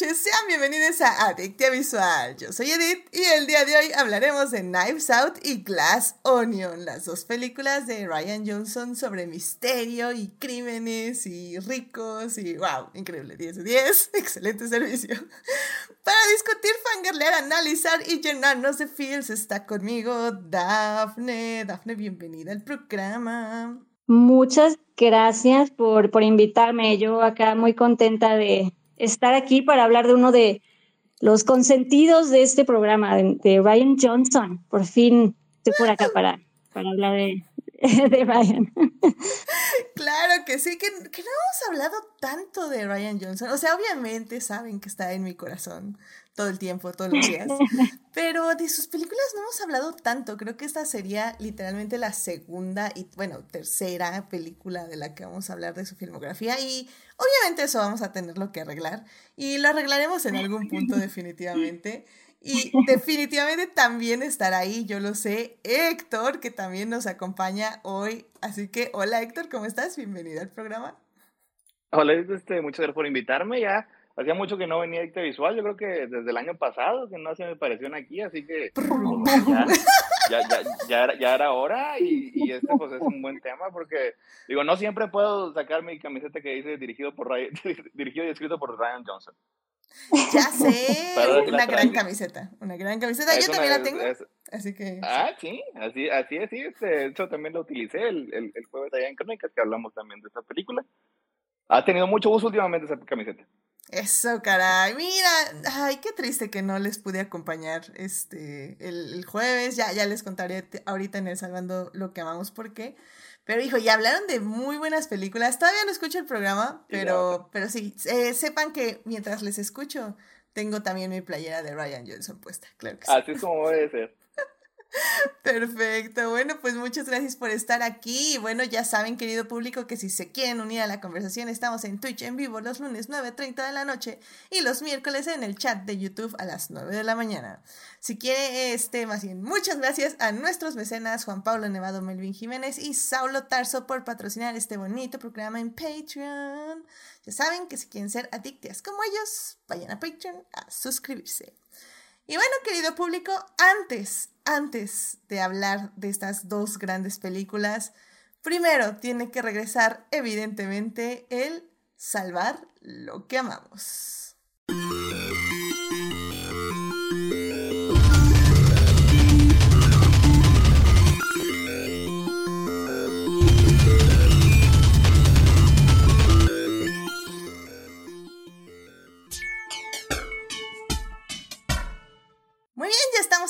noches, sean bienvenidos a Adictia Visual. Yo soy Edith y el día de hoy hablaremos de Knives Out y Glass Onion, las dos películas de Ryan Johnson sobre misterio y crímenes y ricos y wow, increíble, 10 de 10, excelente servicio. Para discutir, fangirlear, analizar y llenarnos de feels está conmigo Dafne. Dafne, bienvenida al programa. Muchas gracias por, por invitarme. Yo acá muy contenta de estar aquí para hablar de uno de los consentidos de este programa, de, Ryan Johnson. Por fin estoy por acá para, para hablar de, de Ryan. Claro que sí, que, que, no hemos hablado tanto de Ryan Johnson. O sea, obviamente saben que está en mi corazón todo el tiempo, todos los días. Pero de sus películas no hemos hablado tanto. Creo que esta sería literalmente la segunda y, bueno, tercera película de la que vamos a hablar de su filmografía. Y obviamente eso vamos a tenerlo que arreglar. Y lo arreglaremos en algún punto definitivamente. Y definitivamente también estará ahí, yo lo sé, Héctor, que también nos acompaña hoy. Así que, hola Héctor, ¿cómo estás? Bienvenido al programa. Hola, este, muchas gracias por invitarme. Ya hacía mucho que no venía Dicta Visual, yo creo que desde el año pasado, que no se me pareció aquí, así que pues, ya, ya, ya, era, ya, era, hora y, y, este pues es un buen tema porque, digo, no siempre puedo sacar mi camiseta que dice dirigido, por Ryan, dirigido y escrito por Ryan Johnson. Ya sé, una gran camiseta, una gran camiseta, yo también la tengo, así que... Ah, sí, así, así es, sí, este, eso también lo utilicé el, el, el jueves allá en Crónicas, que hablamos también de esta película. Ha tenido mucho uso últimamente esa camiseta. Eso, caray. Mira, ay, qué triste que no les pude acompañar este el, jueves. Ya, ya les contaré ahorita en el Salvando lo que amamos por qué. Pero hijo, ya hablaron de muy buenas películas. Todavía no escucho el programa, pero, pero sí, eh, sepan que mientras les escucho, tengo también mi playera de Ryan Johnson puesta, claro que sí. Así es como debe ser. Perfecto. Bueno, pues muchas gracias por estar aquí. Y bueno, ya saben, querido público, que si se quieren unir a la conversación, estamos en Twitch en vivo los lunes 9.30 de la noche y los miércoles en el chat de YouTube a las 9 de la mañana. Si quiere, este, más bien, muchas gracias a nuestros mecenas Juan Pablo Nevado, Melvin Jiménez y Saulo Tarso por patrocinar este bonito programa en Patreon. Ya saben que si quieren ser adictas como ellos, vayan a Patreon a suscribirse. Y bueno, querido público, antes, antes de hablar de estas dos grandes películas, primero tiene que regresar evidentemente el salvar lo que amamos.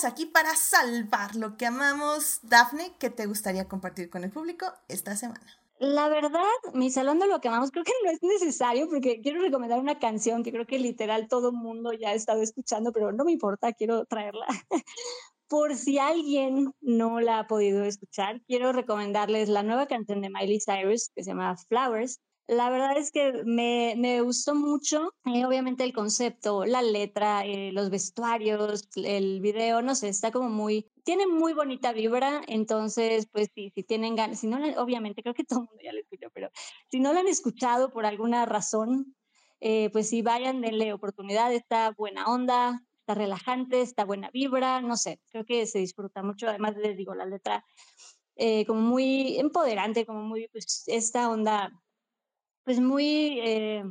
Aquí para salvar lo que amamos. Dafne, ¿qué te gustaría compartir con el público esta semana? La verdad, mi salón de lo que amamos creo que no es necesario porque quiero recomendar una canción que creo que literal todo mundo ya ha estado escuchando, pero no me importa, quiero traerla. Por si alguien no la ha podido escuchar, quiero recomendarles la nueva canción de Miley Cyrus que se llama Flowers. La verdad es que me, me gustó mucho, eh, obviamente el concepto, la letra, eh, los vestuarios, el video, no sé, está como muy, tiene muy bonita vibra, entonces pues sí, si tienen ganas, si no, obviamente creo que todo el mundo ya lo escuchó, pero si no lo han escuchado por alguna razón, eh, pues sí, vayan, denle oportunidad, está buena onda, está relajante, está buena vibra, no sé, creo que se disfruta mucho, además les digo, la letra como muy empoderante, como muy, pues esta onda pues muy, eh,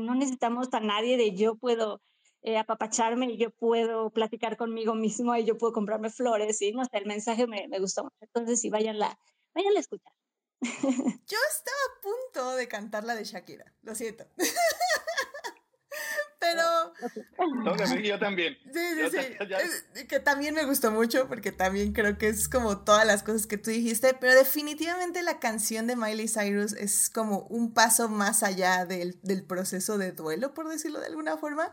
no necesitamos a nadie de yo puedo eh, apapacharme y yo puedo platicar conmigo mismo y yo puedo comprarme flores y no sé, el mensaje me, me gustó mucho. Entonces, sí, váyanla, váyanla a escuchar. Yo estaba a punto de cantar la de Shakira, lo siento. Pero. yo también. Sí, sí, sí. que también me gustó mucho porque también creo que es como todas las cosas que tú dijiste. Pero definitivamente la canción de Miley Cyrus es como un paso más allá del, del proceso de duelo, por decirlo de alguna forma.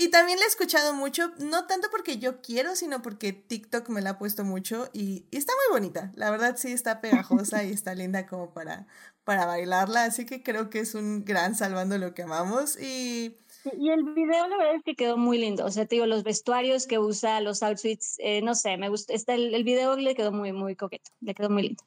Y también la he escuchado mucho, no tanto porque yo quiero, sino porque TikTok me la ha puesto mucho y, y está muy bonita. La verdad sí está pegajosa y está linda como para, para bailarla. Así que creo que es un gran salvando lo que amamos. Y y el video la verdad es que quedó muy lindo. O sea, te digo, los vestuarios que usa, los outfits, eh, no sé, me gusta. Está el, el, video le quedó muy, muy coqueto. Le quedó muy lindo.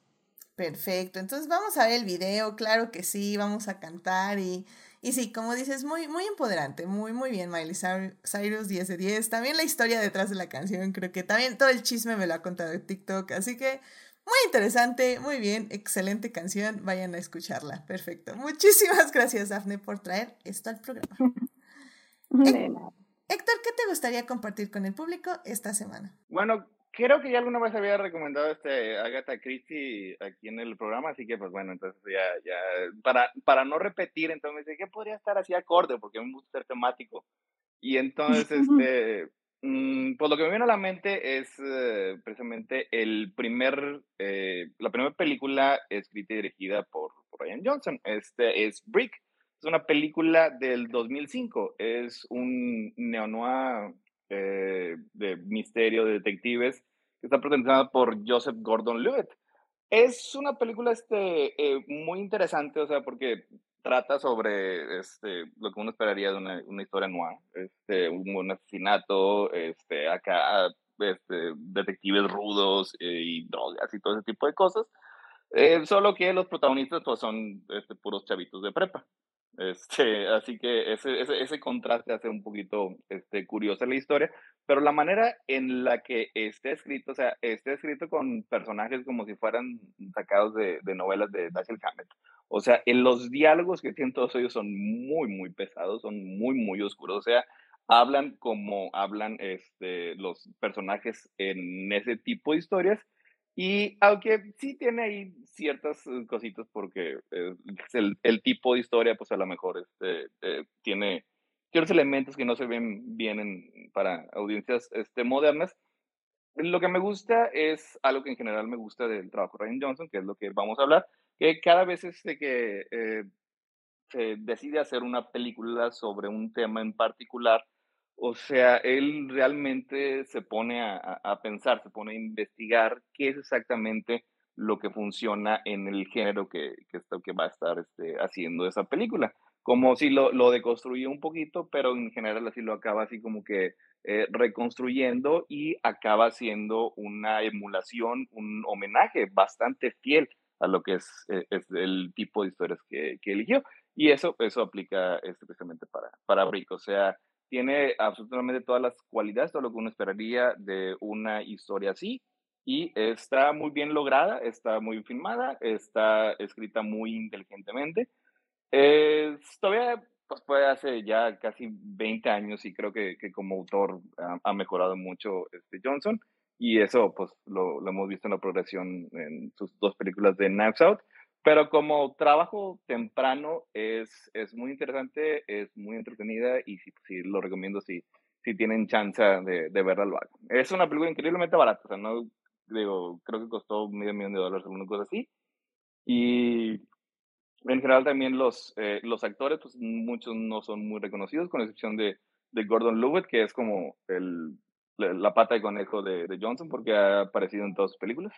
Perfecto. Entonces vamos a ver el video, claro que sí, vamos a cantar y, Y sí, como dices, muy, muy empoderante, muy, muy bien, Miley Cyrus, 10 de 10. También la historia detrás de la canción, creo que también todo el chisme me lo ha contado en TikTok, así que muy interesante, muy bien, excelente canción, vayan a escucharla, perfecto. Muchísimas gracias, Dafne, por traer esto al programa. Héctor, ¿qué te gustaría compartir con el público esta semana? Bueno, creo que ya alguna vez había recomendado este Agatha Christie aquí en el programa, así que pues bueno, entonces ya, ya, para, para no repetir, entonces me dije, ¿qué podría estar así acorde? Porque me gusta ser temático. Y entonces, este, mm, pues lo que me viene a la mente es eh, precisamente el primer, eh, la primera película escrita y dirigida por, por Ryan Johnson, este es Brick. Es una película del 2005, es un neo-noir eh, de misterio, de detectives, que está protagonizada por Joseph Gordon-Levitt. Es una película este, eh, muy interesante, o sea, porque trata sobre este, lo que uno esperaría de una, una historia noir, este, un, asesinato, este, acá, este, detectives rudos eh, y drogas y todo ese tipo de cosas. solo que los protagonistas pues, son este, puros chavitos de prepa. Este, así que ese, ese, ese, contraste hace un poquito este, curiosa la historia, pero la manera en la que esté escrito, o sea, esté escrito con personajes como si fueran sacados de, de novelas de Dashiell Hammett. O sea, en los diálogos que tienen todos ellos son muy, muy pesados, son muy, muy oscuros. O sea, hablan como hablan este, los personajes en ese tipo de historias y aunque sí tiene ahí ciertas eh, cositas porque eh, el, el, tipo de historia, pues a lo mejor este, eh, tiene ciertos elementos que no se ven bien en, para audiencias este, modernas. Lo que me gusta es algo que en general me gusta del trabajo de Ryan Johnson, que es lo que vamos a hablar, que cada vez este, que se decide hacer una película sobre un tema en particular, o sea, él realmente se pone a, pensar, se pone a investigar qué es exactamente lo que funciona en el género que, que, que va a estar este, haciendo esa película. Como si lo, lo deconstruyó un poquito, pero en general así lo acaba así como que eh, reconstruyendo y acaba siendo una emulación, un homenaje bastante fiel a lo que es, eh, es el tipo de historias que, que, eligió. Y eso, eso aplica especialmente para, para Brick. O sea, tiene absolutamente todas las cualidades, todo lo que uno esperaría de una historia así. Y está muy bien lograda, está muy filmada, está escrita muy inteligentemente. todavía pues, fue hace ya casi 20 años y creo que, que como autor ha, mejorado mucho este Johnson. Y eso pues lo, lo, hemos visto en la progresión en sus dos películas de Knives Out. Pero como trabajo temprano es, es muy interesante, es muy entretenida y sí, sí lo recomiendo si, si tienen chance de, de verla lo. Es una película increíblemente barata, o sea, no, digo, creo que costó medio millón de dólares alguna cosa así. Y en general también los, eh, los actores, pues muchos no son muy reconocidos, con excepción de, de Gordon Levitt, que es como el, la pata de conejo de, de Johnson, porque ha aparecido en todas sus películas.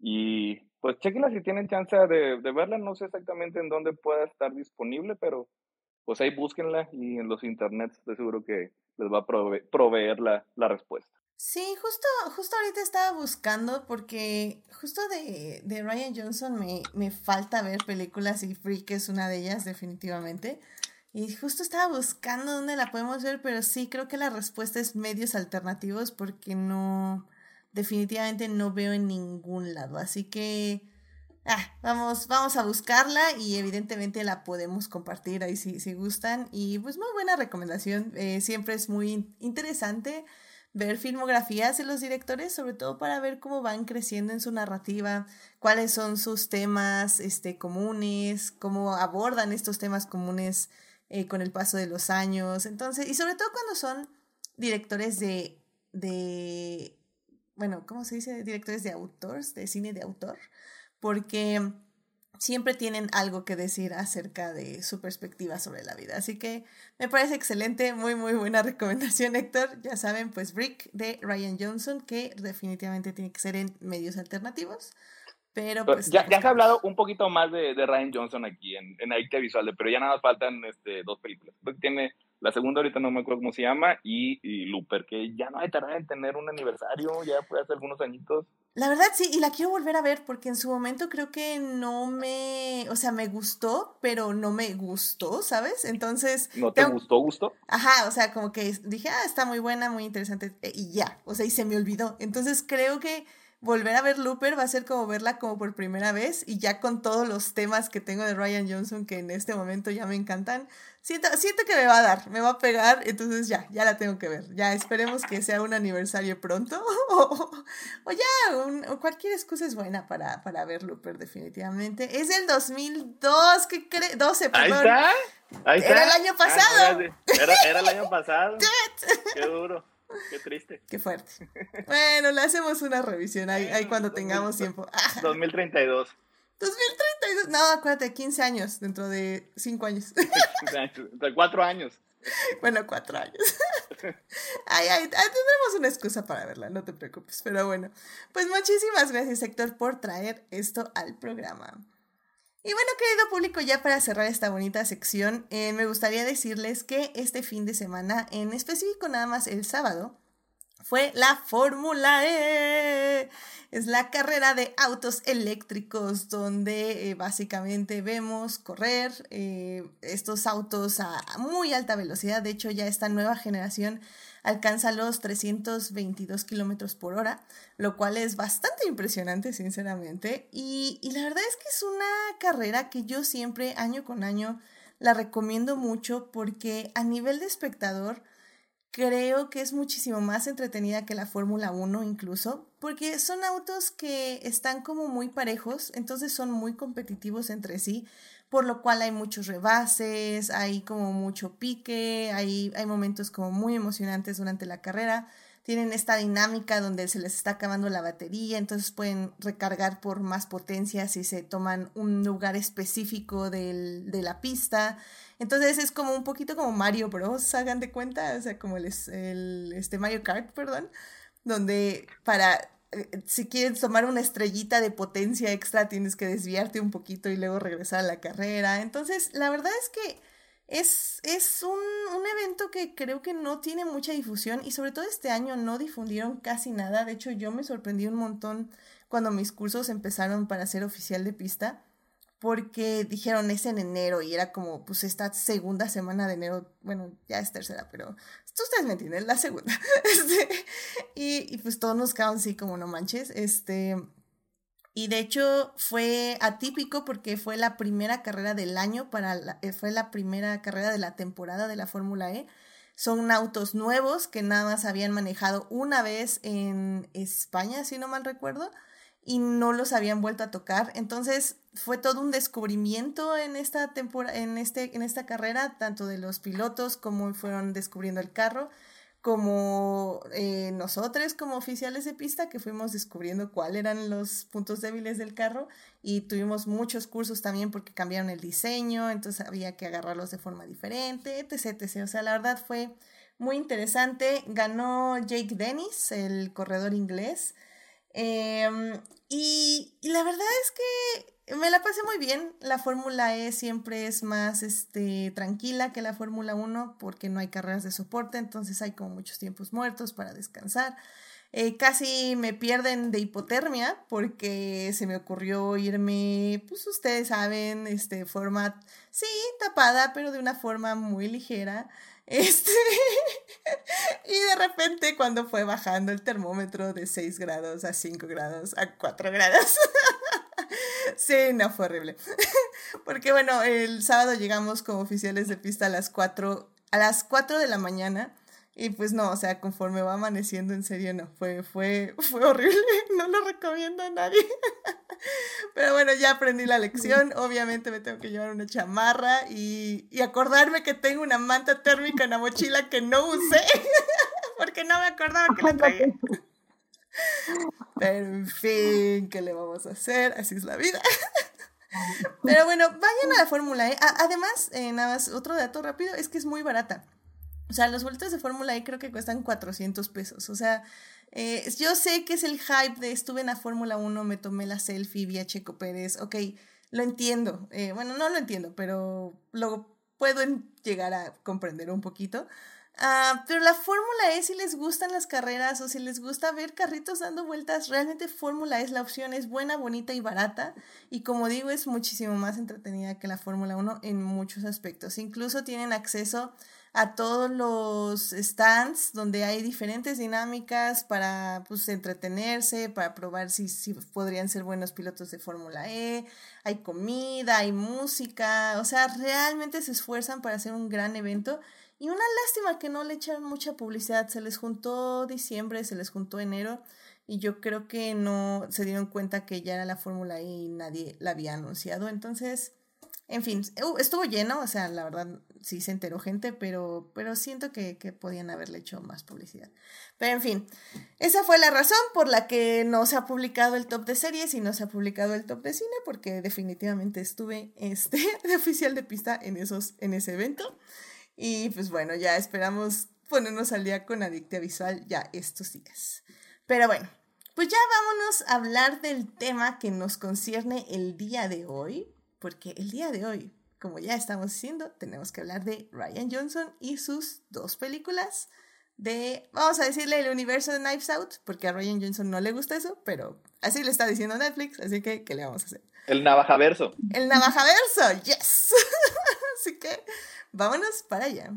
Y pues chequenla si tienen chance de, de, verla. No sé exactamente en dónde pueda estar disponible, pero pues ahí búsquenla y en los internets estoy seguro que les va a proveer la, la, respuesta. Sí, justo, justo ahorita estaba buscando porque justo de, de Ryan Johnson me, me, falta ver películas y Freak es una de ellas definitivamente. Y justo estaba buscando dónde la podemos ver, pero sí creo que la respuesta es medios alternativos porque no, definitivamente no veo en ningún lado. Así que ah, vamos, vamos a buscarla y evidentemente la podemos compartir ahí si, si gustan. Y pues muy buena recomendación. Eh, siempre es muy interesante ver filmografías de los directores, sobre todo para ver cómo van creciendo en su narrativa, cuáles son sus temas este, comunes, cómo abordan estos temas comunes eh, con el paso de los años. Entonces, y sobre todo cuando son directores de, de bueno, ¿cómo se dice? Directores de autores, de cine de autor, porque siempre tienen algo que decir acerca de su perspectiva sobre la vida. Así que me parece excelente, muy, muy buena recomendación, Héctor. Ya saben, pues Brick de Ryan Johnson, que definitivamente tiene que ser en medios alternativos. Pero pues. Ya, ya se ha hablado un poquito más de, de Ryan Johnson aquí en, en Adicta Visual, pero ya nada más faltan este, dos películas. Tiene la segunda ahorita no me acuerdo cómo se llama, y, y Looper, que ya no hay tardar en tener un aniversario, ya puede hace algunos añitos. La verdad sí, y la quiero volver a ver porque en su momento creo que no me, o sea, me gustó, pero no me gustó, ¿sabes? Entonces... ¿No te gustó, gustó? Ajá, o sea, como que dije, ah, está muy buena, muy interesante, eh, y ya, o sea, y se me olvidó. Entonces creo que volver a ver Looper va a ser como verla como por primera vez y ya con todos los temas que tengo de Ryan Johnson que en este momento ya me encantan, siento, siento que me va a dar, me va a pegar, entonces ya, ya la tengo que ver. Ya esperemos que sea un aniversario pronto o, ya, cualquier excusa es buena para, para ver Looper definitivamente. Es del 2002, ¿qué cree? 12, perdón. Ahí está. Ahí está. Era el año ah, pasado. era, era el año pasado. Qué duro. Qué triste. Qué fuerte. Bueno, le hacemos una revisión ahí, ahí cuando tengamos tiempo. 2032. 2032. No, acuérdate, 15 años dentro de 5 años. De 4 años. Bueno, 4 años. Ay, ay, tendremos una excusa para verla, no te preocupes. Pero bueno, pues muchísimas gracias, Héctor, por traer esto al programa. Y bueno, querido público, ya para cerrar esta bonita sección, eh, me gustaría decirles que este fin de semana, en específico nada más el sábado, fue la Fórmula E. Es la carrera de autos eléctricos donde eh, básicamente vemos correr eh, estos autos a muy alta velocidad. De hecho, ya esta nueva generación alcanza los 322 kilómetros por hora, lo cual es bastante impresionante, sinceramente. Y, la verdad es que es una carrera que yo siempre, año con año, la recomiendo mucho porque a nivel de espectador, creo que es muchísimo más entretenida que la Fórmula 1 incluso, porque son autos que están como muy parejos, entonces son muy competitivos entre sí, por lo cual hay muchos rebases, hay como mucho pique, hay, hay momentos como muy emocionantes durante la carrera. Tienen esta dinámica donde se les está acabando la batería, entonces pueden recargar por más potencia si se toman un lugar específico del, de la pista. Entonces es como un poquito como Mario Bros, hagan de cuenta, o sea, como el, el este Mario Kart, perdón, donde para si quieres tomar una estrellita de potencia extra, tienes que desviarte un poquito y luego regresar a la carrera. Entonces, la verdad es que es, es un, un, evento que creo que no tiene mucha difusión y sobre todo este año no difundieron casi nada. De hecho, yo me sorprendí un montón cuando mis cursos empezaron para ser oficial de pista porque dijeron es en enero y era como pues esta segunda semana de enero, bueno, ya es tercera, pero ustedes me entienden, la segunda. Este, y, y, pues todos nos quedamos así como no manches, este... Y de hecho fue atípico porque fue la primera carrera del año para la, eh, fue la primera carrera de la temporada de la Fórmula E. Son autos nuevos que nada más habían manejado una vez en España, si no mal recuerdo y no los habían vuelto a tocar. Entonces fue todo un descubrimiento en esta temporada, en, este, en esta carrera, tanto de los pilotos como fueron descubriendo el carro, como eh, nosotros como oficiales de pista que fuimos descubriendo cuáles eran los puntos débiles del carro y tuvimos muchos cursos también porque cambiaron el diseño, entonces había que agarrarlos de forma diferente, etc, etc. O sea, la verdad fue muy interesante. Ganó Jake Dennis, el corredor inglés. Em, y, la verdad es que me la pasé muy bien. La Fórmula E siempre es más este, tranquila que la Fórmula 1 porque no hay carreras de soporte, entonces hay como muchos tiempos muertos para descansar. Eh, casi me pierden de hipotermia porque se me ocurrió irme, pues ustedes saben, este forma, sí, tapada, pero de una forma muy ligera. Este, y de repente cuando fue bajando el termómetro de 6 grados a 5 grados a 4 grados. sí, no fue horrible. Porque bueno, el sábado llegamos como oficiales de pista a las 4 a las 4 de la mañana y pues no, o sea, conforme va amaneciendo, en serio, no, fue, fue, fue horrible, no lo recomiendo a nadie. Pero bueno, ya aprendí la lección, obviamente me tengo que llevar una chamarra y, y acordarme que tengo una manta térmica en la mochila que no usé, porque no me acordaba que la traía. Pero en fin, ¿qué le vamos a hacer? Así es la vida. Pero bueno, vayan a la Fórmula E. Además, eh, nada más, otro dato rápido, es que es muy barata. O sea, los vueltos de Fórmula E creo que cuestan 400 pesos. O sea, Eh, yo sé que es el hype de estuve en la Fórmula 1, me tomé la selfie, vi a Checo Pérez, ok, lo entiendo. Eh, bueno, no lo entiendo, pero lo puedo llegar a comprender un poquito. Ah, pero la Fórmula E, si les gustan las carreras o si les gusta ver carritos dando vueltas, realmente Fórmula E es la opción, es buena, bonita y barata. Y como digo, es muchísimo más entretenida que la Fórmula 1 en muchos aspectos. Incluso tienen acceso a todos los stands donde hay diferentes dinámicas para pues, entretenerse, para probar si, si podrían ser buenos pilotos de Fórmula E. Hay comida, hay música, o sea, realmente se esfuerzan para hacer un gran evento y una lástima que no le echaron mucha publicidad. Se les juntó diciembre, se les juntó enero. Y yo creo que no se dieron cuenta que ya era la fórmula y nadie la había anunciado. Entonces, en fin, estuvo lleno. O sea, la verdad sí se enteró gente, pero, pero siento que, que podían haberle hecho más publicidad. Pero en fin, esa fue la razón por la que no se ha publicado el top de series y no se ha publicado el top de cine, porque definitivamente estuve este, de oficial de pista en, esos, en ese evento. Y pues bueno, ya esperamos ponernos al día con Adictia Visual ya estos días. Pero bueno, pues ya vámonos a hablar del tema que nos concierne el día de hoy, porque el día de hoy, como ya estamos diciendo, tenemos que hablar de Ryan Johnson y sus dos películas de, vamos a decirle, el universo de Knives Out, porque a Ryan Johnson no le gusta eso, pero así le está diciendo Netflix, así que, ¿qué le vamos a hacer? El navajaverso. El navajaverso, yes. así que, Vámonos para allá.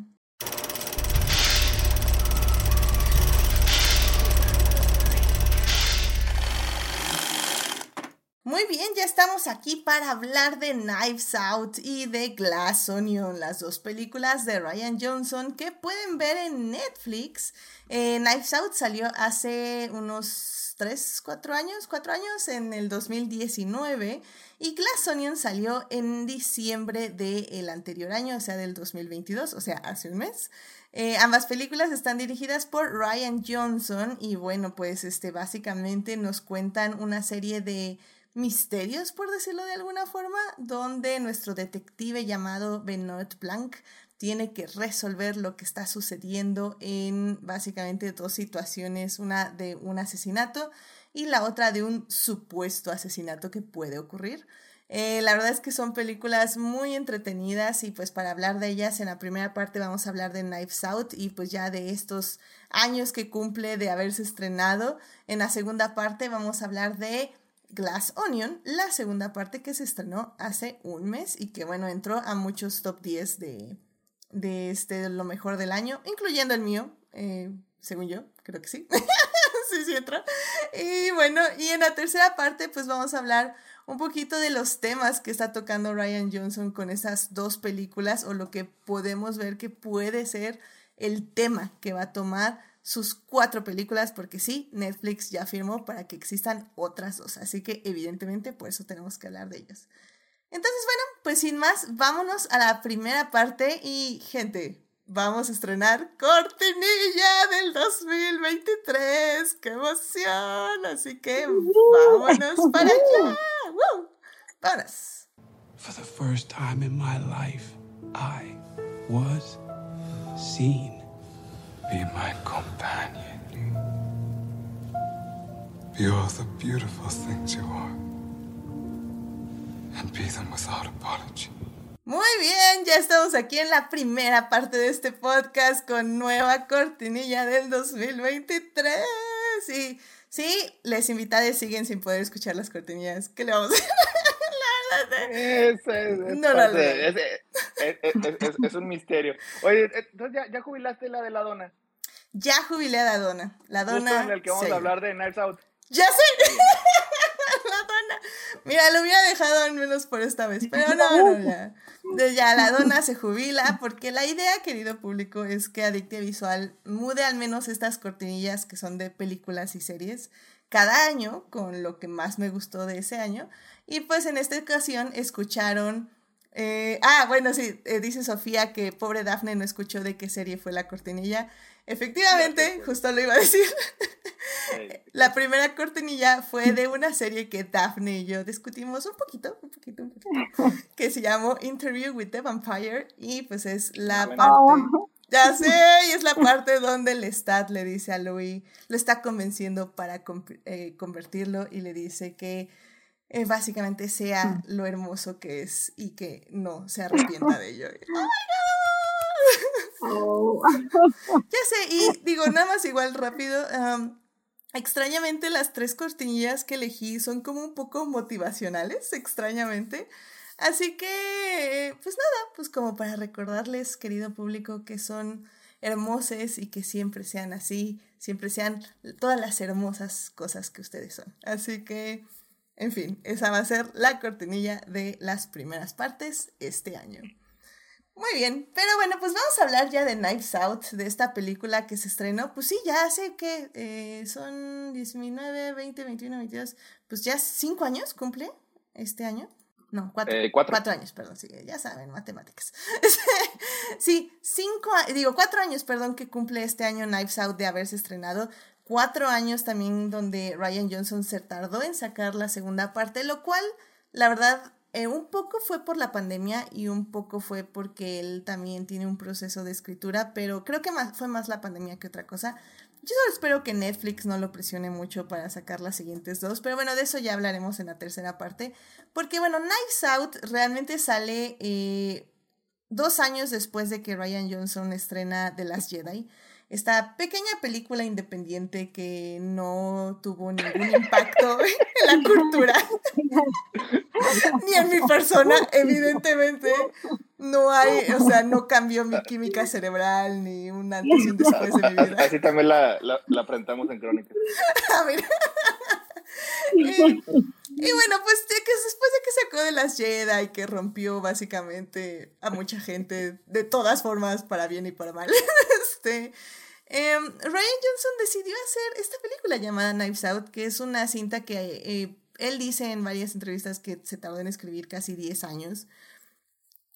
Muy bien, ya estamos aquí para hablar de Knives Out y de Glass Onion, las dos películas de Ryan Johnson que pueden ver en Netflix. Eh, Knives Out salió hace unos 3, 4 años, 4 años, en el 2019. Y Glass Onion salió en diciembre del anterior año, o sea, del 2022, o sea, hace un mes. Eh, ambas películas están dirigidas por Ryan Johnson y bueno, pues este, básicamente nos cuentan una serie de misterios, por decirlo de alguna forma, donde nuestro detective llamado Benoit Blanc tiene que resolver lo que está sucediendo en básicamente dos situaciones, una de un asesinato y la otra de un supuesto asesinato que puede ocurrir. Eh, la verdad es que son películas muy entretenidas y pues para hablar de ellas en la primera parte vamos a hablar de Knives Out y pues ya de estos años que cumple de haberse estrenado. En la segunda parte vamos a hablar de Glass Onion, la segunda parte que se estrenó hace un mes y que bueno entró a muchos top 10 de, de este, lo mejor del año, incluyendo el mío, eh, según yo, creo que sí. sí, sí entra. Y bueno, y en la tercera parte, pues vamos a hablar un poquito de los temas que está tocando Ryan Johnson con esas dos películas o lo que podemos ver que puede ser el tema que va a tomar sus cuatro películas, porque sí, Netflix ya firmó para que existan otras dos, así que evidentemente por eso tenemos que hablar de ellas. Entonces, bueno, pues sin más, vámonos a la primera parte y gente, vamos a estrenar Cortinilla del 2023. ¡Qué emoción! Así que vámonos para allá. ¡Woo! ¡Vámonos! For the first time in my life, I was seen. Be my companion. Be all the beautiful things you are. And be them without apology. Muy bien, ya estamos aquí en la primera parte de este podcast con nueva cortinilla del 2023. Y sí, les invitaré siguen sin poder escuchar las cortinillas. ¿Qué le vamos a hacer? La verdad. Es, es, es, un misterio. Oye, entonces ya, ya, jubilaste la de la dona. Ya jubilé a la dona. La dona. en el que vamos a hablar de Nights Out. Ya sé. la dona. Mira, lo hubiera dejado al menos por esta vez, pero no, no, ya. Ya la dona se jubila, porque la idea, querido público, es que Adictia Visual mude al menos estas cortinillas que son de películas y series cada año, con lo que más me gustó de ese año. Y pues en esta ocasión escucharon eh, ah, bueno, sí, eh, dice Sofía que pobre Dafne no escuchó de qué serie fue la cortinilla. Efectivamente, justo lo iba a decir. la primera cortinilla fue de una serie que Daphne y yo discutimos un poquito, un poquito, un poquito, que se llamó Interview with the Vampire y pues es la parte... Ya sé, y es la parte donde Lestat le dice a Louis, lo está convenciendo para eh, convertirlo y le dice que eh, básicamente sea mm. lo hermoso que es y que no se arrepienta de ello. ¡Oh, ya sé, y digo, nada más igual rápido. extrañamente, las tres cortinillas que elegí son como un poco motivacionales, extrañamente. Así que, pues nada, pues como para recordarles, querido público, que son hermosos y que siempre sean así, siempre sean todas las hermosas cosas que ustedes son. Así que, en fin, esa va a ser la cortinilla de las primeras partes este año. Muy bien, pero bueno, pues vamos a hablar ya de Knives Out, de esta película que se estrenó. Pues sí, ya hace que eh, son 19, 20, 21, 22, pues ya cinco años cumple este año. No, cuatro, eh, cuatro. cuatro. años, perdón, sí, ya saben, matemáticas. sí, cinco, digo, cuatro años, perdón, que cumple este año Knives Out de haberse estrenado. Cuatro años también donde Ryan Johnson se tardó en sacar la segunda parte, lo cual, la verdad, eh, un poco fue por la pandemia y un poco fue porque él también tiene un proceso de escritura, pero creo que más, fue más la pandemia que otra cosa. Yo solo espero que Netflix no lo presione mucho para sacar las siguientes dos, pero bueno, de eso ya hablaremos en la tercera parte, porque bueno, Knives Out realmente sale eh, dos años después de que Ryan Johnson estrena The Last Jedi esta pequeña película independiente que no tuvo ningún impacto en la cultura ni en mi persona, evidentemente no hay, o sea, no cambió mi química cerebral ni un antes y un después de mi vida. Así también la, la, la presentamos en Crónicas. A ver. Y, y, bueno, pues después de que sacó de las Jedi, que rompió básicamente a mucha gente de todas formas, para bien y para mal, este, em, Ryan Johnson decidió hacer esta película llamada Knives Out, que es una cinta que eh, él dice en varias entrevistas que se tardó en escribir casi 10 años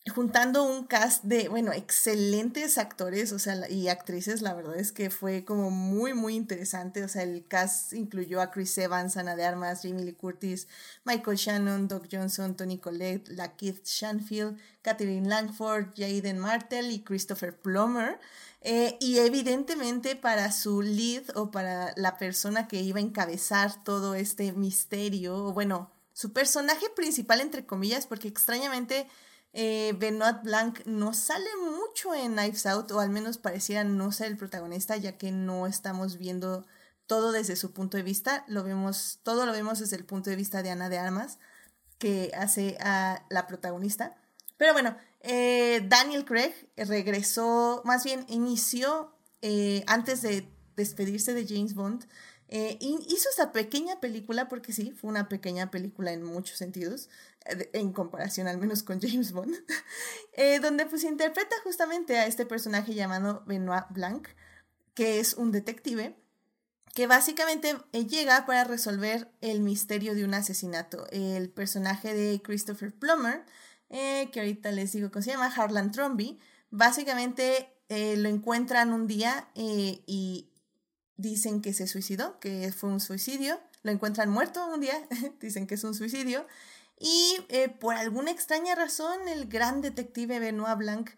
juntando un cast de, bueno, excelentes actores, o sea, y actrices, la verdad es que fue como muy, muy interesante, o sea, el cast incluyó a Chris Evans, Ana de Armas, Jamie Lee Curtis, Michael Shannon, Doug Johnson, Tony Collette, Lakeith Shanfield, Catherine Langford, Jaden Martell y Christopher Plummer. Eh, y evidentemente para su lead o para la persona que iba a encabezar todo este misterio, bueno, su personaje principal entre comillas, porque extrañamente eh, Benoit Blanc no sale mucho en Knives Out, o al menos pareciera no ser el protagonista, ya que no estamos viendo todo desde su punto de vista, lo vemos, todo lo vemos desde el punto de vista de Ana de Armas, que hace a la protagonista. Pero bueno, eh, Daniel Craig regresó, más bien inició eh, antes de despedirse de James Bond, hizo esta pequeña película, porque sí, fue una pequeña película en muchos sentidos, en comparación al menos con James Bond, eh, donde pues interpreta justamente a este personaje llamado Benoit Blanc, que es un detective que básicamente llega para resolver el misterio de un asesinato. El personaje de Christopher Plummer, que ahorita les digo cómo se llama, Harlan Tromby, básicamente lo encuentran un día y dicen que se suicidó, que fue un suicidio, lo encuentran muerto un día, dicen que es un suicidio, y eh, por alguna extraña razón el gran detective Benoit Blanc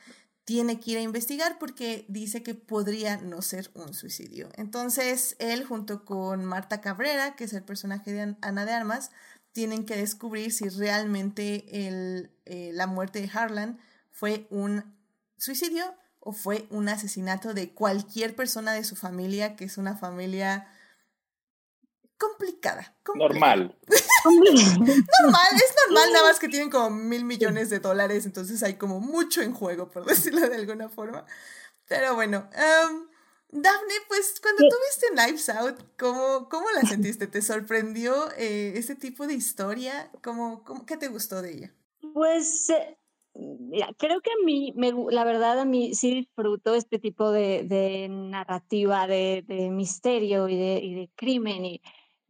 tiene que ir a investigar porque dice que podría no ser un suicidio. Entonces él junto con Marta Cabrera, que es el personaje de Ana de Armas, tienen que descubrir si realmente eh, la muerte de Harlan fue un suicidio o fue un asesinato de cualquier persona de su familia, que es una familia complicada. Normal. normal, es normal, nada más que tienen como mil millones de dólares, entonces hay como mucho en juego, por decirlo de alguna forma. Pero bueno, um, Daphne, pues cuando tú viste Knives Out, ¿cómo, cómo la sentiste? ¿Te sorprendió eh, ese tipo de historia? ¿Cómo, cómo, ¿Qué te gustó de ella? Pues eh, Mira, creo que a mí, me, la verdad, a mí sí disfruto este tipo de, de narrativa, de, de, misterio y de, y de crimen. Y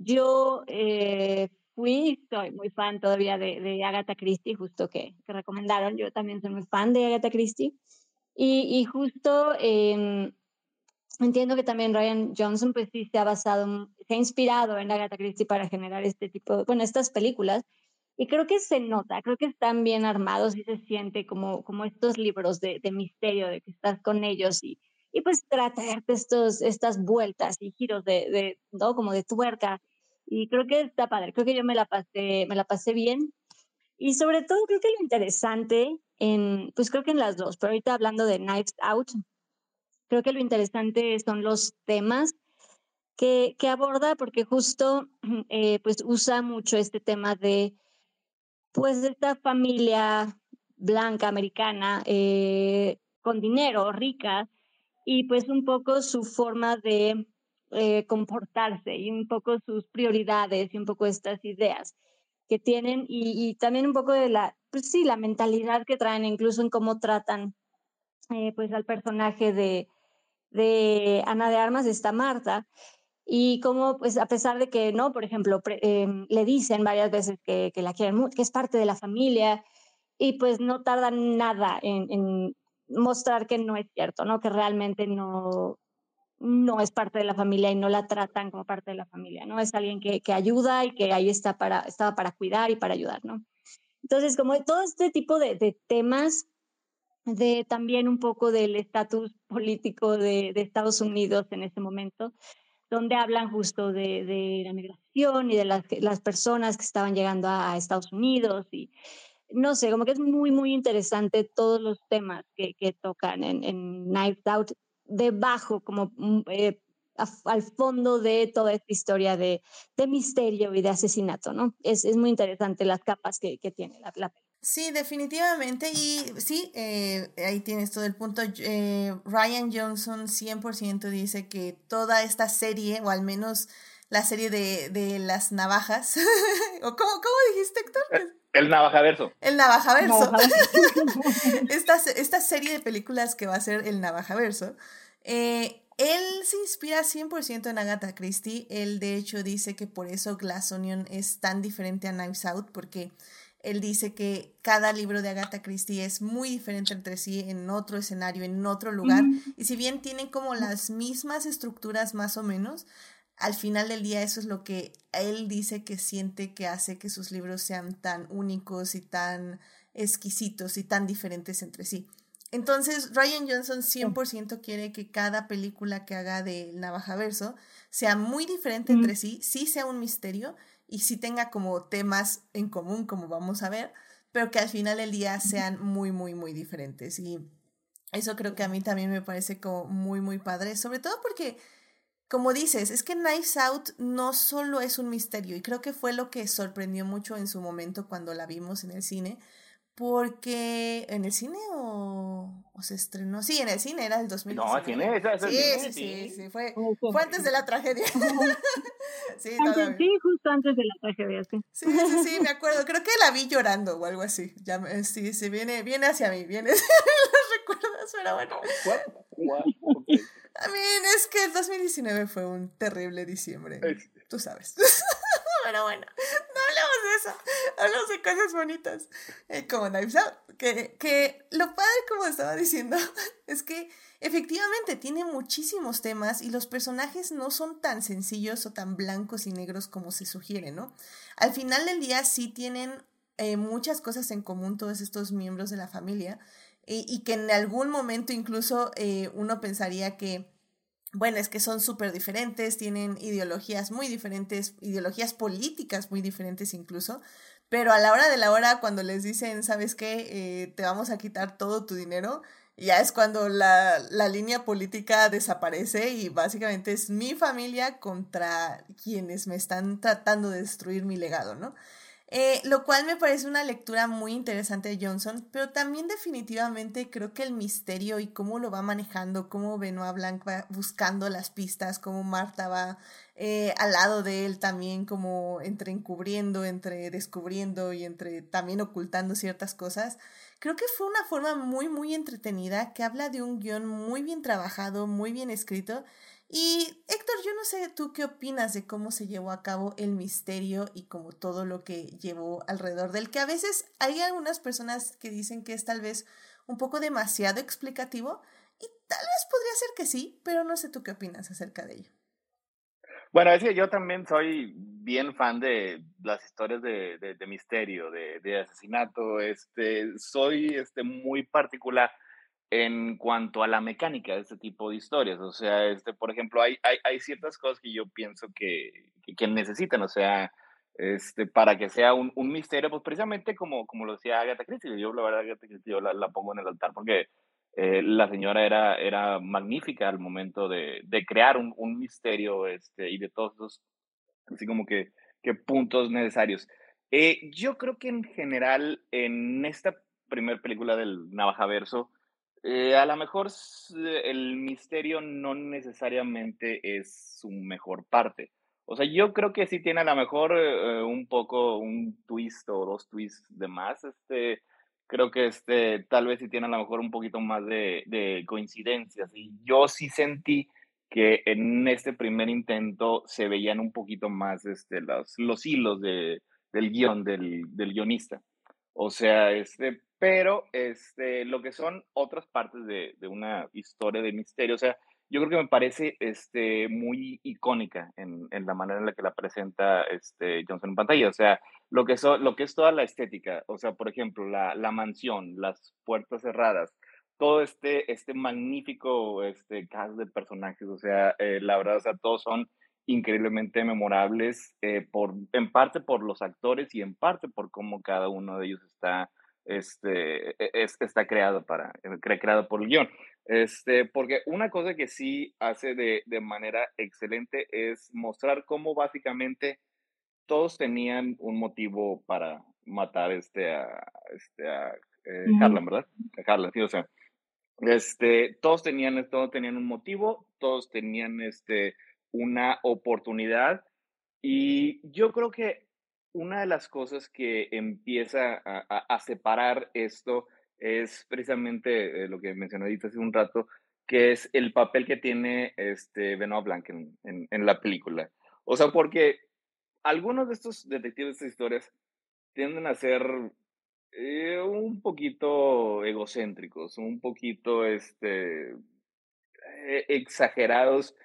yo eh, fui, soy muy fan todavía de, de Agatha Christie, justo que, que, recomendaron. Yo también soy muy fan de Agatha Christie. Y, y justo eh, entiendo que también Ryan Johnson, pues sí, se ha basado, se ha inspirado en Agatha Christie para generar este tipo, bueno, estas películas. Y creo que se nota, creo que están bien armados y se siente como, como estos libros de, de misterio, de que estás con ellos y, y pues tratarte estos, estas vueltas y giros de, de, ¿no? Como de tuerca. Y creo que está padre, creo que yo me la pasé, me la pasé bien. Y sobre todo creo que lo interesante en, pues creo que en las dos, pero ahorita hablando de Knives Out, creo que lo interesante son los temas que, que aborda, porque justo eh, pues usa mucho este tema de pues esta familia blanca americana eh, con dinero, rica, y pues un poco su forma de eh, comportarse y un poco sus prioridades y un poco estas ideas que tienen y, también un poco de la, pues sí, la mentalidad que traen, incluso en cómo tratan eh, pues al personaje de, de Ana de Armas, está Marta, y cómo, pues a pesar de que, ¿no? Por ejemplo, em, le dicen varias veces que, que, la quieren mucho, que es parte de la familia, y pues no tardan nada en, en mostrar que no es cierto, ¿no? Que realmente no, no es parte de la familia y no la tratan como parte de la familia, ¿no? Es alguien que, que ayuda y que ahí está para, estaba para cuidar y para ayudar, ¿no? Entonces, como todo este tipo de, de temas, de también un poco del estatus político de, de, Estados Unidos en ese momento, donde hablan justo de, de la migración y de las, las, personas que estaban llegando a, a Estados Unidos y no sé, como que es muy, muy interesante todos los temas que, que tocan en, en Knives Out debajo, como mm, eh, al fondo de toda esta historia de, de, misterio y de asesinato, ¿no? Es, es muy interesante las capas que, que tiene la, la, Sí, definitivamente. Y sí, eh, ahí tienes todo el punto. Eh, Ryan Johnson 100% dice que toda esta serie, o al menos la serie de, de las navajas, o cómo, cómo dijiste, Héctor? Eh, el Navajaverso. El Navajaverso. esta, esta serie de películas que va a ser el Navajaverso. Eh, él se inspira 100% en Agatha Christie. Él, de hecho, dice que por eso Glass Onion es tan diferente a Knives Out, porque él dice que cada libro de Agatha Christie es muy diferente entre sí, en otro escenario, en otro lugar. Y si bien tienen como las mismas estructuras más o menos, al final del día eso es lo que él dice que siente que hace que sus libros sean tan únicos y tan exquisitos y tan diferentes entre sí. Entonces, Ryan Johnson 100% quiere que cada película que haga de Navajaverso sea muy diferente entre sí, sí sea un misterio y sí tenga como temas en común, como vamos a ver, pero que al final del día sean muy, muy, muy diferentes. Y eso creo que a mí también me parece como muy, muy padre, sobre todo porque como dices, es que Knives Out no solo es un misterio, y creo que fue lo que sorprendió mucho en su momento cuando la vimos en el cine, porque en el cine o, se estrenó, sí, en el cine era el 2019. No, el cine, esa, sí, sí, sí, sí, fue, fue antes de la tragedia. sí, antes, sí, justo antes de la tragedia, sí. Sí, sí, sí, me acuerdo, creo que la vi llorando o algo así, ya, sí, sí, viene, viene hacia mí, viene, los recuerdos, pero bueno. A mí es que el 2019 fue un terrible diciembre. Tú sabes. Pero bueno, no hablemos de eso. Hablamos de cosas bonitas. Eh, como Knives Out. Que, que lo padre, como estaba diciendo, es que efectivamente tiene muchísimos temas y los personajes no son tan sencillos o tan blancos y negros como se sugiere, ¿no? Al final del día sí tienen eh, muchas cosas en común todos estos miembros de la familia y, que en algún momento incluso eh, uno pensaría que, bueno, es que son súper diferentes, tienen ideologías muy diferentes, ideologías políticas muy diferentes incluso, pero a la hora de la hora, cuando les dicen, ¿sabes qué? Eh, te vamos a quitar todo tu dinero, ya es cuando la, la, línea política desaparece y básicamente es mi familia contra quienes me están tratando de destruir mi legado, ¿no? Eh, lo cual me parece una lectura muy interesante de Johnson, pero también definitivamente creo que el misterio y cómo lo va manejando, cómo Benoit Blanc va buscando las pistas, cómo Marta va eh, al lado de él también, como entre encubriendo, entre descubriendo y entre también ocultando ciertas cosas. Creo que fue una forma muy, muy entretenida que habla de un guion muy bien trabajado, muy bien escrito y Héctor, yo no sé tú qué opinas de cómo se llevó a cabo el misterio y como todo lo que llevó alrededor del que a veces hay algunas personas que dicen que es tal vez un poco demasiado explicativo y tal vez podría ser que sí, pero no sé tú qué opinas acerca de ello. Bueno, es que yo también soy bien fan de las historias de, de, misterio, de, de, asesinato. Este, soy este, muy particular en cuanto a la mecánica de este tipo de historias. O sea, este, por ejemplo, hay, hay, hay ciertas cosas que yo pienso que, que, necesitan, o sea, este, para que sea un, un, misterio, pues precisamente como, como lo decía Agatha Christie. Yo, la verdad, Agatha Christie, yo la, la pongo en el altar porque eh, la señora era, era magnífica al momento de, de crear un, un, misterio este, y de todos esos, así como que, que puntos necesarios. Eh, yo creo que en general, en esta primera película del Navajaverso, eh, a lo mejor el misterio no necesariamente es su mejor parte. O sea, yo creo que sí tiene a lo mejor un poco un twist o dos twists de más, este, creo que este, tal vez sí tiene a lo mejor un poquito más de, de coincidencias. Y yo sí sentí que en este primer intento se veían un poquito más este, los, los hilos de, del guion, del, del guionista. O sea, este, pero este, lo que son otras partes de, de una historia de misterio, o sea, yo creo que me parece este, muy icónica en, en, la manera en la que la presenta este, Johnson en pantalla. O sea, lo que, so, lo que es toda la estética, o sea, por ejemplo, la, la mansión, las puertas cerradas, todo este, este magnífico este, cast de personajes, o sea, eh, la verdad, o sea, todos son increíblemente memorables, eh, por, en parte por los actores y en parte por cómo cada uno de ellos está, este, e, es, está creado, para, creado por el guion. Este, porque una cosa que sí hace de, de manera excelente es mostrar cómo básicamente todos tenían un motivo para matar este a, este a eh, Harlan, ¿verdad? A Harlan, sí, o sea, este, todos tenían, todos tenían un motivo, todos tenían este, una oportunidad y yo creo que una de las cosas que empieza a, separar esto es precisamente eh, lo que mencioné ahorita hace un rato, que es el papel que tiene este Blanc en, en, la película. O sea, porque algunos de estos detectives de estas historias tienden a ser eh, un poquito egocéntricos, un poquito este, eh, exagerados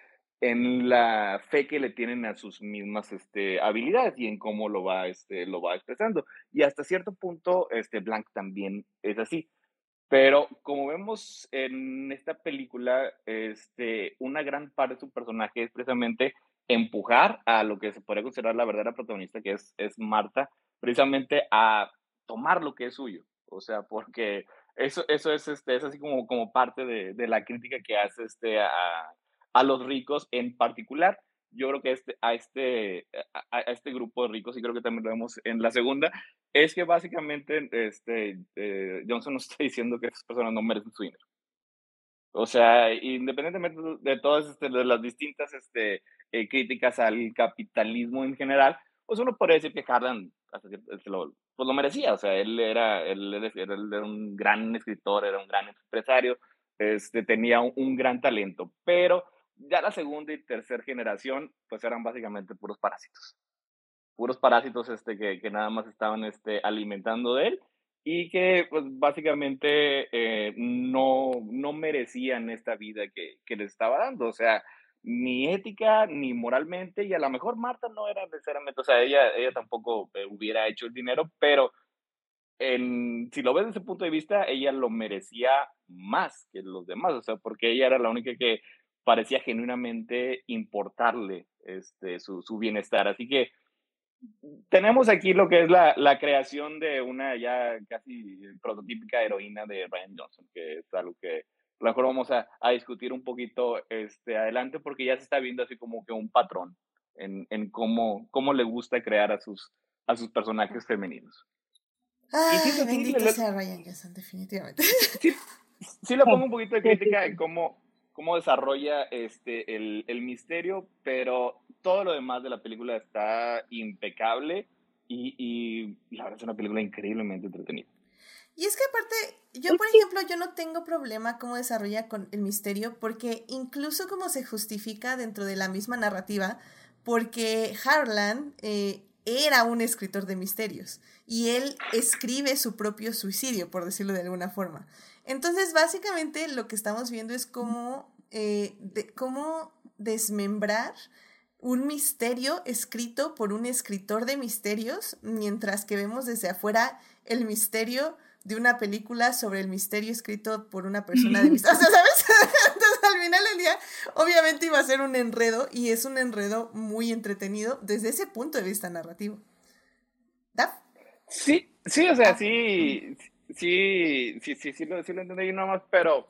en la fe que le tienen a sus mismas este, habilidades y en cómo lo va, este, lo va expresando. Y hasta cierto punto, este, Blanc también es así. Pero como vemos en esta película, este, una gran parte de su personaje es precisamente empujar a lo que se podría considerar la verdadera protagonista, que es, es Marta, precisamente a tomar lo que es suyo. O sea, porque eso, eso es, este, es así como, como parte de, de la crítica que hace este, a, a los ricos en particular. Yo creo que este, a, este, a, este grupo de ricos, y creo que también lo vemos en la segunda, es que básicamente este, eh, Johnson nos está diciendo que esas personas no merecen su dinero. O sea, independientemente de todas este, de las distintas este, eh, críticas al capitalismo en general, pues uno podría decir que Harlan este, lo, pues lo merecía. O sea, él era, él, él era un gran escritor, era un gran empresario, este, tenía un, un gran talento, pero ya la segunda y tercera generación, pues eran básicamente puros parásitos. Puros parásitos este, que, que nada más estaban este, alimentando de él y que pues básicamente eh, no, no merecían esta vida que, que les estaba dando. O sea, ni ética ni moralmente, y a lo mejor Marta no era necesariamente, o sea, ella, ella tampoco eh, hubiera hecho el dinero, pero en, si lo ves desde ese punto de vista, ella lo merecía más que los demás, o sea, porque ella era la única que parecía genuinamente importarle este, su, su bienestar. Así que tenemos aquí lo que es la, la, creación de una ya casi prototípica heroína de Ryan Johnson, que es algo que a lo mejor vamos a, a, discutir un poquito este, adelante porque ya se está viendo así como que un patrón en, en cómo, cómo le gusta crear a sus, a sus personajes femeninos. Ay, sí, bendito sea Ryan Johnson, definitivamente. Sí, sí, le pongo un poquito de crítica en cómo, cómo desarrolla este, el, el, misterio, pero todo lo demás de la película está impecable y, y, la verdad es una película increíblemente entretenida. Y es que aparte, yo por ejemplo, yo no tengo problema cómo desarrolla con el misterio, porque incluso como se justifica dentro de la misma narrativa, porque Harlan eh, era un escritor de misterios y él escribe su propio suicidio, por decirlo de alguna forma. Entonces, básicamente lo que estamos viendo es cómo, eh, cómo desmembrar un misterio escrito por un escritor de misterios, mientras que vemos desde afuera el misterio de una película sobre el misterio escrito por una persona de misterios. O sea, ¿sabes? Entonces, al final del día, obviamente iba a ser un enredo y es un enredo muy entretenido desde ese punto de vista narrativo. ¿Daf? Sí, sí, o sea, sí, sí, sí, sí, sí, lo, sí lo entendí nada más, pero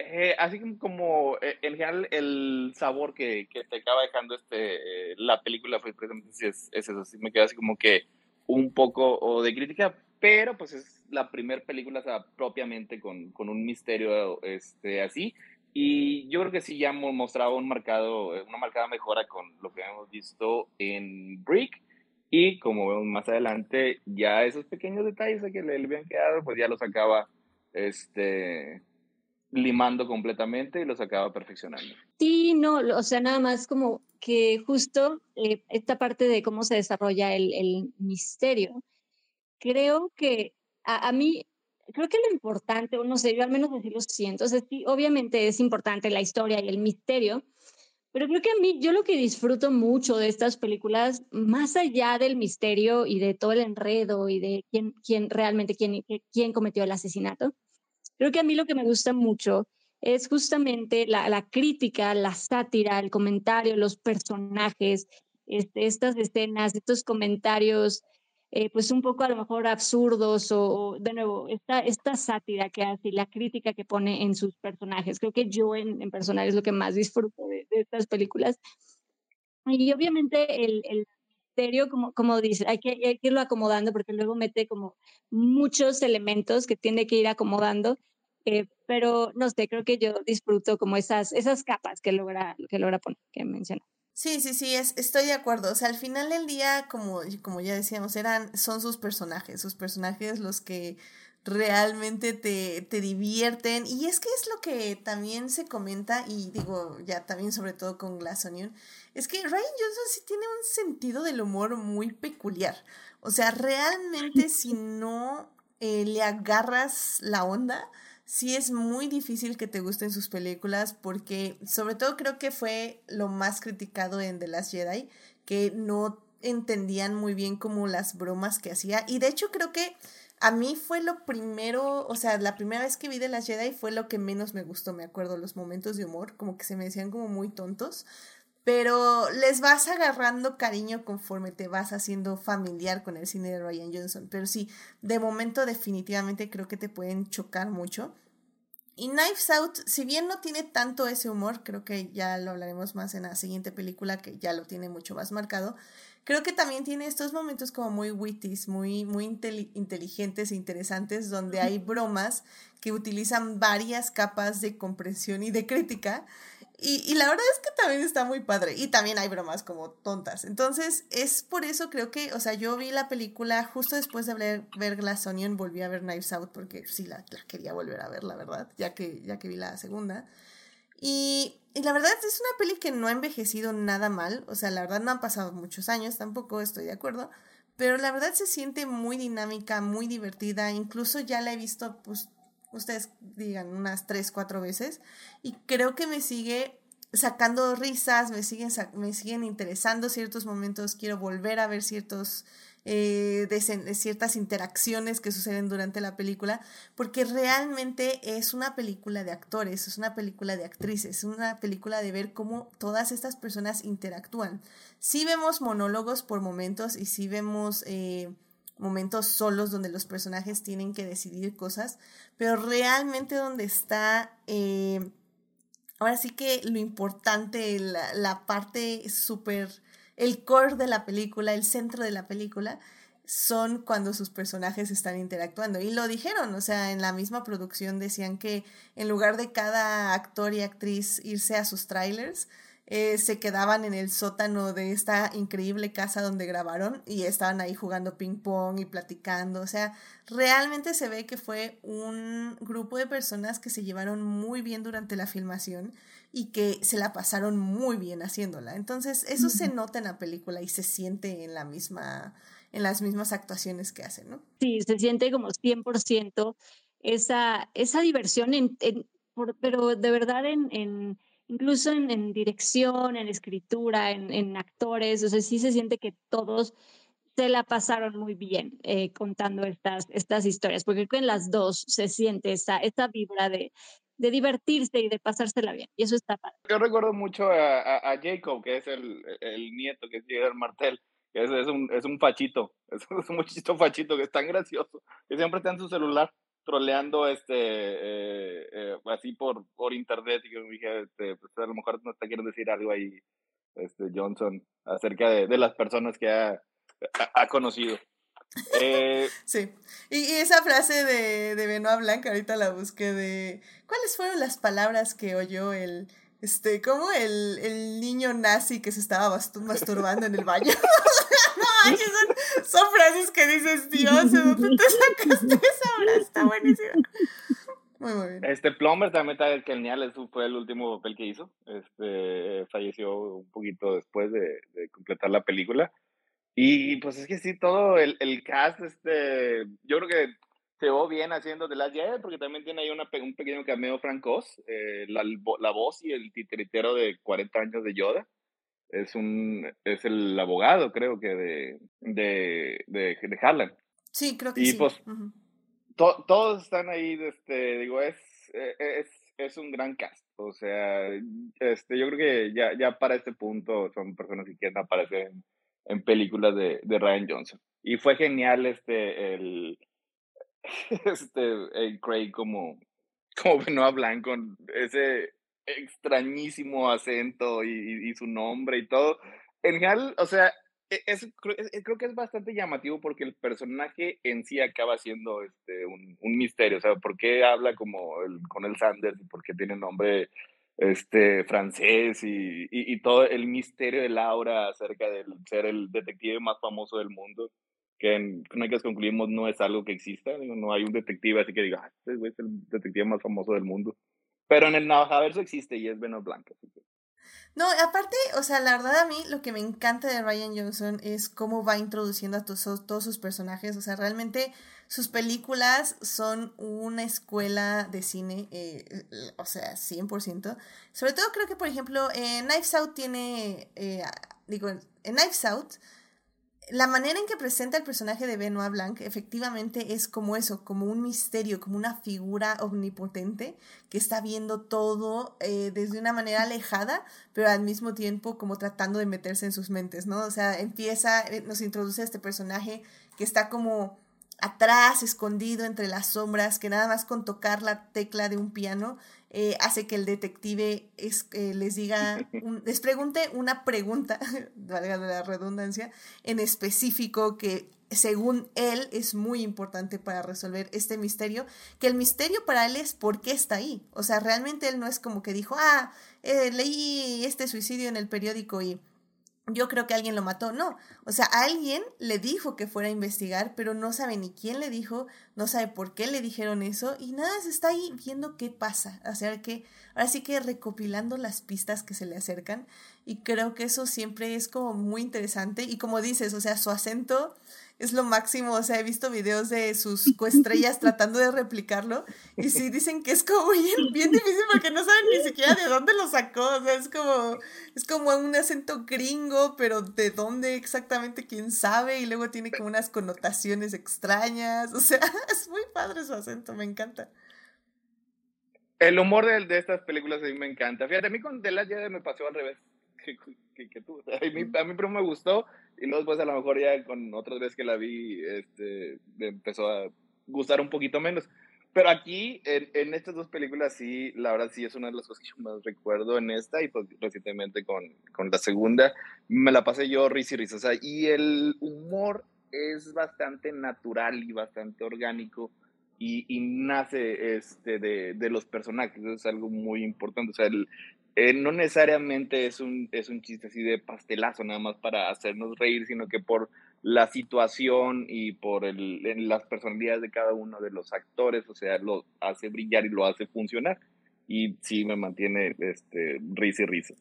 eh, así como eh, en general el sabor que, que, te acaba dejando este, eh, la película fue precisamente es, es, eso, sí me queda así como que un poco o de crítica, pero pues es la primera película o sea, propiamente con, con, un misterio este, así, y yo creo que sí ya mostrado un marcado, una marcada mejora con lo que hemos visto en Brick, y como vemos más adelante, ya esos pequeños detalles que le, le habían quedado, pues ya los acaba este limando completamente y los acaba perfeccionando. Sí, no, o sea, nada más como que justo eh, esta parte de cómo se desarrolla el, el misterio, creo que a, a, mí, creo que lo importante, o no sé, yo al menos así lo siento, o sea, sí, obviamente es importante la historia y el misterio, pero creo que a mí, yo lo que disfruto mucho de estas películas, más allá del misterio y de todo el enredo y de quién, quién realmente, quién, quién cometió el asesinato, Creo que a mí lo que me gusta mucho es justamente la, la crítica, la sátira, el comentario, los personajes, este, estas escenas, estos comentarios, eh, pues un poco a lo mejor absurdos o, de nuevo, esta, esta sátira que hace y la crítica que pone en sus personajes. Creo que yo en, en personal es lo que más disfruto de, de estas películas. Y obviamente el, el misterio, como, como dice, hay que, hay que irlo acomodando porque luego mete como muchos elementos que tiene que ir acomodando eh, pero no sé, creo que yo disfruto como esas, esas capas que logra, que logra poner, que menciona. Sí, sí, sí, es, estoy de acuerdo. O sea, al final del día, como, como ya decíamos, eran, son sus personajes, sus personajes los que realmente te, te divierten. Y es que es lo que también se comenta, y digo, ya también sobre todo con Glass Onion, es que Ryan Johnson sí tiene un sentido del humor muy peculiar. O sea, realmente si no eh, le agarras la onda, sí es muy difícil que te gusten sus películas porque sobre todo creo que fue lo más criticado en The Last Jedi, que no entendían muy bien como las bromas que hacía. Y de hecho creo que a mí fue lo primero, o sea, la primera vez que vi The Last Jedi fue lo que menos me gustó, me acuerdo, los momentos de humor, como que se me decían como muy tontos, pero les vas agarrando cariño conforme te vas haciendo familiar con el cine de Ryan Johnson. Pero sí, de momento definitivamente creo que te pueden chocar mucho. Y Knives Out, si bien no tiene tanto ese humor, creo que ya lo hablaremos más en la siguiente película, que ya lo tiene mucho más marcado, creo que también tiene estos momentos como muy witties, muy, muy inteligentes e interesantes, donde hay bromas que utilizan varias capas de comprensión y de crítica y, y, la verdad es que también está muy padre. Y también hay bromas como tontas. Entonces, es por eso creo que, o sea, yo vi la película justo después de ver, ver Glass Onion, volví a ver Knives Out porque sí la, la, quería volver a ver, la verdad, ya que, ya que vi la segunda. Y, y, la verdad es una peli que no ha envejecido nada mal. O sea, la verdad no han pasado muchos años, tampoco estoy de acuerdo. Pero la verdad se siente muy dinámica, muy divertida. Incluso ya la he visto pues ustedes digan unas tres, cuatro veces y creo que me sigue sacando risas, me siguen, me siguen interesando ciertos momentos, quiero volver a ver ciertos, eh, ciertas interacciones que suceden durante la película, porque realmente es una película de actores, es una película de actrices, es una película de ver cómo todas estas personas interactúan. Sí vemos monólogos por momentos y sí vemos... Eh, momentos solos donde los personajes tienen que decidir cosas, pero realmente donde está, eh, ahora sí que lo importante, la, la parte súper, el core de la película, el centro de la película, son cuando sus personajes están interactuando. Y lo dijeron, o sea, en la misma producción decían que en lugar de cada actor y actriz irse a sus trailers, eh, se quedaban en el sótano de esta increíble casa donde grabaron y estaban ahí jugando ping pong y platicando. O sea, realmente se ve que fue un grupo de personas que se llevaron muy bien durante la filmación y que se la pasaron muy bien haciéndola. Entonces, eso se nota en la película y se siente en la misma en las mismas actuaciones que hacen, ¿no? Sí, se siente como 100% esa, esa diversión, en, en, por, pero de verdad en, en incluso en, dirección, en escritura, en, actores, o sea, sí se siente que todos se la pasaron muy bien eh, contando estas, estas historias, porque en las dos se siente esa, esa vibra de, de divertirse y de pasársela bien, y eso está padre. Yo recuerdo mucho a, Jacob, que es el, el, nieto, que es el Martel, que es, es, un, es un fachito, es, un muchito fachito que es tan gracioso, que siempre está en su celular troleando este eh, eh, así por, por internet y que dije este, pues a lo mejor no te quieres decir algo ahí este Johnson acerca de, de las personas que ha, ha, conocido eh, sí y, y, esa frase de, de Benoit Blanc ahorita la busqué de cuáles fueron las palabras que oyó el este, como el, el niño nazi que se estaba masturbando en el baño. no son, son, frases que dices, Dios, ¿de dónde te sacaste esa frase? Está buenísima. Muy, bien. Este Plumber también está genial, eso fue el último papel que hizo. Este falleció un poquito después de, de completar la película. Y pues es que sí, todo el, el cast, este, yo creo que se va bien haciendo The Last Jedi, porque también tiene ahí una, un pequeño cameo Frank Oz, eh, la, la, voz y el titiritero de 40 años de Yoda. Es, un, es el abogado, creo que, de, de, de, de Harlan. Sí, creo que y sí. pues, todos están ahí, este, digo, es, e, es, es un gran cast. O sea, este, yo creo que ya, ya para este punto son personas que quieren aparecer en, en películas de, de Ryan Johnson. Y fue genial este, el, este, Craig como, como Benoit Blanc con ese extrañísimo acento y, su nombre y todo. En general, o sea, e, es, creo que es bastante llamativo porque el personaje en sí acaba siendo este, un, un misterio. O sea, ¿por qué habla como el, con el Sanders y por qué tiene nombre este, francés y, y, todo el misterio de Laura acerca de ser el detective más famoso del mundo? que en Crónicas concluimos no es algo que exista, no hay un detective así que diga, este es el detective más famoso del mundo. Pero en el Navajaverso existe y es Benoit Blanc. No, aparte, o sea, la verdad a mí lo que me encanta de Ryan Johnson es cómo va introduciendo a todos, sus personajes. O sea, realmente sus películas son una escuela de cine, eh, o sea, 100%. Sobre todo creo que, por ejemplo, en Knives Out tiene, eh, digo, en Knives Out la manera en que presenta el personaje de Benoit Blanc efectivamente es como eso, como un misterio, como una figura omnipotente que está viendo todo eh, desde una manera alejada, pero al mismo tiempo como tratando de meterse en sus mentes, ¿no? O sea, empieza, eh, nos introduce a este personaje que está como atrás, escondido entre las sombras, que nada más con tocar la tecla de un piano eh, hace que el detective es, eh, les diga, les pregunte una pregunta, valga la redundancia, en específico que según él es muy importante para resolver este misterio, que el misterio para él es por qué está ahí. O sea, realmente él no es como que dijo, ah, eh, leí este suicidio en el periódico y yo creo que alguien lo mató. No, o sea, alguien le dijo que fuera a investigar, pero no sabe ni quién le dijo, no sabe por qué le dijeron eso y nada, se está ahí viendo qué pasa. O sea, que ahora sí que recopilando las pistas que se le acercan y creo que eso siempre es como muy interesante y como dices, o sea, su acento es lo máximo. O sea, he visto videos de sus coestrellas tratando de replicarlo. Y sí dicen que es como bien, bien difícil porque no saben ni siquiera de dónde lo sacó. O sea, es como, es como un acento gringo, pero de dónde exactamente quién sabe. Y luego tiene como unas connotaciones extrañas. O sea, es muy padre su acento, me encanta. El humor de, de estas películas a mí me encanta. Fíjate, a mí con The Last me pasó al revés que, tú. a, mí, a mí me gustó y luego después a lo mejor ya con otras veces que la vi, este, me empezó a gustar un poquito menos. Pero aquí, en, en, estas dos películas, sí, la verdad sí es una de las cosas que yo más recuerdo en esta y pues recientemente con, con la segunda, me la pasé yo risa y risa. O sea, y el humor es bastante natural y bastante orgánico y, y nace este, de, de, los personajes. Eso es algo muy importante. O sea, el, eh, no necesariamente es un, es un chiste así de pastelazo, nada más para hacernos reír, sino que por la situación y por el, las personalidades de cada uno de los actores, o sea, lo hace brillar y lo hace funcionar. Y sí me mantiene este, risa y risa.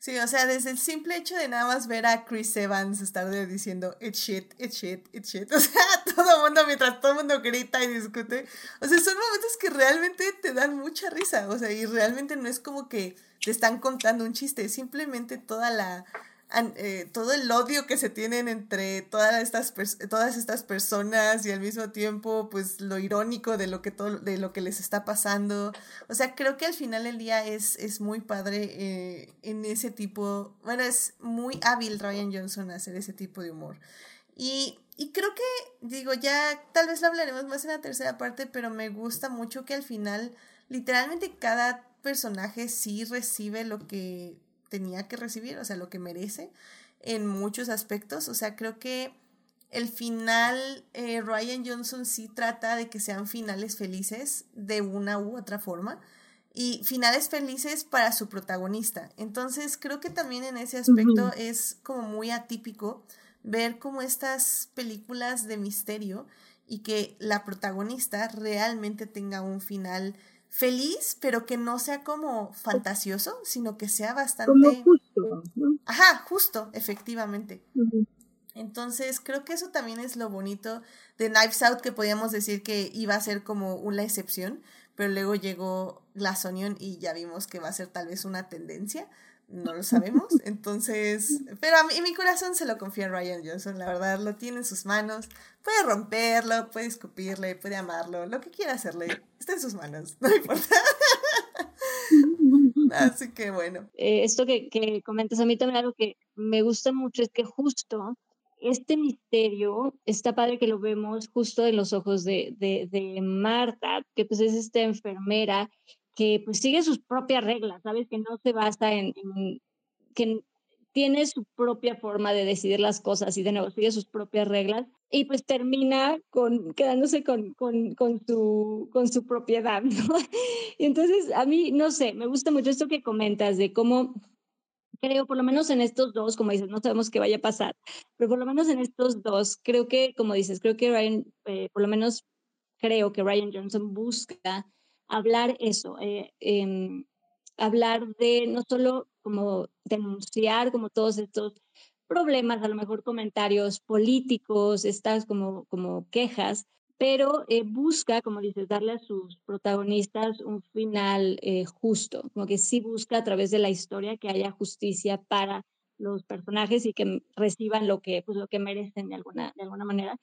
Sí, o sea, desde el simple hecho de nada más ver a Chris Evans estar diciendo it's shit, it's shit, it's shit. O sea, todo el mundo, mientras todo el mundo grita y discute. O sea, son momentos que realmente te dan mucha risa. O sea, y realmente no es como que te están contando un chiste, simplemente toda la eh, todo el odio que se tienen entre todas estas, todas estas personas y al mismo tiempo pues lo irónico de lo que todo de lo que les está pasando. O sea creo que al final del día es, es muy padre eh, en ese tipo bueno es muy hábil Ryan Johnson hacer ese tipo de humor. Y, y creo que digo ya tal vez lo hablaremos más en la tercera parte pero me gusta mucho que al final literalmente cada personaje sí recibe lo que tenía que recibir, o sea, lo que merece en muchos aspectos. O sea, creo que el final, eh, Ryan Johnson sí trata de que sean finales felices de una u otra forma y finales felices para su protagonista. Entonces, creo que también en ese aspecto es como muy atípico ver como estas películas de misterio y que la protagonista realmente tenga un final feliz, pero que no sea como fantasioso, sino que sea bastante... justo. Ajá, justo, efectivamente. Entonces, creo que eso también es lo bonito de Knives Out, que podíamos decir que iba a ser como una excepción, pero luego llegó Glass Onion y ya vimos que va a ser tal vez una tendencia no lo sabemos. Entonces, pero a mí mi corazón se lo confía a Ryan Johnson, la verdad, lo tiene en sus manos. Puede romperlo, puede escupirle, puede amarlo, lo que quiera hacerle, está en sus manos, no importa. Así que bueno. Eh, esto que, que comentas a mí también algo que me gusta mucho es que justo este misterio está padre que lo vemos justo en los ojos de, de, de Marta, que pues es esta enfermera que pues sigue sus propias reglas, ¿sabes? Que no se basa en, que tiene su propia forma de decidir las cosas y de nuevo sigue sus propias reglas y pues termina con, quedándose con, con, con, su, con su propiedad, ¿no? Y entonces a mí, no sé, me gusta mucho esto que comentas de cómo creo, por lo menos en estos dos, como dices, no sabemos qué vaya a pasar, pero por lo menos en estos dos, creo que, como dices, creo que Ryan, eh, por lo menos creo que Ryan Johnson busca hablar eso, eh, em, hablar de no solo como denunciar como todos estos problemas, a lo mejor comentarios políticos, estas como, como quejas, pero eh, busca, como dices, darle a sus protagonistas un final eh, justo, como que sí busca a través de la historia que haya justicia para los personajes y que reciban lo que, pues, lo que merecen de alguna, de alguna manera.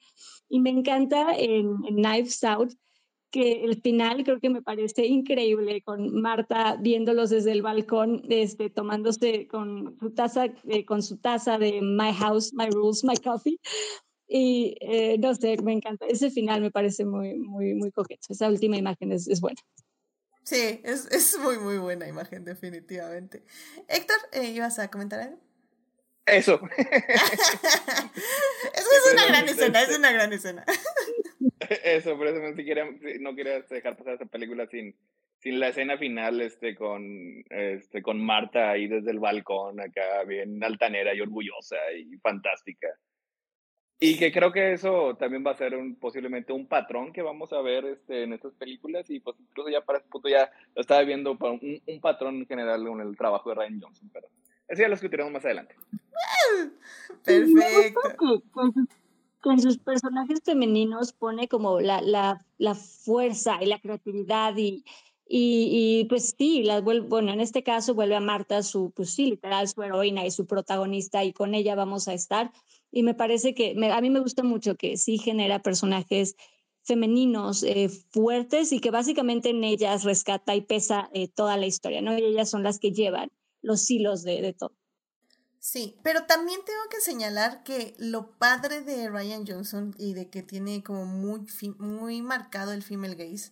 Y me encanta en, en Knives Out que el final creo que me parece increíble con Marta viéndolos desde el balcón, este, tomándose con su taza, eh, con su taza de My House, My Rules, My Coffee. Y eh, no sé, me encanta. Ese final me parece muy, muy, muy coqueto. Esa última imagen es, es buena. Sí, es, es, muy, muy buena imagen, definitivamente. Héctor, eh, ¿ibas a comentar algo? Eso. Eso es una gran escena, es una gran escena. Eso, por eso no quería, no quería dejar pasar esa película sin, sin la escena final este, con, este, con Marta ahí desde el balcón, acá bien altanera y orgullosa y fantástica. Y que creo que eso también va a ser un, posiblemente un patrón que vamos a ver este, en estas películas y pues incluso ya para ese punto ya lo estaba viendo un, un patrón en general en el trabajo de Ryan Johnson, pero eso ya lo discutiremos más adelante. Perfecto con sus personajes femeninos pone como la, la, la fuerza y la creatividad y, y, pues sí, las bueno, en este caso vuelve a Marta su, pues sí, literal, su heroína y su protagonista y con ella vamos a estar. Y me parece que a mí me gusta mucho que sí genera personajes femeninos eh, fuertes y que básicamente en ellas rescata y pesa eh, toda la historia, ¿no? Y ellas son las que llevan los hilos de, de todo. Sí, pero también tengo que señalar que lo padre de Ryan Johnson y de que tiene como muy, muy marcado el female gaze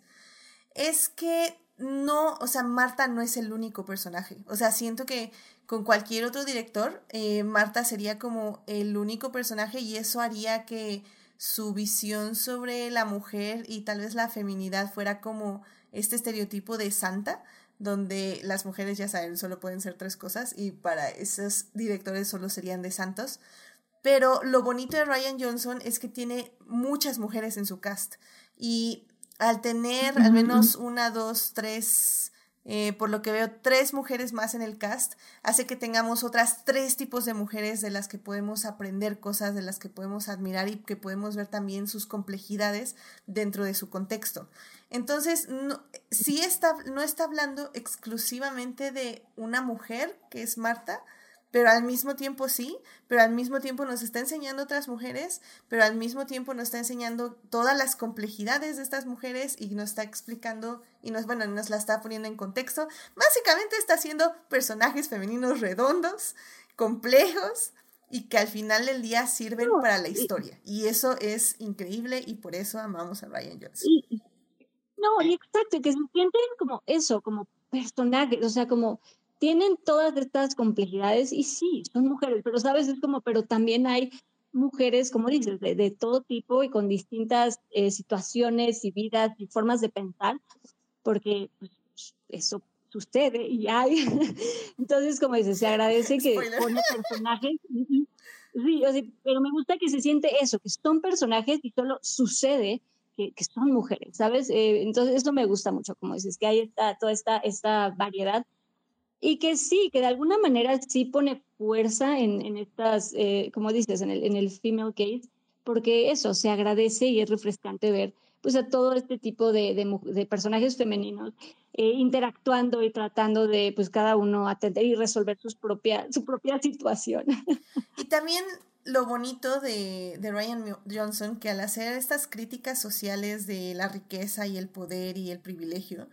es que no, o sea, Marta no es el único personaje. O sea, siento que con cualquier otro director, eh, Marta sería como el único personaje y eso haría que su visión sobre la mujer y tal vez la feminidad fuera como este estereotipo de santa donde las mujeres, ya saben, solo pueden ser tres cosas y para esos directores solo serían de santos. Pero lo bonito de Ryan Johnson es que tiene muchas mujeres en su cast y al tener al menos una, dos, tres eh, por lo que veo tres mujeres más en el cast, hace que tengamos otras tres tipos de mujeres de las que podemos aprender cosas, de las que podemos admirar y que podemos ver también sus complejidades dentro de su contexto. Entonces, no, sí está, no está hablando exclusivamente de una mujer, que es Marta, pero al mismo tiempo sí, pero al mismo tiempo nos está enseñando otras mujeres, pero al mismo tiempo nos está enseñando todas las complejidades de estas mujeres y nos está explicando y nos, bueno, nos la está poniendo en contexto. Básicamente está haciendo personajes femeninos redondos, complejos y que al final del día sirven para la historia. Y eso es increíble y por eso amamos a Ryan Johnson. No, y exacto, que se sienten como eso, como personajes, o sea, como tienen todas estas complejidades y sí, son mujeres, pero sabes, es como, pero también hay mujeres, como dices, de, todo tipo y con distintas eh, situaciones y vidas y formas de pensar, porque pues, eso sucede y hay. Entonces, como dices, se agradece que pone personajes. Sí, pero me gusta que se siente eso, que son personajes y solo sucede que, son mujeres, ¿sabes? Eh, entonces, eso me gusta mucho, como dices, que hay esta, toda esta, esta variedad y que sí, que de alguna manera sí pone fuerza en, en estas, eh, como dices, en el, en el female case, porque eso se agradece y es refrescante ver pues a todo este tipo de, de, personajes femeninos eh, interactuando y tratando de pues cada uno atender y resolver sus propia, su propia situación. Y también lo bonito de, de, Ryan Johnson, que al hacer estas críticas sociales de la riqueza y el poder y el privilegio,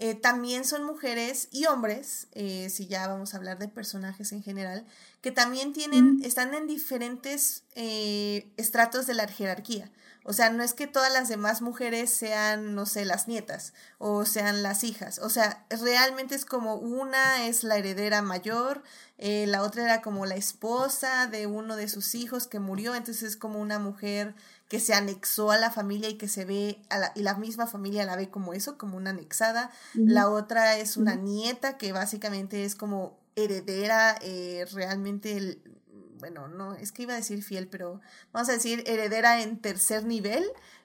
eh, también son mujeres y hombres, eh, si ya vamos a hablar de personajes en general, que también tienen, están en diferentes eh, estratos de la jerarquía. O sea, no es que todas las demás mujeres sean, no sé, las nietas o sean las hijas. O sea, realmente es como una es la heredera mayor, la otra era como la esposa de uno de sus hijos que murió, entonces es como una mujer que se anexó a la familia y que se ve, a la, y la misma familia la ve como eso, como una anexada. La otra es una nieta que básicamente es como heredera, eh, realmente, bueno, no, es que iba a decir fiel, pero vamos a decir heredera en tercer nivel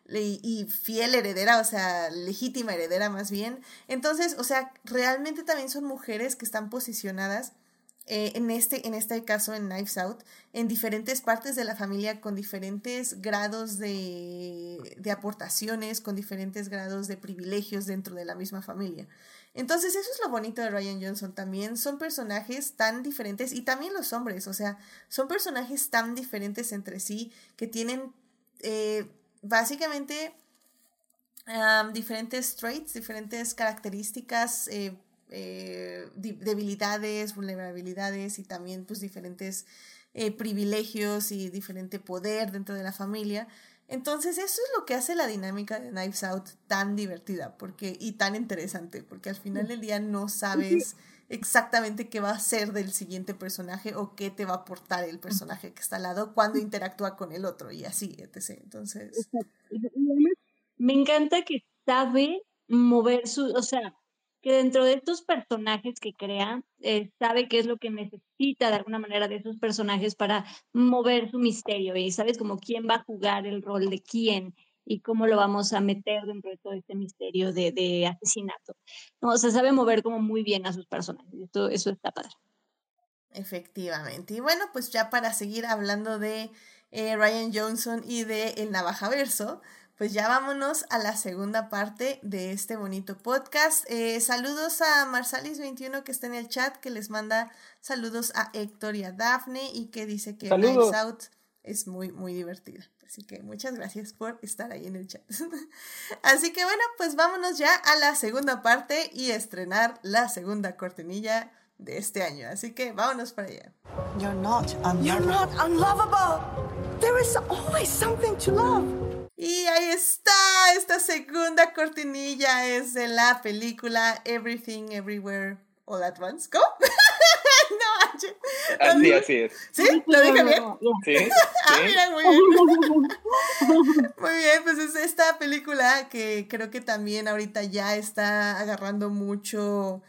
y, fiel heredera, o sea, legítima heredera más bien. Entonces, o sea, realmente también son mujeres que están posicionadas eh, en, este, en este caso en Knives Out, en diferentes partes de la familia con diferentes grados de, de, aportaciones, con diferentes grados de privilegios dentro de la misma familia. Entonces eso es lo bonito de Ryan Johnson también, son personajes tan diferentes y también los hombres, o sea, son personajes tan diferentes entre sí que tienen eh, básicamente diferentes traits, diferentes características. Eh, eh, debilidades, vulnerabilidades y también pues diferentes eh, privilegios y diferente poder dentro de la familia. Entonces eso es lo que hace la dinámica de Knives Out tan divertida porque, y tan interesante, porque al final del día no sabes exactamente qué va a ser del siguiente personaje o qué te va a aportar el personaje que está al lado cuando interactúa con el otro y así, etc. Entonces... Me encanta que sabe mover su, o sea, que dentro de estos personajes que crea, eh, sabe qué es lo que necesita de alguna manera de esos personajes para mover su misterio y sabes como quién va a jugar el rol de quién y cómo lo vamos a meter dentro de todo este misterio de, de asesinato. No, o sea, sabe mover como muy bien a sus personajes. Esto, eso está padre. Efectivamente. Y bueno, pues ya para seguir hablando de eh, Ryan Johnson y de El Navajaverso, pues ya vámonos a la segunda parte de este bonito podcast. Eh, saludos a Marsalis21 que está en el chat, que les manda saludos a Héctor y a Daphne y que dice que Nice Out es muy, muy divertida. Así que muchas gracias por estar ahí en el chat. Así que bueno, pues vámonos ya a la segunda parte y estrenar la segunda cortinilla de este año. Así que vámonos para allá. You're not unlovable. You're not unlovable. There is always something to love. Y ahí está, esta segunda cortinilla es de la película Everything Everywhere All at Once. ¿Cómo? no, Así, así es. ¿Sí? ¿Lo dije bien? Sí. ah, mira, muy bien. muy bien, pues es esta película que creo que también ahorita ya está agarrando mucho,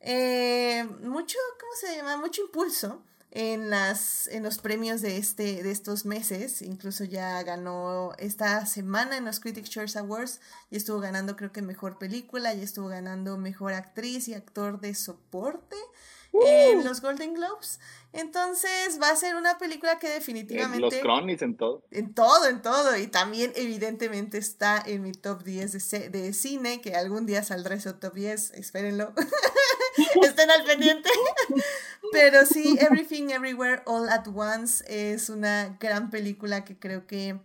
eh, mucho, ¿cómo se llama? Mucho impulso en, las, en los premios de, este, de estos meses. Incluso ya ganó esta semana en los Critics' Choice Awards y estuvo ganando creo que mejor película y estuvo ganando mejor actriz y actor de soporte en ¡Uh! los Golden Globes. Entonces va a ser una película que definitivamente... En los Cronies, en todo. En todo, en todo. Y también evidentemente está en mi top 10 de, de cine, que algún día saldrá ese top 10, espérenlo. Estén al pendiente. Pero sí, Everything Everywhere All at Once es una gran película que creo que...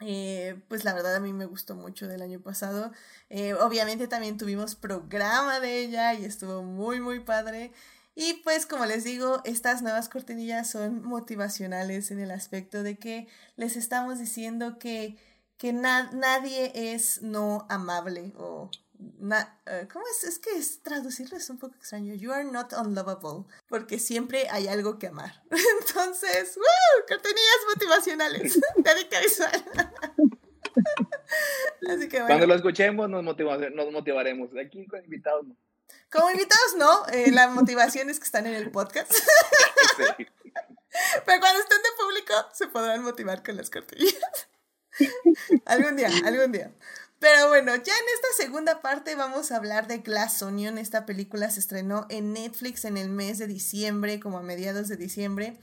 Eh, pues la verdad a mí me gustó mucho del año pasado. Eh, obviamente también tuvimos programa de ella y estuvo muy muy padre. Y pues como les digo, estas nuevas cortinillas son motivacionales en el aspecto de que les estamos diciendo que, que nadie es no amable o... Eh, ¿Cómo es? Es que es, traducirlo es un poco extraño. You are not unlovable. Porque siempre hay algo que amar. Entonces, ¡woo! Cortinillas motivacionales. Dedica visual. Así que bueno. Cuando lo escuchemos nos, nos motivaremos. Aquí con invitados. Como invitados, no. Eh, la motivación es que están en el podcast. Pero cuando estén de público, se podrán motivar con las cartillas. algún día, algún día. Pero bueno, ya en esta segunda parte vamos a hablar de Glass Onion. Esta película se estrenó en Netflix en el mes de diciembre, como a mediados de diciembre.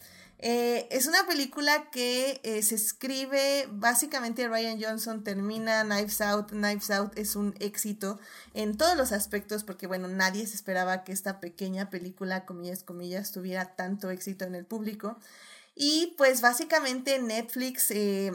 Eh, es una película que eh, se escribe, básicamente Ryan Johnson termina Knives Out. Knives Out es un éxito en todos los aspectos porque, bueno, nadie se esperaba que esta pequeña película, comillas, comillas, tuviera tanto éxito en el público. Y pues básicamente Netflix... Eh,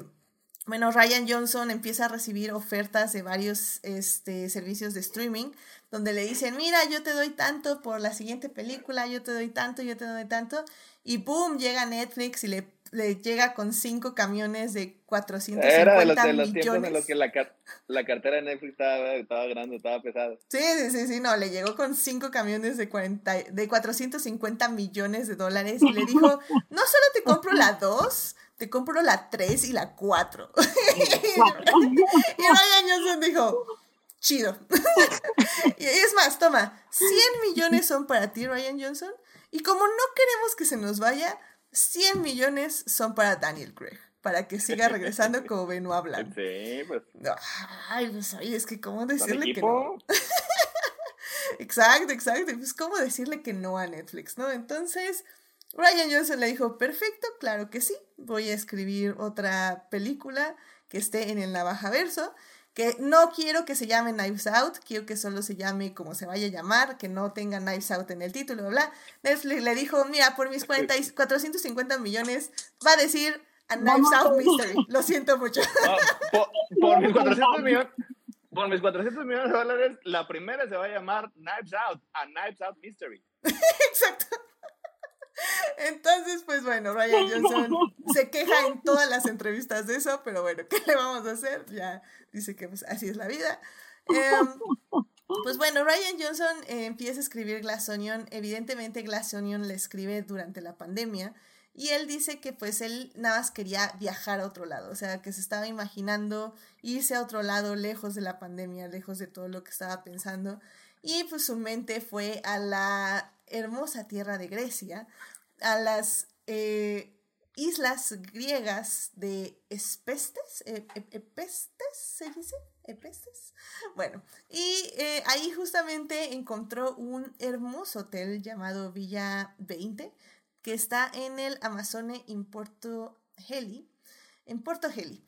bueno, Ryan Johnson empieza a recibir ofertas de varios este, servicios de streaming donde le dicen, mira, yo te doy tanto por la siguiente película, yo te doy tanto, yo te doy tanto. Y boom, llega Netflix y le, le llega con cinco camiones de 450 Era de los, de los tiempos en los que la, la cartera de Netflix estaba, estaba, grande, estaba pesada. Sí, sí, sí, sí, no, le llegó con cinco camiones de, 40, de 450 millones de dólares y le dijo, no solo te compro la dos, te compro la tres y la cuatro. y Ryan Johnson dijo, chido. y es más, toma, 100 millones son para ti, Ryan Johnson, y como no queremos que se nos vaya, 100 millones son para Daniel Craig, para que siga regresando como Benoit Blanc. Sí, pues. Ay, pues oye, es que cómo decirle que no. exacto, exacto. Pues cómo decirle que no a Netflix, ¿no? Entonces, Ryan Johnson le dijo, perfecto, claro que sí, voy a escribir otra película que esté en el navajaverso que no quiero que se llame Knives Out, quiero que solo se llame como se vaya a llamar, que no tenga Knives Out en el título, bla. Netflix le dijo, mira, por mis 40 450 millones va a decir a Knives Out Mystery. Lo siento mucho. por, mis 400 millones. Por mis 400 millones de dólares, la primera se va a llamar Knives Out, a Knives Out Mystery. Exacto. Entonces, pues bueno, Ryan Johnson se queja en todas las entrevistas de eso, pero bueno, ¿qué le vamos a hacer? Ya dice que pues así es la vida. Em, pues bueno, Ryan Johnson eh, empieza a escribir Glass Onion. Evidentemente Glass Onion le escribe durante la pandemia. Y él dice que pues él nada más quería viajar a otro lado, o sea, que se estaba imaginando irse a otro lado, lejos de la pandemia, lejos de todo lo que estaba pensando. Y pues su mente fue a la hermosa tierra de Grecia, a las eh, islas griegas de Espestes, Epestes, ¿se dice? Epestes. Bueno, y eh, ahí justamente encontró un hermoso hotel llamado Villa 20, que está en el Amazone en Porto Heli, en Porto Heli.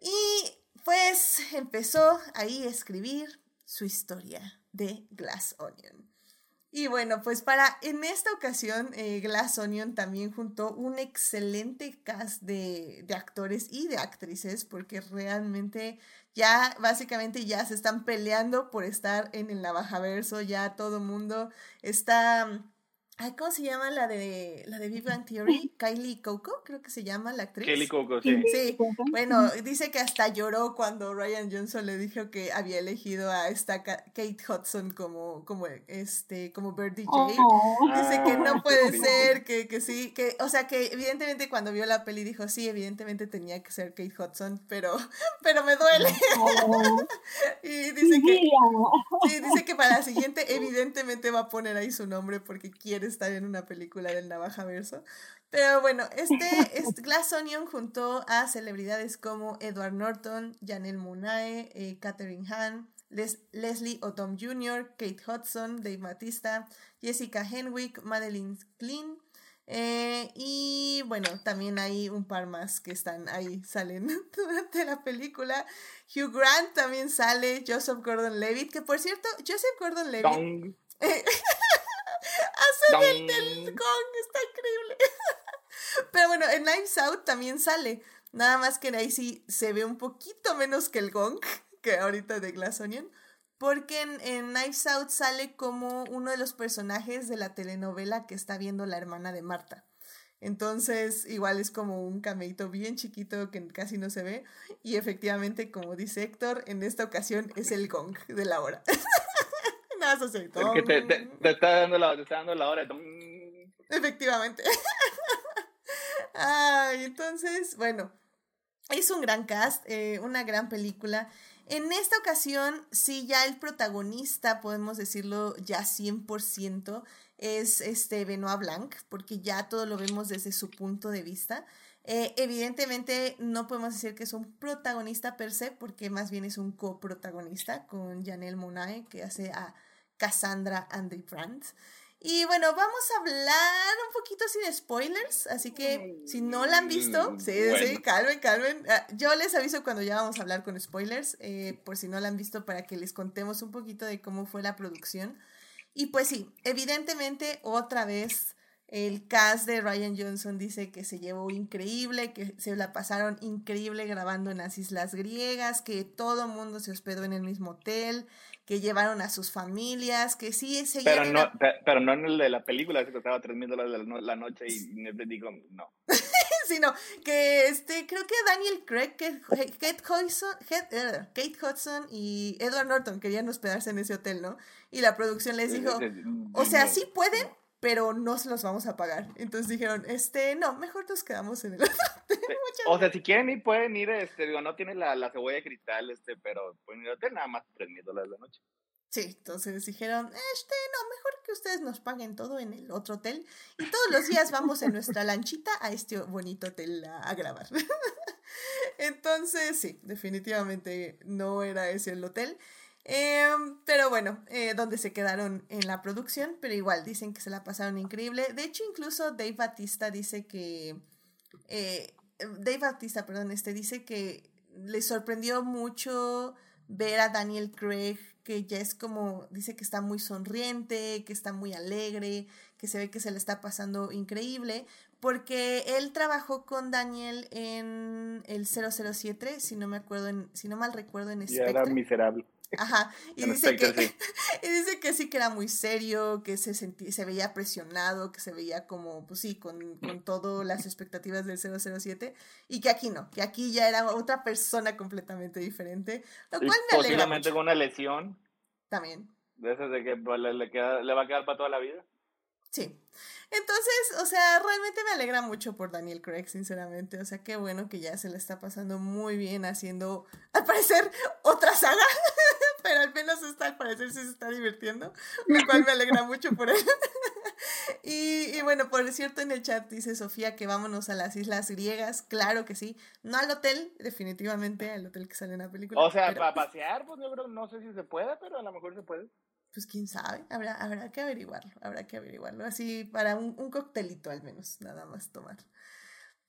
Y pues empezó ahí a escribir su historia de Glass Onion. Y bueno, pues para en esta ocasión eh, Glass Onion también juntó un excelente cast de, de, actores y de actrices porque realmente ya básicamente ya se están peleando por estar en el navajaverso, ya todo mundo está ¿cómo se llama la de la de Big Bang Theory? Kylie Coco, creo que se llama la actriz. Kylie Coco, sí. Sí, bueno, dice que hasta lloró cuando Ryan Johnson le dijo que había elegido a esta Kate Hudson como, como este, como Birdie Jane. Dice que no ah, puede ser, que, que sí, que, o sea que evidentemente cuando vio la peli dijo, sí, evidentemente tenía que ser Kate Hudson, pero, pero me duele. y dice que, sí, dice que para la siguiente evidentemente va a poner ahí su nombre porque quiere estar en una película del Navaja Verso. Pero bueno, este, este Glass Onion juntó a celebridades como Edward Norton, Janelle Monae, eh, Catherine Hahn, Leslie Odom Jr., Kate Hudson, Dave Batista, Jessica Henwick, Madeline Klein. Eh, y bueno, también hay un par más que están ahí, salen durante la película. Hugh Grant también sale, Joseph Gordon Levitt, que por cierto, Joseph Gordon Levitt hace el del Kong, está increíble. Pero bueno, en Knives Out también sale. Nada más que ahí sí se ve un poquito menos que el gong que ahorita de Glass Onion. Porque en, en Knives Out sale como uno de los personajes de la telenovela que está viendo la hermana de Marta. Entonces, igual es como un cameito bien chiquito que casi no se ve. Y efectivamente, como dice Héctor, en esta ocasión es el gong de la hora. Nada más así. que te, te, está dando la, te está dando la hora. Efectivamente. Ay, entonces, bueno, es un gran cast, eh, una gran película. En esta ocasión, sí, ya el protagonista, podemos decirlo ya 100%, es este Benoit Blanc, porque ya todo lo vemos desde su punto de vista. Eh, evidentemente no podemos decir que es un protagonista per se, porque más bien es un coprotagonista con Janelle Monae, que hace a Cassandra Andy Brandt. Y bueno, vamos a hablar un poquito sin spoilers, así que si no la han visto, mm, sí, sí, calmen, calmen. Ah, yo les aviso cuando ya vamos a hablar con spoilers, eh, por si no la han visto, para que les contemos un poquito de cómo fue la producción. Y pues sí, evidentemente otra vez el cast de Ryan Johnson dice que se llevó increíble, que se la pasaron increíble grabando en las islas griegas, que todo mundo se hospedó en el mismo hotel, que llevaron a sus familias, que sí se pero no Pero no en el de la película, que costaba 3 mil dólares la noche y les digo no. sino que este, creo que Daniel Craig, Kate Hudson, eh, Kate Hudson y Edward Norton querían hospedarse en ese hotel, ¿no? Y la producción les dijo, o sea, sí pueden, pero no se los vamos a pagar. Entonces dijeron, este, no, mejor nos quedamos en el O sea, si quieren ir, pueden ir, este, digo, no tiene la, la cebolla de cristal, este, pero pueden ir al hotel nada más 3 mil dólares la noche. Sí, entonces dijeron, este, no, mejor que ustedes nos paguen todo en el otro hotel y todos los días vamos en nuestra lanchita a este bonito hotel a grabar. entonces, sí, definitivamente no era ese el hotel. Em, pero bueno, eh, donde se quedaron en la producción, pero igual dicen que se la pasaron increíble. De hecho, incluso Dave Batista dice que. Eh, Dave Batista, perdón, este dice que le sorprendió mucho ver a Daniel Craig, que ya es como, dice que está muy sonriente, que está muy alegre, que se ve que se le está pasando increíble, porque él trabajó con Daniel en el 007, si no me acuerdo, en, si no mal recuerdo en Spectre. Y era miserable. Ajá, y dice, que, sí. y dice que sí que era muy serio, que se sentía, se veía presionado, que se veía como, pues sí, con, con todas las expectativas del 007, y que aquí no, que aquí ya era otra persona completamente diferente, lo cual me alegra Posiblemente con una lesión. También. De esas de que pues, le, le, queda, le va a quedar para toda la vida. Sí. Entonces, o sea, realmente me alegra mucho por Daniel Craig, sinceramente. O sea, qué bueno que ya se le está pasando muy bien haciendo, al parecer, otra saga. Pero al menos está, al parecer, sí se está divirtiendo. Lo cual me alegra mucho por él. y, y bueno, por cierto, en el chat dice Sofía que vámonos a las islas griegas. Claro que sí. No al hotel, definitivamente, al hotel que sale en la película. O sea, para pasear, pues yo creo, no sé si se puede, pero a lo mejor se puede pues quién sabe, habrá, habrá que averiguarlo, habrá que averiguarlo, así para un, un coctelito al menos, nada más tomar.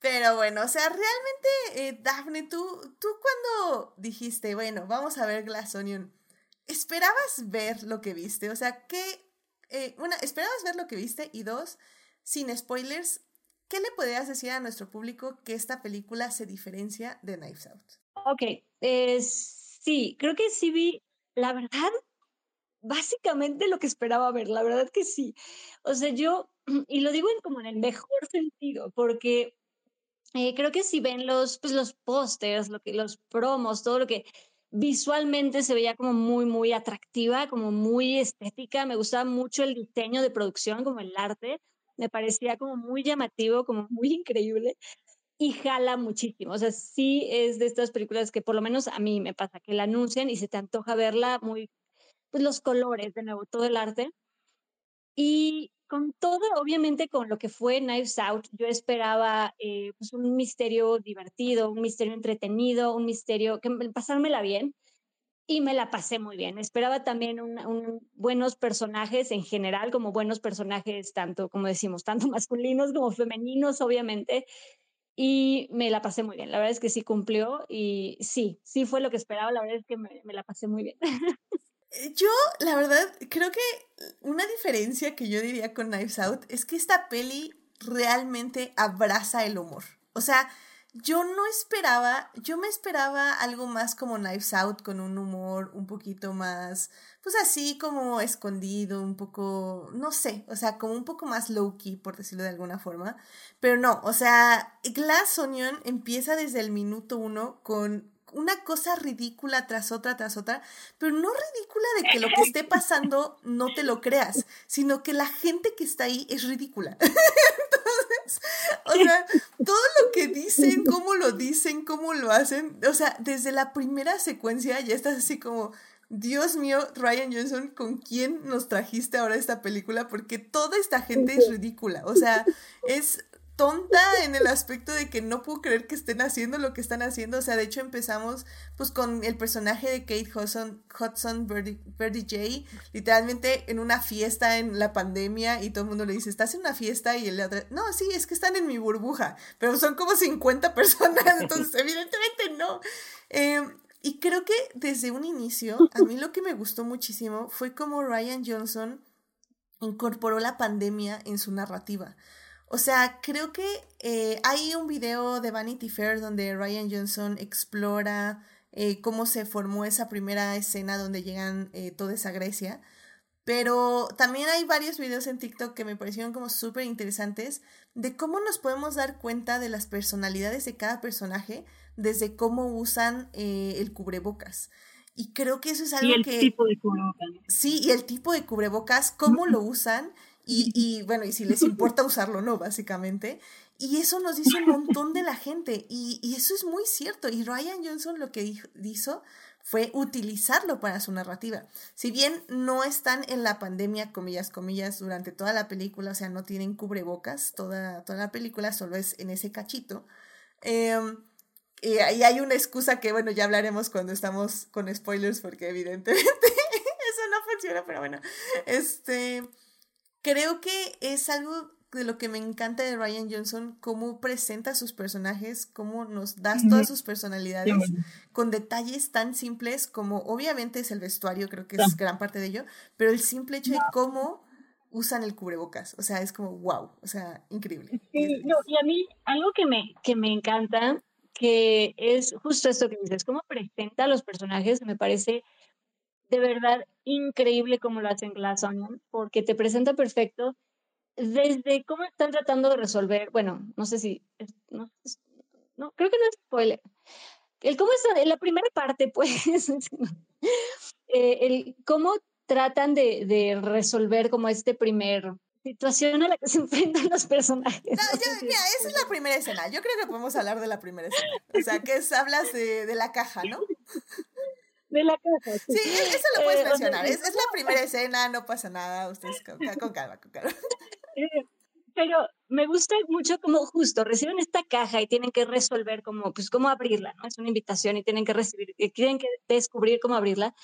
Pero bueno, o sea, realmente, eh, Daphne, tú, tú cuando dijiste, bueno, vamos a ver Glass Onion, ¿esperabas ver lo que viste? O sea, ¿qué, eh, una, ¿esperabas ver lo que viste? Y dos, sin spoilers, ¿qué le podrías decir a nuestro público que esta película se diferencia de Knives Out? Ok, eh, sí, creo que sí vi, la verdad, básicamente lo que esperaba ver, la verdad que sí. O sea, yo, y lo digo en, como en el mejor sentido, porque eh, creo que si ven los, pues los pósters, lo que, los promos, todo lo que visualmente se veía como muy, muy atractiva, como muy estética, me gustaba mucho el diseño de producción, como el arte, me parecía como muy llamativo, como muy increíble y jala muchísimo. O sea, sí es de estas películas que por lo menos a mí me pasa, que la anuncian y se te antoja verla muy pues los colores, de nuevo, todo el arte. Y con todo, obviamente con lo que fue Knives Out, yo esperaba eh, pues un misterio divertido, un misterio entretenido, un misterio que pasármela bien y me la pasé muy bien. Esperaba también un, buenos personajes en general, como buenos personajes, tanto, como decimos, tanto masculinos como femeninos, obviamente. Y me la pasé muy bien. La verdad es que sí cumplió y sí, sí fue lo que esperaba. La verdad es que me, me la pasé muy bien. Yo, la verdad, creo que una diferencia que yo diría con Knives Out es que esta peli realmente abraza el humor. O sea, yo no esperaba, yo me esperaba algo más como Knives Out, con un humor un poquito más, pues así como escondido, un poco, no sé, o sea, como un poco más low-key, por decirlo de alguna forma. Pero no, o sea, Glass Onion empieza desde el minuto uno con una cosa ridícula tras otra, tras otra, pero no ridícula de que lo que esté pasando no te lo creas, sino que la gente que está ahí es ridícula. Entonces, o sea, todo lo que dicen, cómo lo dicen, cómo lo hacen, o sea, desde la primera secuencia ya estás así como... Dios mío, Ryan Johnson, ¿con quién nos trajiste ahora esta película? Porque toda esta gente es ridícula. O sea, es tonta en el aspecto de que no puedo creer que estén haciendo lo que están haciendo. O sea, de hecho empezamos pues con el personaje de Kate Hudson, Hudson Birdie, J, literalmente en una fiesta en la pandemia y todo el mundo le dice, ¿estás en una fiesta? Y el otro, no, sí, es que están en mi burbuja, pero son como 50 personas, entonces evidentemente no. Em, y creo que desde un inicio, a mí lo que me gustó muchísimo fue como Ryan Johnson incorporó la pandemia en su narrativa. O sea, creo que eh, hay un video de Vanity Fair donde Ryan Johnson explora eh, cómo se formó esa primera escena donde llegan eh, toda esa Grecia. Pero también hay varios videos en TikTok que me parecieron como súper interesantes de cómo nos podemos dar cuenta de las personalidades de cada personaje desde cómo usan el cubrebocas. Y creo que eso es algo y el que... Tipo de cubrebocas. Sí, y el tipo de cubrebocas, cómo lo usan y, y, bueno, y si les importa usarlo o no, básicamente. Y eso nos dice un montón de la gente. Y, y, eso es muy cierto. Y Ryan Johnson lo que hizo fue utilizarlo para su narrativa. Si bien no están en la pandemia, comillas, comillas, durante toda la película, o sea, no tienen cubrebocas, toda, toda la película solo es en ese cachito. Em, y ahí hay una excusa que, bueno, ya hablaremos cuando estamos con spoilers, porque evidentemente eso no funciona, pero bueno, este creo que es algo de lo que me encanta de Ryan Johnson, cómo presenta sus personajes, cómo nos das todas sus personalidades, con detalles tan simples como obviamente es el vestuario, creo que es gran parte de ello, pero el simple hecho de cómo usan el cubrebocas, o sea, es como wow, o sea, increíble. Sí, no, y a mí algo que me, que me encanta, que es justo esto que dices, cómo presenta a los personajes, me parece de verdad increíble como lo hacen Glass Onion, porque te presenta perfecto desde cómo están tratando de resolver, bueno, no sé si, no, no creo que no es spoiler. El cómo en la primera parte, pues, eh, el cómo tratan de, de, resolver como este primer situación a la que se enfrentan los personajes. No, mira, esa es la primera escena. Yo creo que podemos hablar de la primera escena. O sea, que es, hablas de, de la caja, ¿no? De la casa. Sí, e-, eso lo puedes eh, mencionar. es, es, la primera escena, no pasa nada. Ustedes con, con calma, con calma. Eh, pero me gusta mucho como justo reciben esta caja y tienen que resolver cómo, pues cómo abrirla, ¿no? Es una invitación y tienen que recibir, eh, tienen que descubrir cómo abrirla.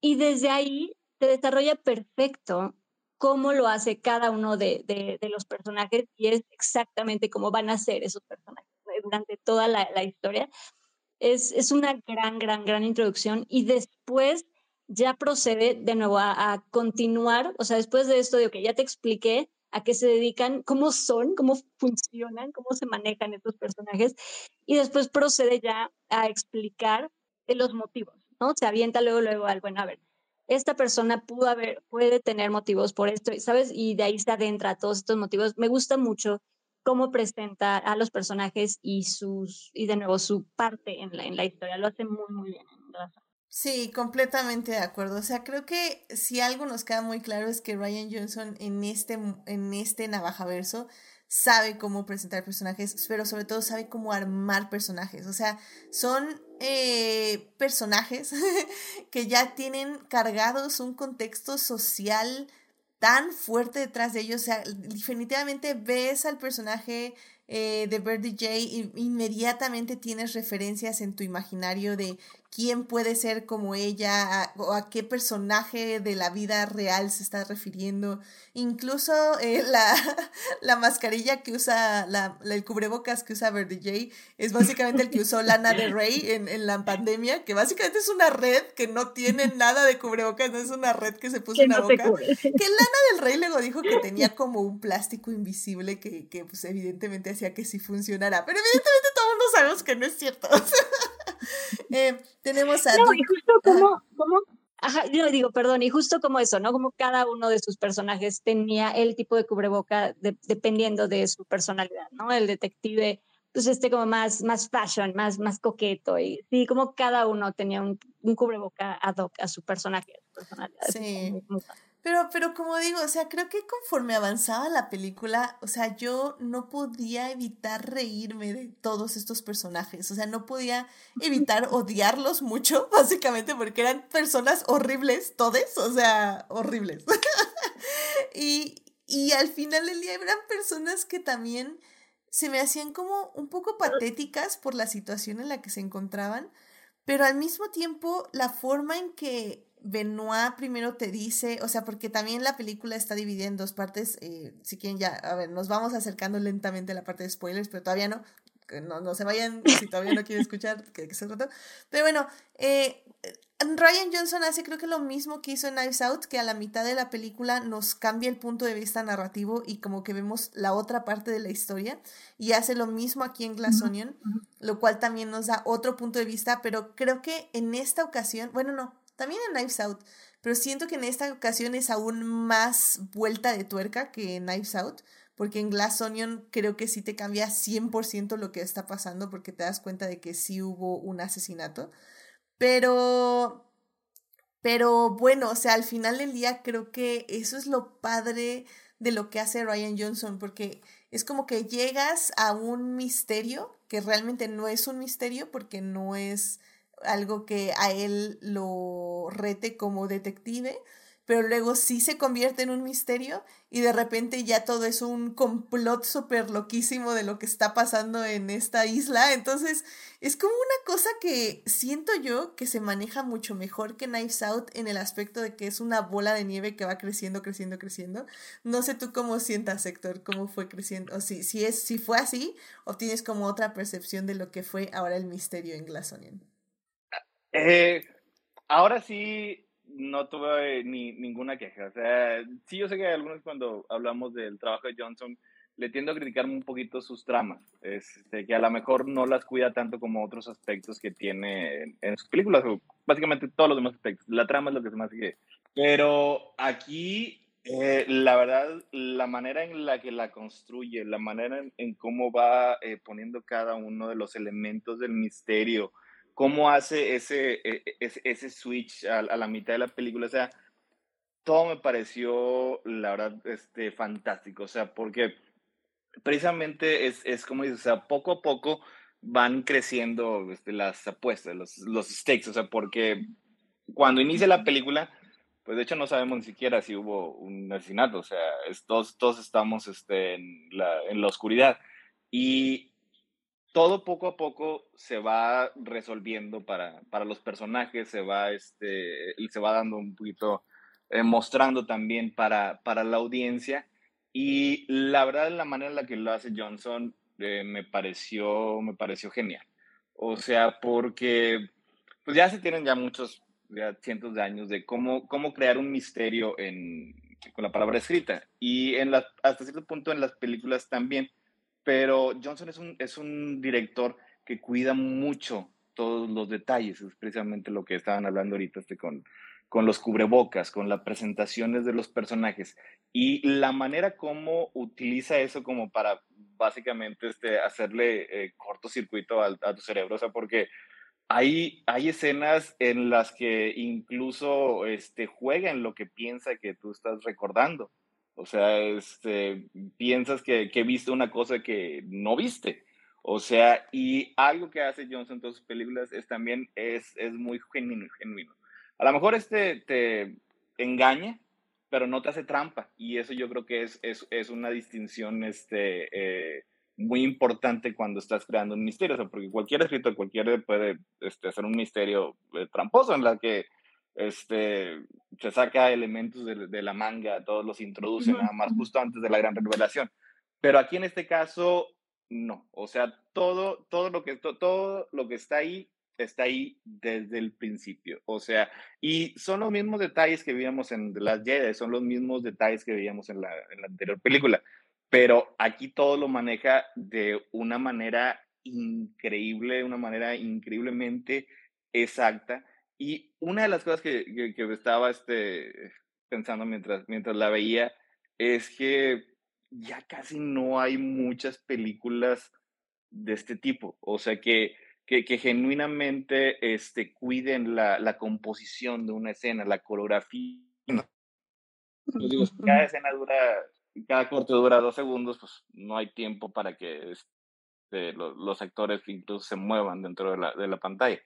Y desde ahí se desarrolla perfecto cómo lo hace cada uno de, de, de los personajes y es exactamente cómo van a ser esos personajes durante toda la, la historia es, una gran, gran, gran introducción y después ya procede de nuevo a, continuar, o sea, después de esto de que ya te expliqué a qué se dedican, cómo son, cómo funcionan, cómo se manejan estos personajes, y después procede ya a explicar los motivos, ¿no? Se avienta luego, luego al, bueno, a ver, esta persona pudo haber, puede tener motivos por esto, ¿sabes? Y de ahí se adentra todos estos motivos. Me gusta mucho cómo presenta a los personajes y sus y de nuevo su parte en la, en la historia. Lo hace muy, muy bien. Sí, completamente de acuerdo. O sea, creo que si algo nos queda muy claro es que Ryan Johnson en este, en este navajaverso sabe cómo presentar personajes, pero sobre todo sabe cómo armar personajes. O sea, son eh, personajes que ya tienen cargados un contexto social tan fuerte detrás de ellos. O sea, definitivamente ves al personaje eh, de Birdie J y inmediatamente tienes referencias en tu imaginario de quién puede ser como ella o a qué personaje de la vida real se está refiriendo. Incluso eh, la, la, mascarilla que usa, la, el cubrebocas que usa Verdi J es básicamente el que usó Lana de Rey en, en, la pandemia, que básicamente es una red que no tiene nada de cubrebocas, no es una red que se puso en la boca. Que Lana del Rey luego dijo que tenía como un plástico invisible que, que pues evidentemente hacía que sí funcionara, pero evidentemente todos mundo sabemos que no es cierto. eh, tenemos a... No, y justo como, como, ajá, yo digo, perdón, y justo como eso, ¿no? Como cada uno de sus personajes tenía el tipo de cubreboca dependiendo de su personalidad, ¿no? El detective, pues este como más, más fashion, más, más coqueto, y sí, como cada uno tenía un, un cubreboca ad hoc a su personaje, a su personalidad. Sí. Pero, pero como digo, o sea, creo que conforme avanzaba la película, o sea, yo no podía evitar reírme de todos estos personajes. O sea, no podía evitar odiarlos mucho, básicamente, porque eran personas horribles, todes, o sea, horribles. y, y al final del día eran personas que también se me hacían como un poco patéticas por la situación en la que se encontraban, pero al mismo tiempo la forma en que Benoit primero te dice, o sea, porque también la película está dividida en dos partes, eh, si quieren ya, a ver, nos vamos acercando lentamente a la parte de spoilers, pero todavía no, no, no se vayan si todavía no quieren escuchar que, que se trató. Pero bueno, eh, Ryan Johnson hace creo que lo mismo que hizo en Knives Out, que a la mitad de la película nos cambia el punto de vista narrativo y como que vemos la otra parte de la historia y hace lo mismo aquí en Glass Onion, lo cual también nos da otro punto de vista, pero creo que en esta ocasión, bueno, no, también en Knives Out, pero siento que en esta ocasión es aún más vuelta de tuerca que en Knives Out, porque en Glass Onion creo que sí te cambia 100% lo que está pasando porque te das cuenta de que sí hubo un asesinato. Pero pero bueno, o sea, al final del día creo que eso es lo padre de lo que hace Ryan Johnson, porque es como que llegas a un misterio que realmente no es un misterio porque no es algo que a él lo rete como detective, pero luego sí se convierte en un misterio y de repente ya todo es un complot súper loquísimo de lo que está pasando en esta isla. Entonces es como una cosa que siento yo que se maneja mucho mejor que Knives Out en el aspecto de que es una bola de nieve que va creciendo, creciendo, creciendo. No sé tú cómo sientas, Héctor, cómo fue creciendo, o si, si, es, si fue así o tienes como otra percepción de lo que fue ahora el misterio en Glass eh, ahora sí no tuve ni ninguna queja. O sea, sí, yo sé que algunos cuando hablamos del trabajo de Johnson le tiendo a criticar un poquito sus tramas, este, que a lo mejor no las cuida tanto como otros aspectos que tiene en, sus películas, o básicamente todos los demás aspectos. La trama es lo que se más que... Pero aquí, eh, la verdad, la manera en la que la construye, la manera en, cómo va eh, poniendo cada uno de los elementos del misterio, cómo hace ese, e, e, ese, ese switch a, la mitad de la película. O sea, todo me pareció, la verdad, este, fantástico. O sea, porque precisamente es, es como dices, o sea, poco a poco van creciendo este, las apuestas, los, los stakes. O sea, porque cuando inicia la película, pues de hecho no sabemos ni siquiera si hubo un asesinato. O sea, todos, todos estamos este, en, la, en la oscuridad. Y todo poco a poco se va resolviendo para, para los personajes, se va, este, se va dando un poquito, eh, mostrando también para, para la audiencia. Y la verdad, la manera en la que lo hace Johnson eh, me, pareció, me pareció genial. O sea, porque pues ya se tienen ya muchos, ya cientos de años de cómo, cómo crear un misterio en, con la palabra escrita. Y en hasta cierto punto en las películas también pero Johnson es un, es un director que cuida mucho todos los detalles, es precisamente lo que estaban hablando ahorita este, con, con los cubrebocas, con las presentaciones de los personajes y la manera como utiliza eso como para básicamente este, hacerle eh, cortocircuito a, a, tu cerebro, o sea, porque hay, hay escenas en las que incluso este, juega en lo que piensa que tú estás recordando. O sea, este, piensas que, que viste una cosa que no viste. O sea, y algo que hace Johnson en todas sus películas es también es, es muy genuino. A lo mejor este te engaña, pero no te hace trampa. Y eso yo creo que es, es, es una distinción este, eh, muy importante cuando estás creando un misterio, o sea, porque cualquier escritor, cualquiera puede este, hacer un misterio eh, tramposo en la que este, se saca elementos de, de la manga, todos los introduce nada más justo antes de la gran revelación. Pero aquí en este caso, no. O sea, todo, todo, lo, que, todo lo que está ahí está ahí desde el principio. O sea, y son los mismos detalles que veíamos en Last Jedi, son los mismos detalles que veíamos en la, en la anterior película. Pero aquí todo lo maneja de una manera increíble, una manera increíblemente exacta. Y una de las cosas que, que, estaba este, pensando mientras, mientras la veía es que ya casi no hay muchas películas de este tipo. O sea, que, que, que genuinamente este, cuiden la, la, composición de una escena, la coreografía. Digo, cada escena dura cada corte dura dos segundos, pues no hay tiempo para que este, los, los, actores incluso se muevan dentro de la, de la pantalla.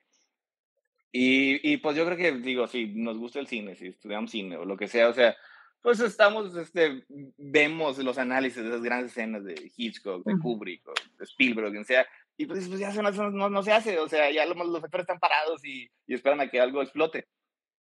Y, y, pues yo creo que, digo, si nos gusta el cine, si estudiamos cine o lo que sea, o sea, pues estamos, este, vemos los análisis de esas grandes escenas de Hitchcock, de Kubrick, o de Spielberg, quien sea, y pues, pues ya no, no, no, se hace, o sea, ya los, los actores están parados y, y esperan a que algo explote.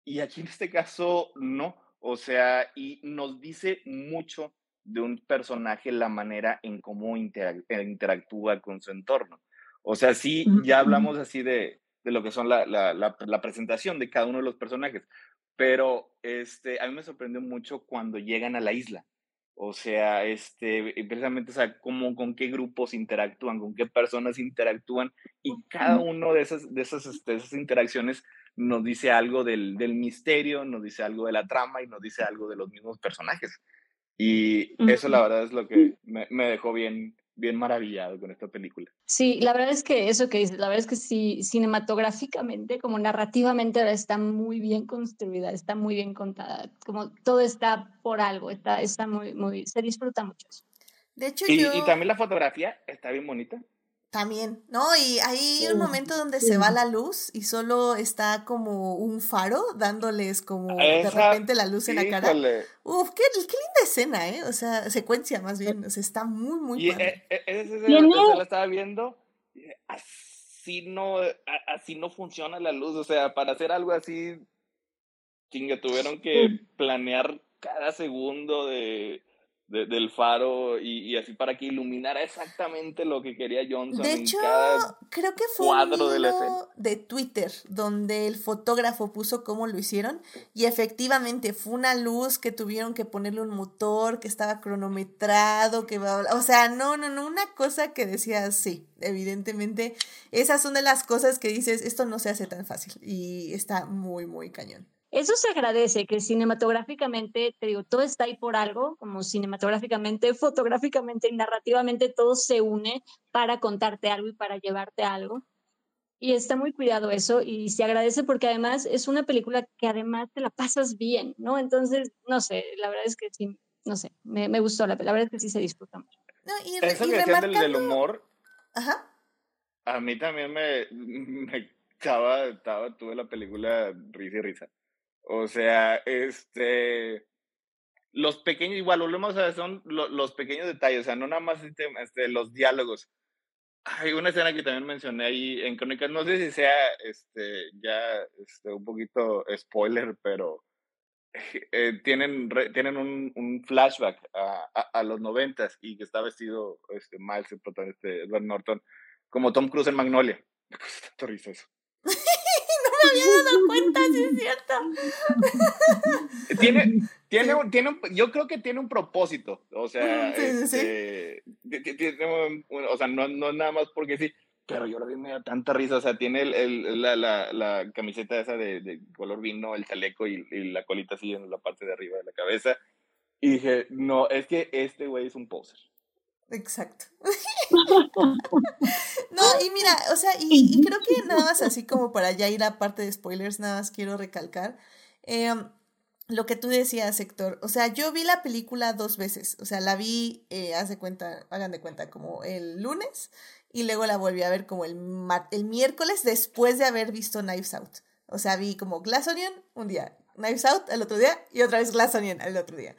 Y aquí en este caso, no, o sea, y nos dice mucho de un personaje la manera en cómo interactúa con su entorno. O sea, sí, ya hablamos así de, de lo que son la, la, la, presentación de cada uno de los personajes, pero este, a mí me sorprendió mucho cuando llegan a la isla. O sea, este, precisamente, o sea, cómo, con qué grupos interactúan, con qué personas interactúan, y cada uno de esas, de esas, este, esas interacciones nos dice algo del, del misterio, nos dice algo de la trama y nos dice algo de los mismos personajes. Y eso la verdad es lo que me, me, dejó bien, bien maravillado con esta película. Sí, la verdad es que eso que dices, la verdad es que sí, cinematográficamente, como narrativamente está muy bien construida, está muy bien contada, como todo está por algo, está, está muy, muy, se disfruta mucho eso. De hecho, y, yo... y también la fotografía está bien bonita. También, ¿no? Y hay un momento donde se va la luz y solo está como un faro dándoles como de repente la luz en la cara. Uf, qué, qué, linda escena, ¿eh? O sea, secuencia más bien. O sea, está muy, muy y e, e, esa escena la estaba viendo. Así no, así no funciona la luz. O sea, para hacer algo así, chinga, tuvieron que planear cada segundo de del faro y, así para que iluminara exactamente lo que quería Johnson. De hecho, creo que fue un de, de, Twitter donde el fotógrafo puso cómo lo hicieron y efectivamente fue una luz que tuvieron que ponerle un motor que estaba cronometrado, que va, o sea, no, no, no, una cosa que decía sí, evidentemente esas son de las cosas que dices, esto no se hace tan fácil y está muy, muy cañón. Eso se agradece, que cinematográficamente, te digo, todo está ahí por algo, como cinematográficamente, fotográficamente y narrativamente todo se une para contarte algo y para llevarte algo. Y está muy cuidado eso y se agradece porque además es una película que además te la pasas bien, ¿no? Entonces, no sé, la verdad es que sí, no sé, me, me gustó, la, la, verdad es que sí se disfruta mucho. No, y, Eso que decían del, del, humor, Ajá. a mí también me, me estaba, estaba, tuve la película risa y risa. O sea, este, los pequeños, igual volvemos a son los pequeños detalles, o sea, no nada más este, los diálogos. Hay una escena que también mencioné ahí en Crónicas, no sé si sea este, ya este, un poquito spoiler, pero eh, tienen, tienen un, flashback a, a, los noventas y que está vestido este, Miles, el protagonista, Edward Norton, como Tom Cruise en Magnolia. Me puse tanto eso. Me había dado cuenta, sí es cierto. Tiene, tiene, tiene un, yo creo que tiene un propósito, o sea, este, o sea, no, no nada más porque sí, pero yo lo vi me da tanta risa, o sea, tiene el, el, la, la, la, camiseta esa de, de, color vino, el chaleco y, y, la colita así en la parte de arriba de la cabeza, y dije, no, es que este güey es un poser. Exacto. no, y mira, o sea, y, creo que nada más así como para ya ir a parte de spoilers, nada más quiero recalcar. Em, lo que tú decías, Héctor, o sea, yo vi la película dos veces, o sea, la vi, eh, haz de cuenta, hagan de cuenta, como el lunes y luego la volví a ver como el, el miércoles después de haber visto Knives Out. O sea, vi como Glass Onion un día, Knives Out al otro día y otra vez Glass Onion al otro día.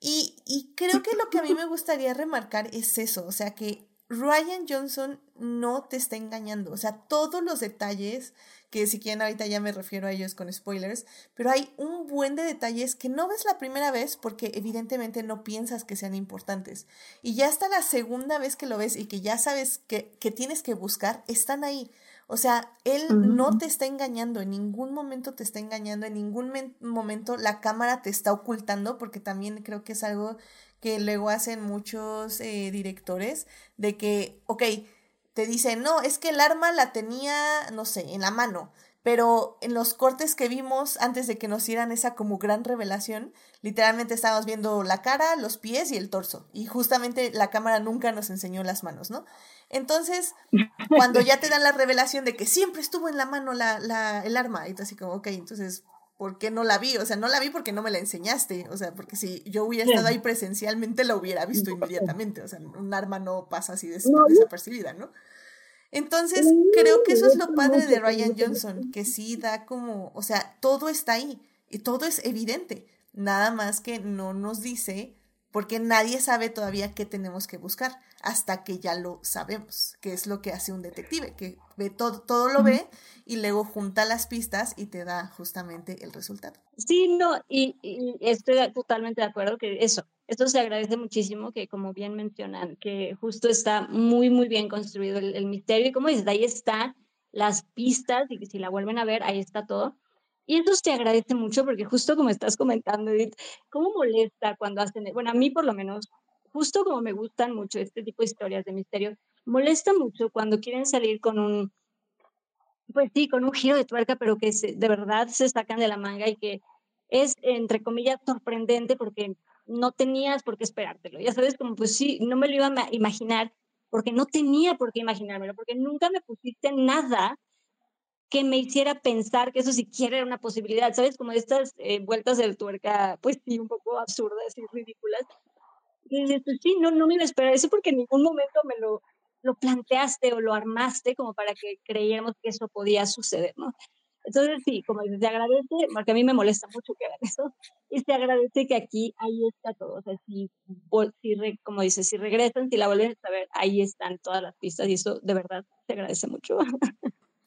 Y, y creo que lo que a mí me gustaría remarcar es eso, o sea que Ryan Johnson no te está engañando, o sea, todos los detalles, que si quieren ahorita ya me refiero a ellos con spoilers, pero hay un buen de detalles que no ves la primera vez porque evidentemente no piensas que sean importantes. Y ya hasta la segunda vez que lo ves y que ya sabes que, que tienes que buscar, están ahí. O sea, él no te está engañando, en ningún momento te está engañando, en ningún momento la cámara te está ocultando, porque también creo que es algo que luego hacen muchos eh, directores, de que, ok, te dicen, no, es que el arma la tenía, no sé, en la mano, pero en los cortes que vimos antes de que nos dieran esa como gran revelación, literalmente estábamos viendo la cara, los pies y el torso, y justamente la cámara nunca nos enseñó las manos, ¿no? Entonces, cuando ya te dan la revelación de que siempre estuvo en la mano la, la, el arma, y tú así como, ok, entonces, ¿por qué no la vi? O sea, no la vi porque no me la enseñaste, o sea, porque si yo hubiera estado ahí presencialmente, la hubiera visto inmediatamente, o sea, un arma no pasa así desapercibida, ¿no? Entonces, creo que eso es lo padre de Ryan Johnson, que sí da como, o sea, todo está ahí y todo es evidente, nada más que no nos dice porque nadie sabe todavía qué tenemos que buscar hasta que ya lo sabemos, que es lo que hace un detective, que ve todo, todo lo ve y luego junta las pistas y te da justamente el resultado. Sí, no, y, estoy totalmente de acuerdo que eso, esto se agradece muchísimo, que como bien mencionan, que justo está muy, muy bien construido el, misterio y como dices, ahí están las pistas y que si la vuelven a ver, ahí está todo. Y eso se agradece mucho porque justo como estás comentando, Edith, ¿cómo molesta cuando hacen, bueno, a mí por lo menos, justo como me gustan mucho este tipo de historias de misterio, molesta mucho cuando quieren salir con un, pues sí, con un giro de tuerca, pero que de verdad se sacan de la manga y que es, entre comillas, sorprendente porque no tenías por qué esperártelo. Ya sabes, como pues sí, no me lo iba a imaginar porque no tenía por qué imaginármelo, porque nunca me pusiste nada que me hiciera pensar que eso siquiera era una posibilidad, ¿sabes? Como estas eh, vueltas de tuerca, pues sí, un poco absurdas y ridículas. Y dices, pues sí, no, no me iba a esperar eso porque en ningún momento me lo, lo planteaste o lo armaste como para que creyéramos que eso podía suceder, ¿no? Entonces, sí, como dices, se agradece, porque a mí me molesta mucho que hagan eso, y se agradece que aquí ahí está todo. O sea, si, si como dices, si regresan, si la vuelven a saber, ahí están todas las pistas, y eso de verdad se agradece mucho.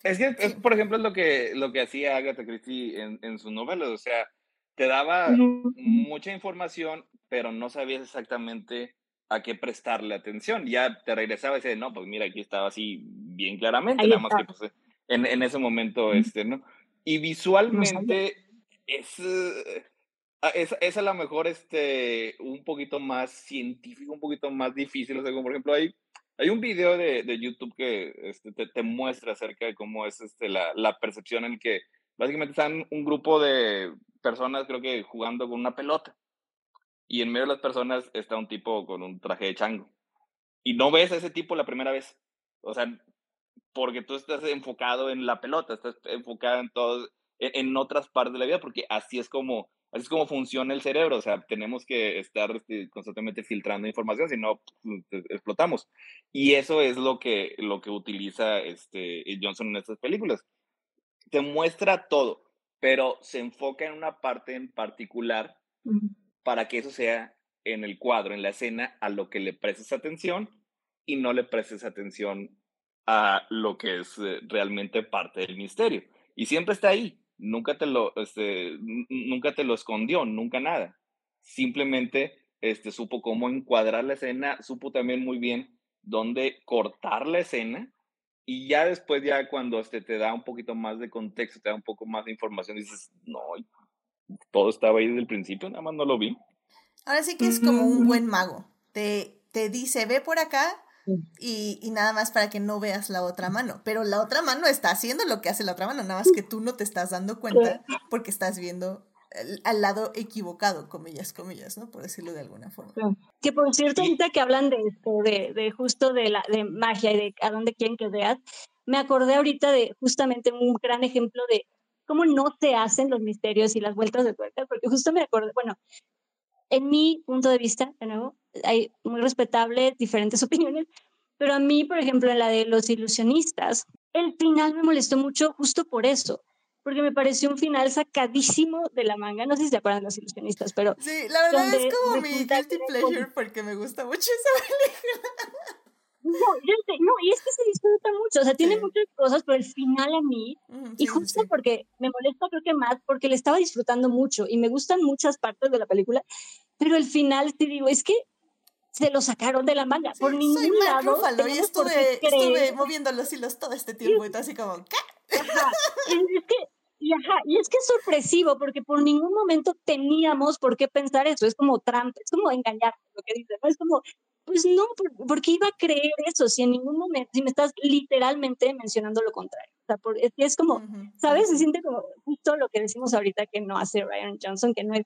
Es que, es, por ejemplo, es lo que, lo que hacía Agatha Christie en, en sus novelas, o sea, te daba mucha información, pero no sabías exactamente a qué prestarle atención. Ya te regresaba y decía, no, pues mira, aquí estaba así bien claramente, nada más que pues, en, en, ese momento, este, ¿no? Y visualmente es, eh, es, es, a lo mejor este, un poquito más científico, un poquito más difícil, o sea, como por ejemplo hay hay un video de, de YouTube que este, te, te, muestra acerca de cómo es este, la, la, percepción en que básicamente están un grupo de personas, creo que jugando con una pelota. Y en medio de las personas está un tipo con un traje de chango. Y no ves a ese tipo la primera vez. O sea, porque tú estás enfocado en la pelota, estás enfocado en todo, en, en otras partes de la vida, porque así es como Así es como funciona el cerebro, o sea, tenemos que estar este, constantemente filtrando información, si no explotamos. Y eso es lo que, lo que utiliza este, Johnson en estas películas. Te muestra todo, pero se enfoca en una parte en particular para que eso sea en el cuadro, en la escena, a lo que le prestes atención y no le prestes atención a lo que es eh, realmente parte del misterio. Y siempre está ahí nunca te lo, este, nunca te lo escondió, nunca nada. Simplemente este, supo cómo encuadrar la escena, supo también muy bien dónde cortar la escena y ya después, ya cuando este, te da un poquito más de contexto, te da un poco más de información, dices, no, todo estaba ahí desde el principio, nada más no lo vi. Ahora sí que es como un buen mago. Te, te dice, ve por acá, y, y, nada más para que no veas la otra mano. Pero la otra mano está haciendo lo que hace la otra mano, nada más que tú no te estás dando cuenta porque estás viendo al lado equivocado, comillas, comillas, ¿no? Por decirlo de alguna forma. Que por cierto, ahorita que hablan de esto, de, de justo de la de magia y de a dónde quieren que veas, me acordé ahorita de justamente un gran ejemplo de cómo no se hacen los misterios y las vueltas de tuerca, porque justo me acordé, bueno, en mi punto de vista, de nuevo, hay muy respetables diferentes opiniones, pero a mí, por ejemplo, en la de los ilusionistas, el final me molestó mucho justo por eso, porque me pareció un final sacadísimo de la manga. No sé si se acuerdan los ilusionistas, pero. Sí, la verdad es como mi guilty pleasure porque me gusta mucho esa película. No, no, y es que se disfruta mucho, o sea, tiene muchas cosas, pero el final a mí, y justo porque me molesta creo que más, porque le estaba disfrutando mucho y me gustan muchas partes de la película, pero el final te digo, es que se lo sacaron de la manga, por ningún soy lado. y estuve, estuve moviendo los hilos todo este tiempo, y así como, ¿qué? Ajá, es que y, ajá, y es que es sorpresivo porque por ningún momento teníamos por qué pensar eso, es como trampa, es como engañar, lo que dice, ¿no? Es como, pues no, porque iba a creer eso si en ningún momento, si me estás literalmente mencionando lo contrario. O sea, es, como, ¿sabes? Se siente como justo lo que decimos ahorita que no hace Ryan Johnson, que no es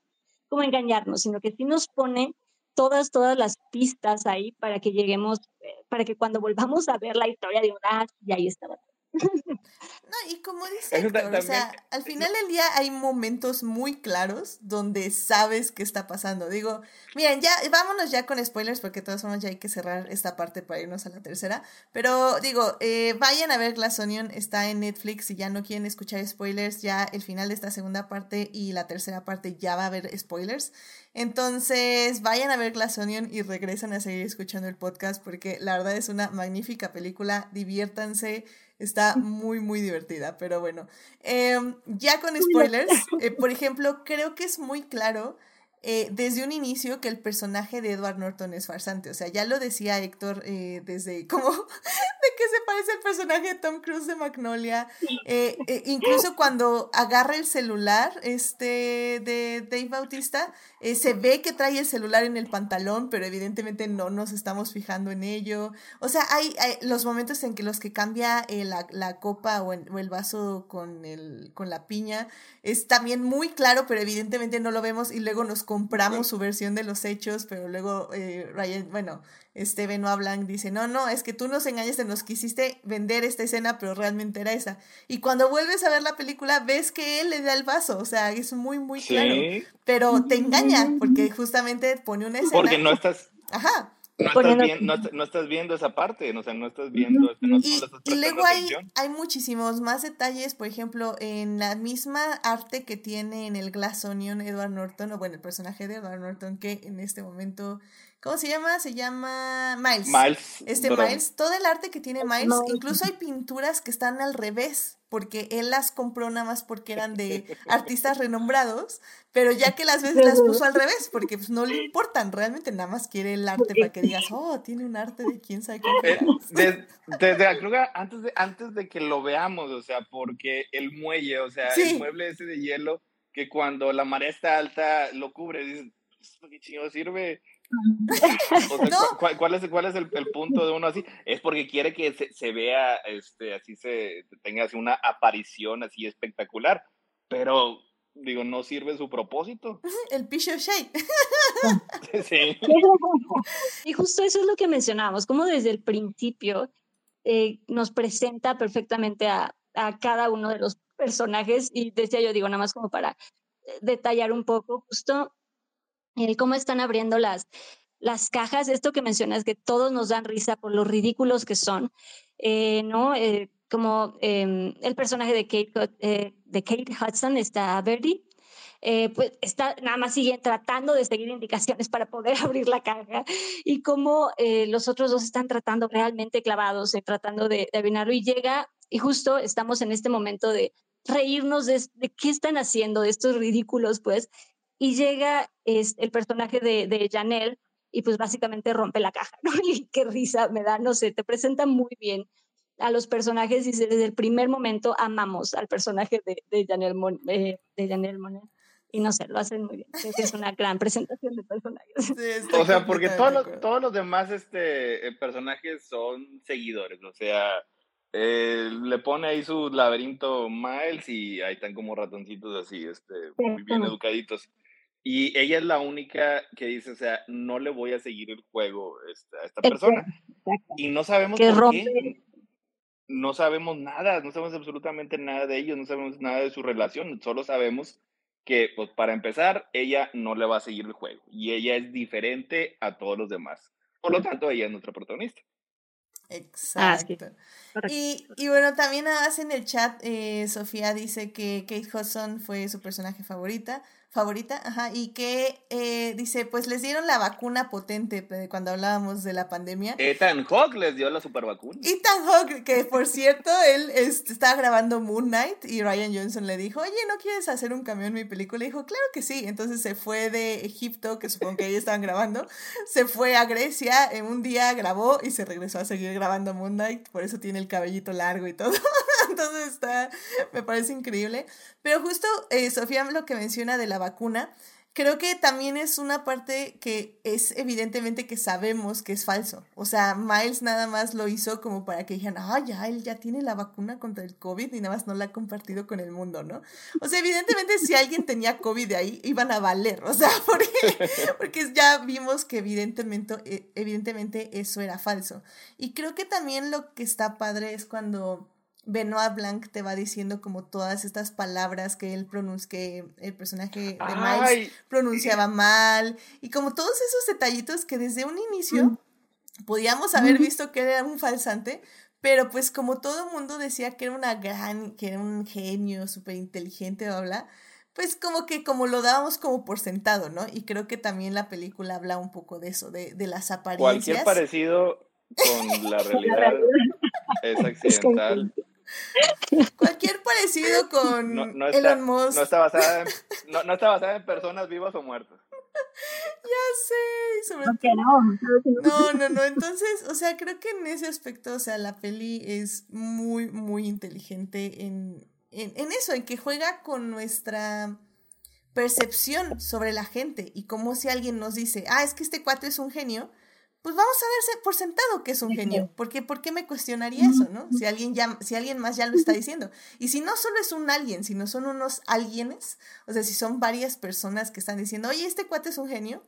como engañarnos, sino que sí nos pone todas, todas las pistas ahí para que lleguemos, eh, para que cuando volvamos a ver la historia de una, y ahí estaba no, y como dice Héctor, o sea, al final del día hay momentos muy claros donde sabes qué está pasando. Digo, miren, ya vámonos ya con spoilers porque de todas formas ya hay que cerrar esta parte para irnos a la tercera. Pero digo, eh, vayan a ver Glass Onion, está en Netflix. Si ya no quieren escuchar spoilers, ya el final de esta segunda parte y la tercera parte ya va a haber spoilers. Entonces, vayan a ver Glass Onion y regresan a seguir escuchando el podcast porque la verdad es una magnífica película. Diviértanse Está muy, muy divertida, pero bueno. Em, ya con spoilers, eh, por ejemplo, creo que es muy claro eh, desde un inicio que el personaje de Edward Norton es farsante. O sea, ya lo decía Héctor eh, desde como de que se parece el personaje de Tom Cruise de Magnolia. Eh, incluso cuando agarra el celular este, de Dave Bautista, se ve que trae el celular en el pantalón, pero evidentemente no nos estamos fijando en ello. O sea, hay, los momentos en que los que cambia la, la, copa o, o, el vaso con, el, con la piña es también muy claro, pero evidentemente no lo vemos y luego nos compramos su versión de los hechos, pero luego eh, Ryan, bueno, este Benoit Blanc dice, no, no, es que tú nos engañaste, nos quisiste vender esta escena, pero realmente era esa. Y cuando vuelves a ver la película, ves que él le da el vaso, o sea, es muy, muy claro. Pero te engaña, porque justamente pone una escena. Porque no estás... Ajá. No estás, no, estás, viendo esa parte, o sea, no estás viendo... Y, y, luego hay, hay muchísimos más detalles, por ejemplo, en la misma arte que tiene en el Glass Onion Edward Norton, o bueno, el personaje de Edward Norton, que en este momento ¿Cómo se llama? Se llama Miles. Miles. Este Miles, todo el arte que tiene Miles, incluso hay pinturas que están al revés, porque él las compró nada más porque eran de artistas renombrados, pero ya que las veces las puso al revés, porque pues no le importan, realmente nada más quiere el arte para que digas, oh, tiene un arte de quién sabe qué. Eh, desde, desde creo que antes de, antes de que lo veamos, o sea, porque el muelle, o sea, el mueble ese de hielo, que cuando la marea está alta lo cubre, dices, pues, ¿qué chingo sirve? ¿cuál, es, cuál es el, punto de uno así? Es porque quiere que se, vea, este, así se tenga así una aparición así espectacular, pero digo, no sirve su propósito. El picho Shay. sí. Y justo eso es lo que mencionábamos, como desde el principio eh, nos presenta perfectamente a, a cada uno de los personajes y decía yo, digo, nada más como para eh, detallar un poco, justo el cómo están abriendo las, las cajas, esto que mencionas, que todos nos dan risa por lo ridículos que son, eh, ¿no? Eh, como em, el personaje de Kate, eh, de Kate Hudson, está Verdi, pues está nada más sigue tratando de seguir indicaciones para poder abrir la caja y cómo los otros dos están tratando realmente clavados, tratando de, de y llega y justo estamos en este momento de reírnos de, de, qué están haciendo, de estos ridículos, pues, y llega es, el personaje de, de Janelle y pues básicamente rompe la caja, ¿no? Y qué risa me da, no sé, te presenta muy bien a los personajes y desde el primer momento amamos al personaje de, de Janelle, eh, de Janelle Monet. Y no sé, lo hacen muy bien. Es una gran presentación de personajes. o sea, porque todos los, todos los demás este, eh, personajes son seguidores. O sea, eh, le pone ahí su laberinto Miles y ahí están como ratoncitos así, este, muy bien educaditos. Y ella es la única que dice, o sea, no le voy a seguir el juego este, a esta persona. Y no sabemos por qué. No sabemos nada, no sabemos absolutamente nada de ellos, no sabemos nada de su relación, solo sabemos que, pues para empezar, ella no le va a seguir el juego y ella es diferente a todos los demás. Por lo tanto, ella es nuestra protagonista. Exacto. Y, y, bueno, también en el chat, eh, Sofía dice que Kate Hudson fue su personaje favorita favorita, ajá, y que eh, dice, pues les dieron la vacuna potente cuando hablábamos de la pandemia. Ethan Hawke les dio la super vacuna. Ethan Hawke, que por cierto, él estaba grabando Moon Knight y Ryan Johnson le dijo, oye, ¿no quieres hacer un cambio en mi película? Y dijo, claro que sí. Entonces se fue de Egipto, que supongo que ahí estaban grabando, se fue a Grecia, en un día grabó y se regresó a seguir grabando Moon Knight, por eso tiene el cabellito largo y todo. Entonces está, me parece increíble. Pero justo eh, Sofía lo que menciona de la vacuna, creo que también es una parte que es evidentemente que sabemos que es falso. O sea, Miles nada más lo hizo como para que dijeran, ah, ya, él ya tiene la vacuna contra el COVID y nada más no la ha compartido con el mundo, ¿no? O sea, evidentemente si alguien tenía COVID de ahí, iban a valer, o sea, porque, porque ya vimos que evidentemente, eh, evidentemente eso era falso. Y creo que también lo que está padre es cuando Benoit Blanc te va diciendo como todas estas palabras que él pronuncia, que el personaje de Miles pronunciaba mal, y como todos esos detallitos que desde un inicio podíamos haber visto que era un falsante, pero pues como todo el mundo decía que era una gran, que era un genio súper inteligente, bla, pues como que como lo dábamos como por sentado, ¿no? Y creo que también la película habla un poco de eso, de, de las apariencias. Cualquier parecido con la realidad es accidental. Cualquier parecido con Elon Musk. No está, basada en, no, no está basada en personas vivas o muertas. Ya sé. no, no, no, no. Entonces, o sea, creo que en ese aspecto, o sea, la peli es muy, muy inteligente en, en, en eso, en que juega con nuestra percepción sobre la gente y como si alguien nos dice, ah, es que este cuate es un genio, pues vamos a verse por sentado que es un genio. Porque, ¿Por qué me cuestionaría eso, no? Si alguien, ya, si alguien más ya lo está diciendo. Y si no solo es un alguien, sino son unos alguienes, o sea, si son varias personas que están diciendo, oye, este cuate es un genio,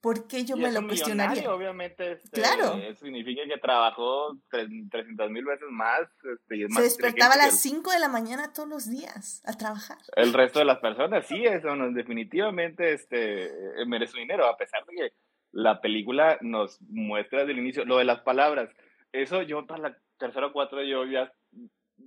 ¿por qué yo me lo cuestionaría? Obviamente, este, claro. significa que trabajó 300 mil veces más. Este, Se despertaba a las 5 de la mañana todos los días a trabajar. El resto de las personas, sí, eso no, definitivamente este, merece dinero, a pesar de que la película nos muestra desde el inicio lo de las palabras. Eso yo para la tercera o cuatro yo ya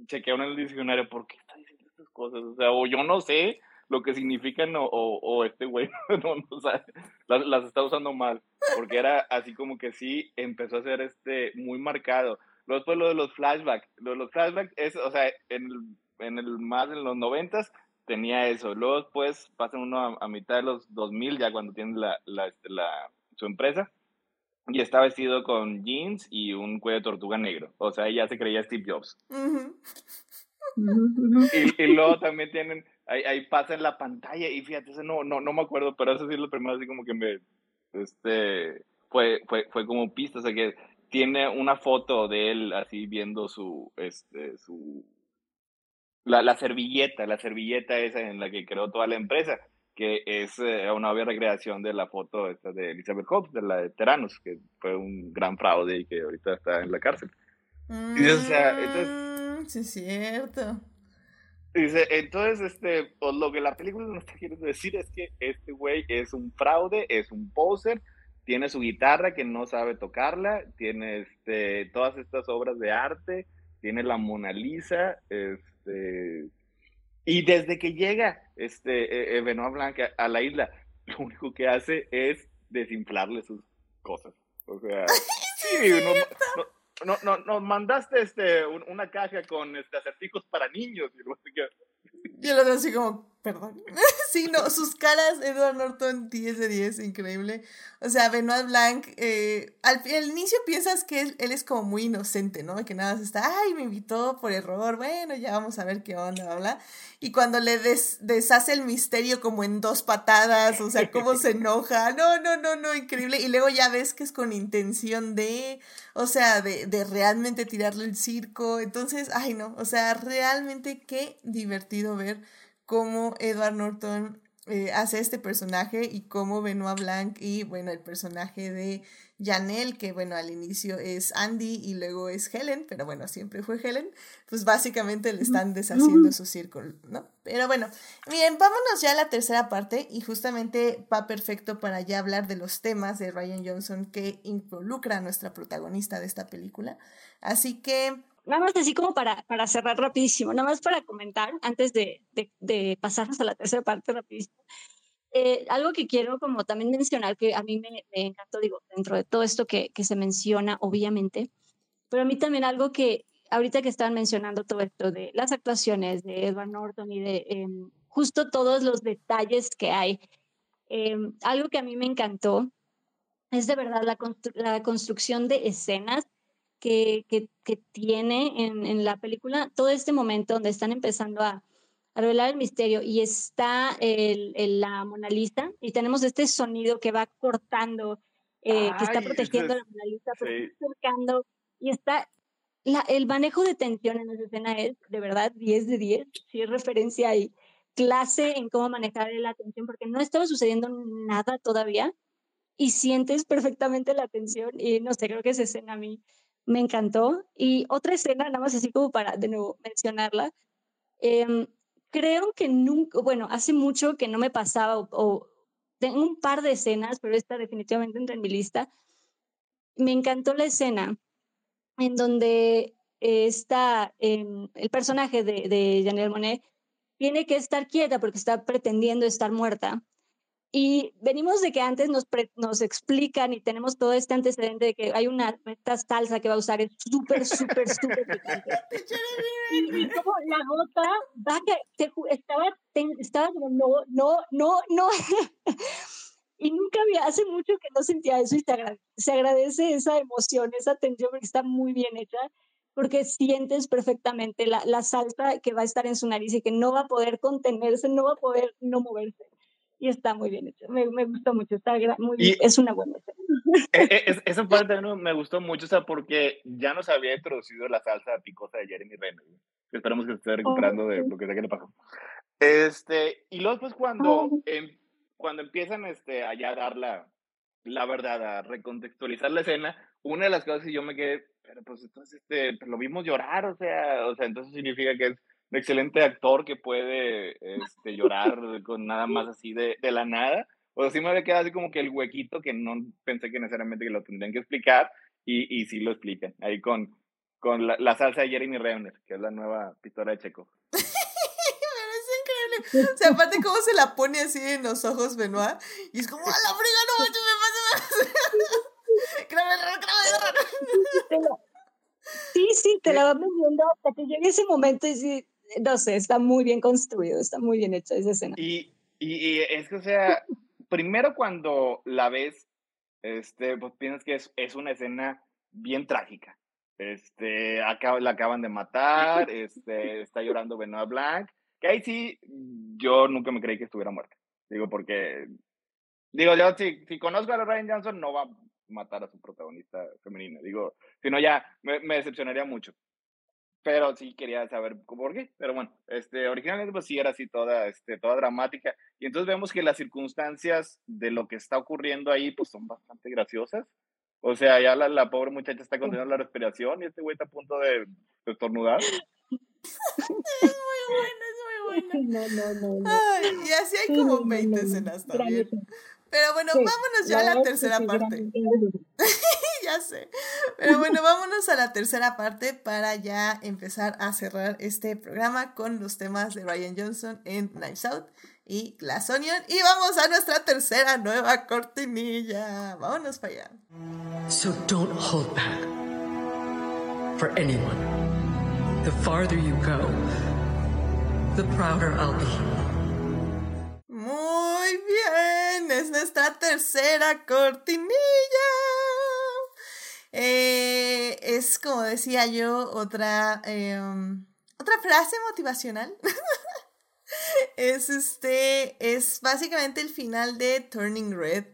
chequeé en el diccionario, ¿por qué está diciendo estas cosas? O sea, o yo no sé lo que significan o, o, este güey no, no sabe, las, las, está usando mal, porque era así como que sí empezó a ser este muy marcado. Luego después lo de los flashbacks, lo de los flashbacks es, o sea, en el, en el más en los noventas tenía eso, luego después pasan uno a, mitad de los 2000 ya cuando tienen la, la, este, la su empresa, y está vestido con jeans y un cuello de tortuga negro. O sea, ella se creía Steve Jobs. y, luego también tienen, ahí, ahí, pasa en la pantalla, y fíjate, no, no, no me acuerdo, pero eso sí es lo primero así como que me, este, fue, fue, fue como pista, o sea que tiene una foto de él así viendo su, este, su, la, la servilleta, la servilleta esa en la que creó toda la empresa que es eh, una obvia recreación de la foto esta de Elizabeth Hobbs, de la de Teranos, que fue un gran fraude y que ahorita está en la cárcel. o sea, entonces, mm, sí, es cierto. Dice, entonces, este, lo que la película nos está queriendo decir es que este güey es un fraude, es un poser, tiene su guitarra que no sabe tocarla, tiene este, todas estas obras de arte, tiene la Mona Lisa, este, y desde que llega este eh, eh, Benoit Blanc a la isla, lo único que hace es desinflarle sus cosas. O sea, sí, no, no, nos mandaste este, una caja con este, acertijos para niños. Y así como, perdón. sí, no, sus caras, Edward Norton, 10 de 10, increíble. O sea, Benoit Blanc, eh, al, inicio piensas que él, es como muy inocente, ¿no? Que nada más está, ay, me invitó por error, bueno, ya vamos a ver qué onda, bla, bla. Y cuando le deshace el misterio como en dos patadas, o sea, cómo se enoja, no, no, no, no, increíble. Y luego ya ves que es con intención de, o sea, de, de realmente tirarle el circo. Entonces, ay, no, o sea, realmente qué divertido ver cómo Edward Norton eh, hace este personaje y cómo Benoit Blanc y bueno, el personaje de Janelle, que bueno, al inicio es Andy y luego es Helen, pero bueno, siempre fue Helen, pues básicamente le están deshaciendo su círculo, ¿no? Pero bueno, bien, vámonos ya a la tercera parte y justamente va perfecto para ya hablar de los temas de Ryan Johnson que involucra a nuestra protagonista de esta película. Así que... Nada más así como para, para cerrar rapidísimo, nada más para comentar antes de, de, de pasarnos a la tercera parte rapidísimo. Eh, algo que quiero como también mencionar, que a mí me, encantó, digo, dentro de todo esto que, que, se menciona, obviamente, pero a mí también algo que ahorita que estaban mencionando todo esto de las actuaciones de Edward Norton y de em, justo todos los detalles que hay, em, algo que a mí me encantó es de verdad la, la construcción de escenas que, que, que tiene en, en la película, todo este momento donde están empezando a a revelar el misterio y está el, la Mona Lisa y tenemos este sonido que va cortando, eh, que está protegiendo a la Mona Lisa, acercando y está la, el manejo de tensión en esa escena es de verdad 10 de 10, si es referencia y clase en cómo manejar la tensión porque no estaba sucediendo nada todavía y sientes perfectamente la tensión y no sé, creo que esa escena a mí me encantó. Y otra escena, nada más así como para de nuevo mencionarla, eh, creo que nunca, bueno, hace mucho que no me pasaba, o, tengo un par de escenas, pero esta definitivamente entra en mi lista. Me encantó la escena en donde está em, el personaje de, de Janelle Monet tiene que estar quieta porque está pretendiendo estar muerta y venimos de que antes nos, nos explican y tenemos todo este antecedente de que hay una esta salsa que va a usar, es súper, súper, súper picante. y, como la gota va que estaba, estaba como, no, no, no, no. y nunca había, hace mucho que no sentía eso y se agradece, se agradece esa emoción, esa tensión, porque está muy bien hecha, porque sientes perfectamente la, la salsa que va a estar en su nariz y que no va a poder contenerse, no va a poder no moverse y está muy bien hecho. Me, me gustó mucho, está muy es una buena escena. E, e, esa parte también me gustó mucho, o sea, porque ya nos había introducido la salsa picosa de Jeremy Renner. Esperamos que se esté recuperando de lo que sea que le pasó. Este, y luego pues cuando, em, cuando empiezan este, a dar la, la verdad, a recontextualizar la escena, una de las cosas que yo me quedé, pero pues entonces este, pues, lo vimos llorar, o sea, o sea, entonces significa que es excelente actor que puede este, llorar con nada más así de, de la nada. O sea, sí me había quedado así como que el huequito que no pensé que necesariamente que lo tendrían que explicar y, y sí lo explican. Ahí con, con la, la salsa de Jeremy Renner, que es la nueva pistola de Checo. es increíble. O sea, aparte cómo se la pone así en los ojos Benoit y es como, ¡a la friga, no manches, me pasa! ¡Grave error, grave error! Sí, sí, te la vas viendo hasta que llegue ese momento y sí, no sé, está muy bien construido, está muy bien hecha esa escena. Y, y, es que, o sea, primero cuando la ves, este, pues piensas que es, es una escena bien trágica. Este, acá, la acaban de matar, este, está llorando Benoit Blanc, que ahí sí, yo nunca me creí que estuviera muerta. Digo, porque, digo, yo si, si conozco a Ryan Johnson, no va a matar a su protagonista femenina. Digo, si no ya me, me decepcionaría mucho pero sí quería saber por qué. Pero bueno, este, originalmente pues sí era así toda, este, toda dramática. Y entonces vemos que las circunstancias de lo que está ocurriendo ahí pues son bastante graciosas. O sea, ya la, la pobre muchacha está continuando la respiración y este güey está a punto de, de estornudar. es muy bueno, es muy bueno. No, no, no. Ay, y así hay como 20 escenas también. Pero bueno, vámonos ya a la tercera parte. Ya sé. Pero bueno, vámonos a la tercera parte para ya empezar a cerrar este programa con los temas de Ryan Johnson en Knives Out y Glass Onion. Y vamos a nuestra tercera nueva cortinilla. Vámonos para allá. So don't hold back for anyone. The farther you go, the prouder I'll be. Muy bien, es nuestra tercera cortinilla. Eh, es como decía yo, otra, em, otra frase motivacional. es este, es básicamente el final de Turning Red,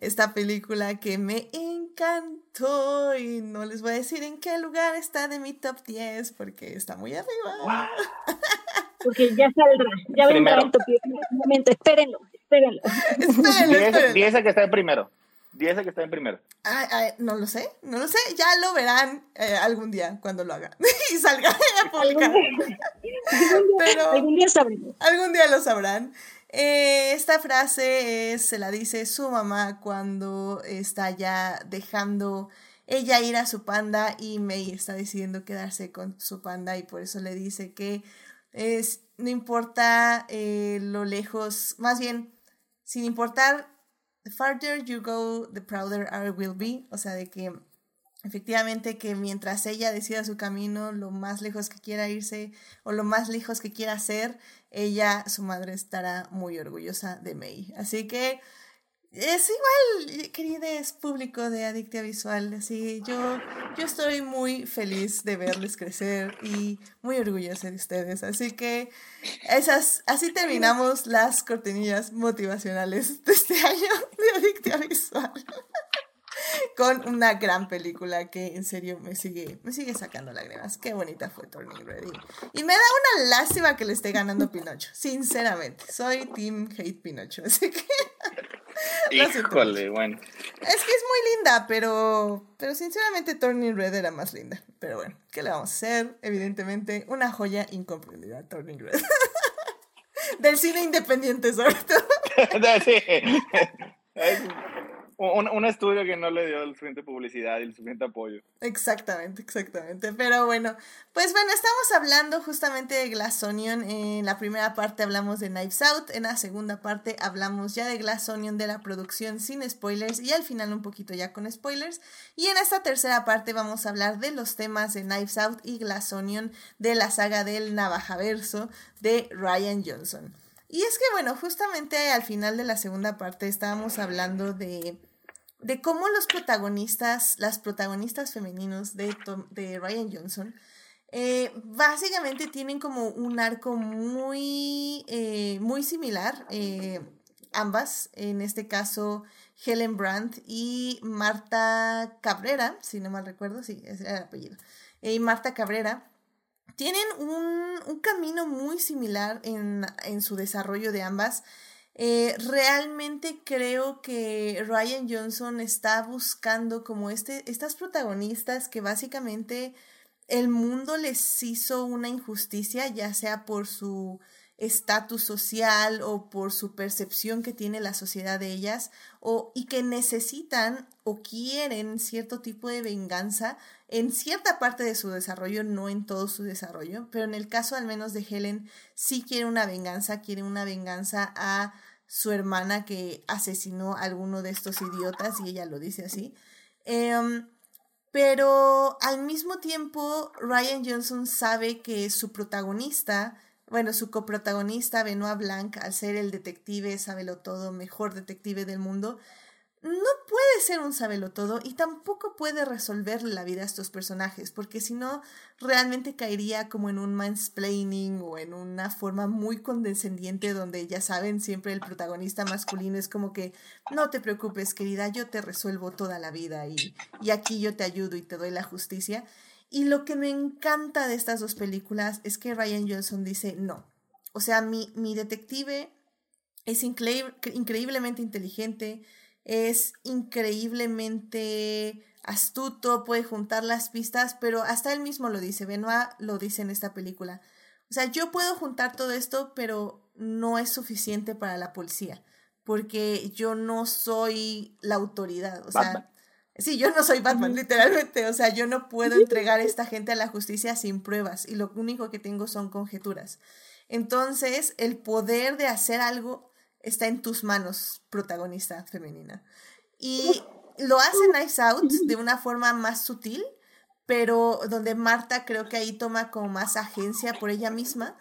esta película que me encantó y no les voy a decir en qué lugar está de mi top 10 porque está muy arriba. Porque ya saldrá, ya vendrá en un momento, espérenlo. espérenlo. espérenlo, Dice que está en primero. Dice que está en primero. no lo sé, no lo sé. Ya lo verán eh, algún día cuando lo haga y salga a publicar. Pero algún día sabrán. Algún día lo sabrán. Eh, esta frase se la dice su mamá cuando está ya dejando ella ir a su panda y May está decidiendo quedarse con su panda y por eso le dice que es, no importa eh, lo lejos, más bien, sin importar, the farther you go, the prouder I will be, o sea, de que efectivamente que mientras ella decida su camino, lo más lejos que quiera irse o lo más lejos que quiera ser, ella, su madre, estará muy orgullosa de May. Así que es igual, queridos público de Adictia Visual, así yo, yo estoy muy feliz de verles crecer y muy orgullosa de ustedes. Así que esas, así terminamos las cortinillas motivacionales de este año de Adictia Visual con una gran película que en serio me sigue, me sigue sacando lágrimas. Qué bonita fue Turning Ready. Y me da una lástima que le esté ganando Pinocho, sinceramente. Soy Team Hate Pinocho, así que... Híjole, bueno. Es que es muy linda, pero, pero sinceramente Turning Red era más linda. Pero bueno, ¿qué le vamos a hacer? Evidentemente, una joya incomprendida, Turning Red. Del cine independiente, sobre todo. sí un, un, estudio que no le dio el suficiente publicidad y el suficiente apoyo. Exactamente, exactamente. Pero bueno, pues bueno, estamos hablando justamente de Glass Onion. En la primera parte hablamos de Knives Out, en la segunda parte hablamos ya de Glass Onion, de la producción sin spoilers y al final un poquito ya con spoilers. Y en esta tercera parte vamos a hablar de los temas de Knives Out y Glass Onion de la saga del Navajaverso de Ryan Johnson. Y es que bueno, justamente al final de la segunda parte estábamos hablando de de cómo los protagonistas, las protagonistas femeninos de, de Ryan Johnson, eh, básicamente tienen como un arco muy, eh, muy similar, eh, ambas, en este caso Helen Brandt y Marta Cabrera, si no mal recuerdo, sí, ese era el apellido, y Marta Cabrera, tienen un, un camino muy similar en, en su desarrollo de ambas. Eh, realmente creo que Ryan Johnson está buscando como este, estas protagonistas que básicamente el mundo les hizo una injusticia, ya sea por su estatus social o por su percepción que tiene la sociedad de ellas, o, y que necesitan o quieren cierto tipo de venganza en cierta parte de su desarrollo, no en todo su desarrollo, pero en el caso al menos de Helen, sí quiere una venganza, quiere una venganza a su hermana que asesinó a alguno de estos idiotas y ella lo dice así. Em, pero al mismo tiempo, Ryan Johnson sabe que su protagonista, bueno, su coprotagonista, Benoit Blanc, al ser el detective, sábelo todo, mejor detective del mundo, no puede ser un todo y tampoco puede resolver la vida a estos personajes, porque si no, realmente caería como en un mansplaining o en una forma muy condescendiente donde ya saben, siempre el protagonista masculino es como que no te preocupes, querida, yo te resuelvo toda la vida y, y aquí yo te ayudo y te doy la justicia. Y lo que me encanta de estas dos películas es que Ryan Johnson dice no. O sea, mi, mi detective es increíblemente inteligente, es increíblemente astuto, puede juntar las pistas, pero hasta él mismo lo dice, Benoit lo dice en esta película. O sea, yo puedo juntar todo esto, pero no es suficiente para la policía, porque yo no soy la autoridad, o sea, sí, yo no soy Batman, literalmente, o sea, yo no puedo entregar a esta gente a la justicia sin pruebas y lo único que tengo son conjeturas. Entonces, el poder de hacer algo está en tus manos, protagonista femenina. Y lo hace Nice Out de una forma más sutil, pero donde Marta creo que ahí toma como más agencia por ella misma.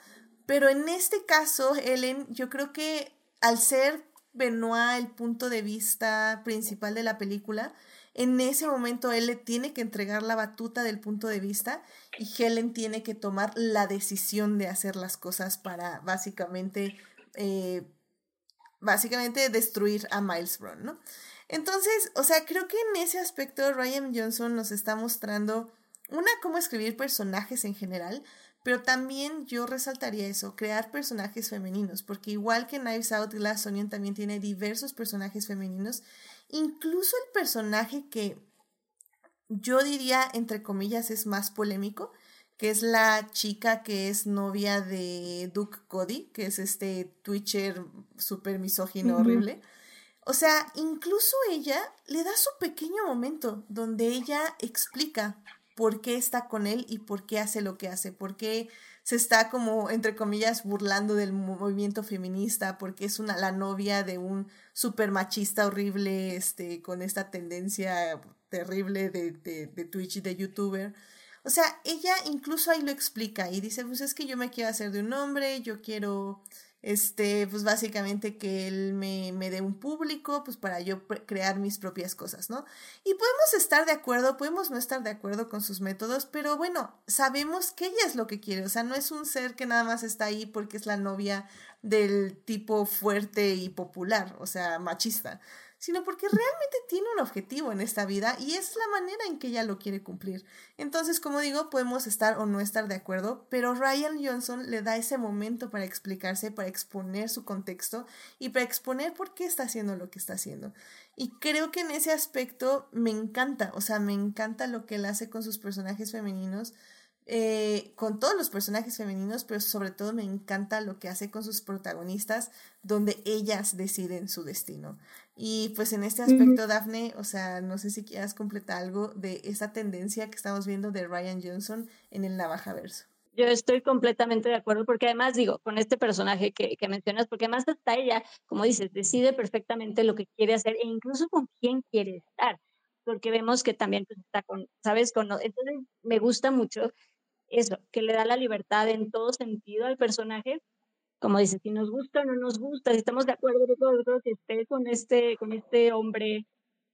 Pero en este caso, Ellen, yo creo que al ser Benoit el punto de vista principal de la película, en ese momento él le tiene que entregar la batuta del punto de vista y Helen tiene que tomar la decisión de hacer las cosas para básicamente eh, básicamente destruir a Miles Brown, ¿no? Entonces, o sea, creo que en ese aspecto Ryan Johnson nos está mostrando una, cómo escribir personajes en general, Pero también yo resaltaría eso, crear personajes femeninos, porque igual que Knives Out, Glass Onion también tiene diversos personajes femeninos, incluso el personaje que yo diría, entre comillas, es más polémico, que es la chica que es novia de Duke Cody, que es este Twitcher súper misógino, horrible. O sea, incluso ella le da su pequeño momento donde ella explica por qué está con él y por qué hace lo que hace, por qué se está como, entre comillas, burlando del movimiento feminista, porque es una, la novia de un super machista horrible, este, con esta tendencia terrible de, de, de Twitch y de youtuber. O sea, ella incluso ahí lo explica y dice, pues es que yo me quiero hacer de un hombre, yo quiero, este, pues básicamente que él me, me dé un público, pues para yo crear mis propias cosas, ¿no? Y podemos estar de acuerdo, podemos no estar de acuerdo con sus métodos, pero bueno, sabemos que ella es lo que quiere, o sea, no es un ser que nada más está ahí porque es la novia del tipo fuerte y popular, o sea, machista sino porque realmente tiene un objetivo en esta vida y es la manera en que ella lo quiere cumplir. Entonces, como digo, podemos estar o no estar de acuerdo, pero Ryan Johnson le da ese momento para explicarse, para exponer su contexto y para exponer por qué está haciendo lo que está haciendo. Y creo que en ese aspecto me encanta, o sea, me encanta lo que él hace con sus personajes femeninos. Eh, con todos los personajes femeninos, pero sobre todo me encanta lo que hace con sus protagonistas, donde ellas deciden su destino. Y pues en este aspecto, Daphne, o sea, no sé si quieras completar algo de esa tendencia que estamos viendo de Ryan Johnson en el Navajaverso. Yo estoy completamente de acuerdo porque además digo, con este personaje que, que, mencionas, porque además hasta ella, como dices, decide perfectamente lo que quiere hacer e incluso con quién quiere estar, porque vemos que también pues, está con, ¿sabes? Con, entonces me gusta mucho eso, que le da la libertad en todo sentido al personaje como dice, si nos gusta o no nos gusta, si estamos de acuerdo con todo, que esté con este, con este hombre,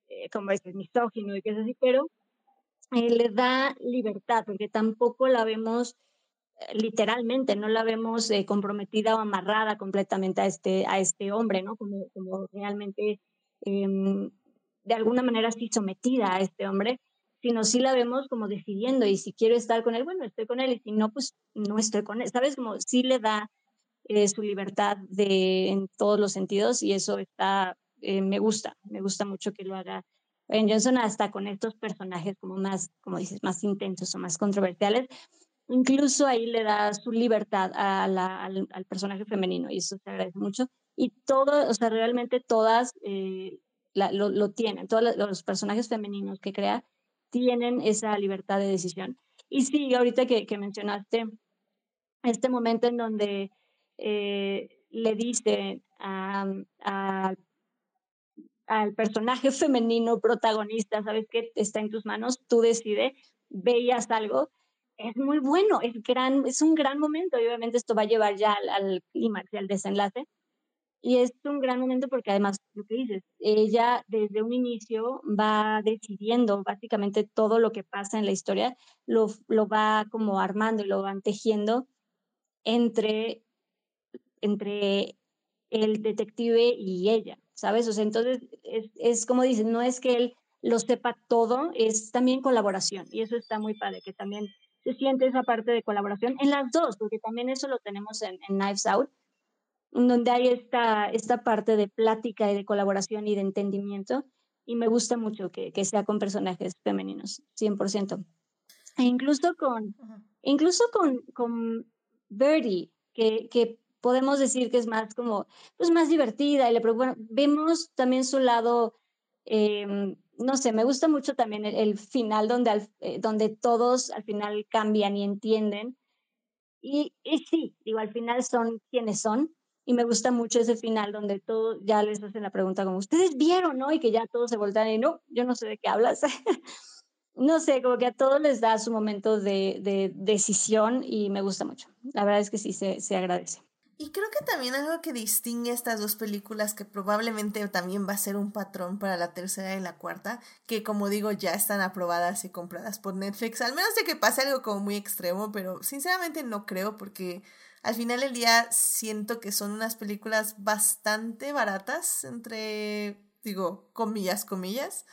eh, como dices, misógino y que es así, pero eh, le da libertad, porque tampoco la vemos eh, literalmente, no la vemos comprometida o amarrada completamente a este, a este hombre, ¿no? Como, como realmente, em, de alguna manera sí sometida a este hombre, sino sí la vemos como decidiendo, y si quiero estar con él, bueno, estoy con él, y si no, pues no estoy con él, ¿sabes? Como sí le da eh, su libertad de, en todos los sentidos y eso está, eh, me gusta, me gusta mucho que lo haga en Johnson hasta con estos personajes como más, como dices, más intensos o más controversiales. Incluso ahí le da su libertad a la, al, personaje femenino y eso se agradece mucho. Y todo, o sea, realmente todas eh, lo, lo, tienen, todos los personajes femeninos que crea tienen esa libertad de decisión. Y sí, ahorita que, que mencionaste este momento en donde eh, le dice al personaje femenino protagonista, ¿sabes qué? Está en tus manos, tú decides, veías algo, es muy bueno, es, gran, es un gran momento y obviamente esto va a llevar ya al, y al desenlace. Y es un gran momento porque además, lo que dices, ella desde un inicio va decidiendo básicamente todo lo que pasa en la historia, lo, lo va como armando y lo van tejiendo entre entre el detective y ella, ¿sabes? O sea, entonces es, es como dices, no es que él lo sepa todo, es también colaboración y eso está muy padre, que también se siente esa parte de colaboración en las dos, porque también eso lo tenemos en, Knives Out, donde hay esta, esta parte de plática y de colaboración y de entendimiento, y me gusta mucho que, que sea con personajes femeninos, 100%. E incluso con, incluso con, con Birdie, que, que podemos decir que es más como, pues más divertida, y le, bueno, vemos también su lado, em, no sé, me gusta mucho también el, final donde, eh, donde todos al final cambian y entienden. Y, y, sí, digo, al final son quienes son. Y me gusta mucho ese final donde todos ya les hacen la pregunta como, ¿ustedes vieron, no? Y que ya todos se voltean y no, yo no sé de qué hablas. no sé, como que a todos les da su momento de, de, decisión y me gusta mucho. La verdad es que sí, se, se agradece. Y creo que también algo que distingue estas dos películas, que probablemente también va a ser un patrón para la tercera y la cuarta, que como digo ya están aprobadas y compradas por Netflix, al menos de que pase algo como muy extremo, pero sinceramente no creo porque al final del día siento que son unas películas bastante baratas, entre, digo, comillas, comillas.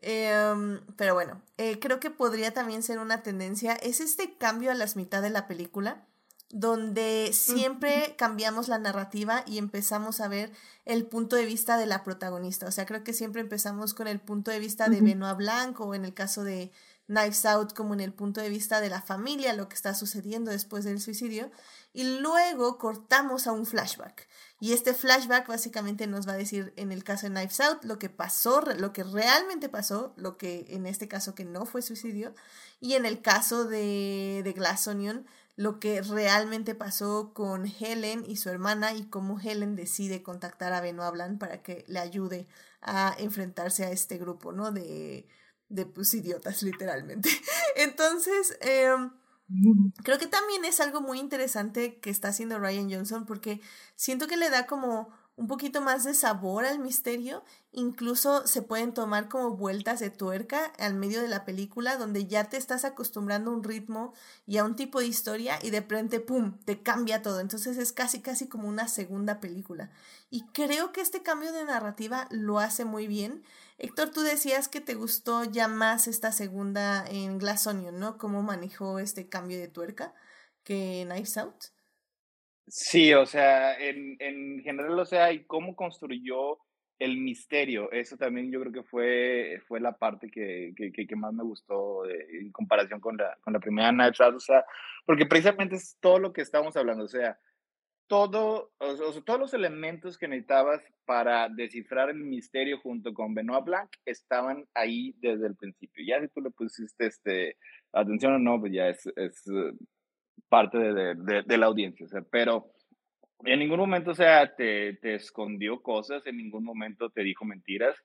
Em, pero bueno, eh, creo que podría también ser una tendencia. Es este cambio a las mitad de la película, donde siempre cambiamos la narrativa y empezamos a ver el punto de vista de la protagonista. O sea, creo que siempre empezamos con el punto de vista de Benoit Blanc o en el caso de Knives Out como en el punto de vista de la familia, lo que está sucediendo después del suicidio. Y luego cortamos a un flashback. Y este flashback básicamente nos va a decir en el caso de Knives Out lo que pasó, lo que realmente pasó, lo que en este caso que no fue suicidio, y en el caso de, de Glass Onion, lo que realmente pasó con Helen y su hermana y cómo Helen decide contactar a Benoit Blanc para que le ayude a enfrentarse a este grupo, ¿no? De, de pues idiotas, literalmente. Entonces, eh, Creo que también es algo muy interesante que está haciendo Ryan Johnson porque siento que le da como un poquito más de sabor al misterio, incluso se pueden tomar como vueltas de tuerca al medio de la película donde ya te estás acostumbrando a un ritmo y a un tipo de historia y de repente, ¡pum!, te cambia todo. Entonces es casi, casi como una segunda película. Y creo que este cambio de narrativa lo hace muy bien Héctor, tú decías que te gustó ya más esta segunda en Glass Onion, ¿no? Cómo manejó este cambio de tuerca que Knives Out. Sí, o sea, en, en general, o sea, y cómo construyó el misterio, eso también yo creo que fue, fue la parte que, que, que más me gustó en comparación con la, con la primera Knives Out, o sea, porque precisamente es todo lo que estábamos hablando, o sea, todo, o sea, todos los elementos que necesitabas para descifrar el misterio junto con Benoit Blanc estaban ahí desde el principio. Ya si tú le pusiste este, atención o no, pues ya es, es eh, parte de, de, de, la audiencia. O sea, pero en ningún momento, o sea, te, te escondió cosas, en ningún momento te dijo mentiras.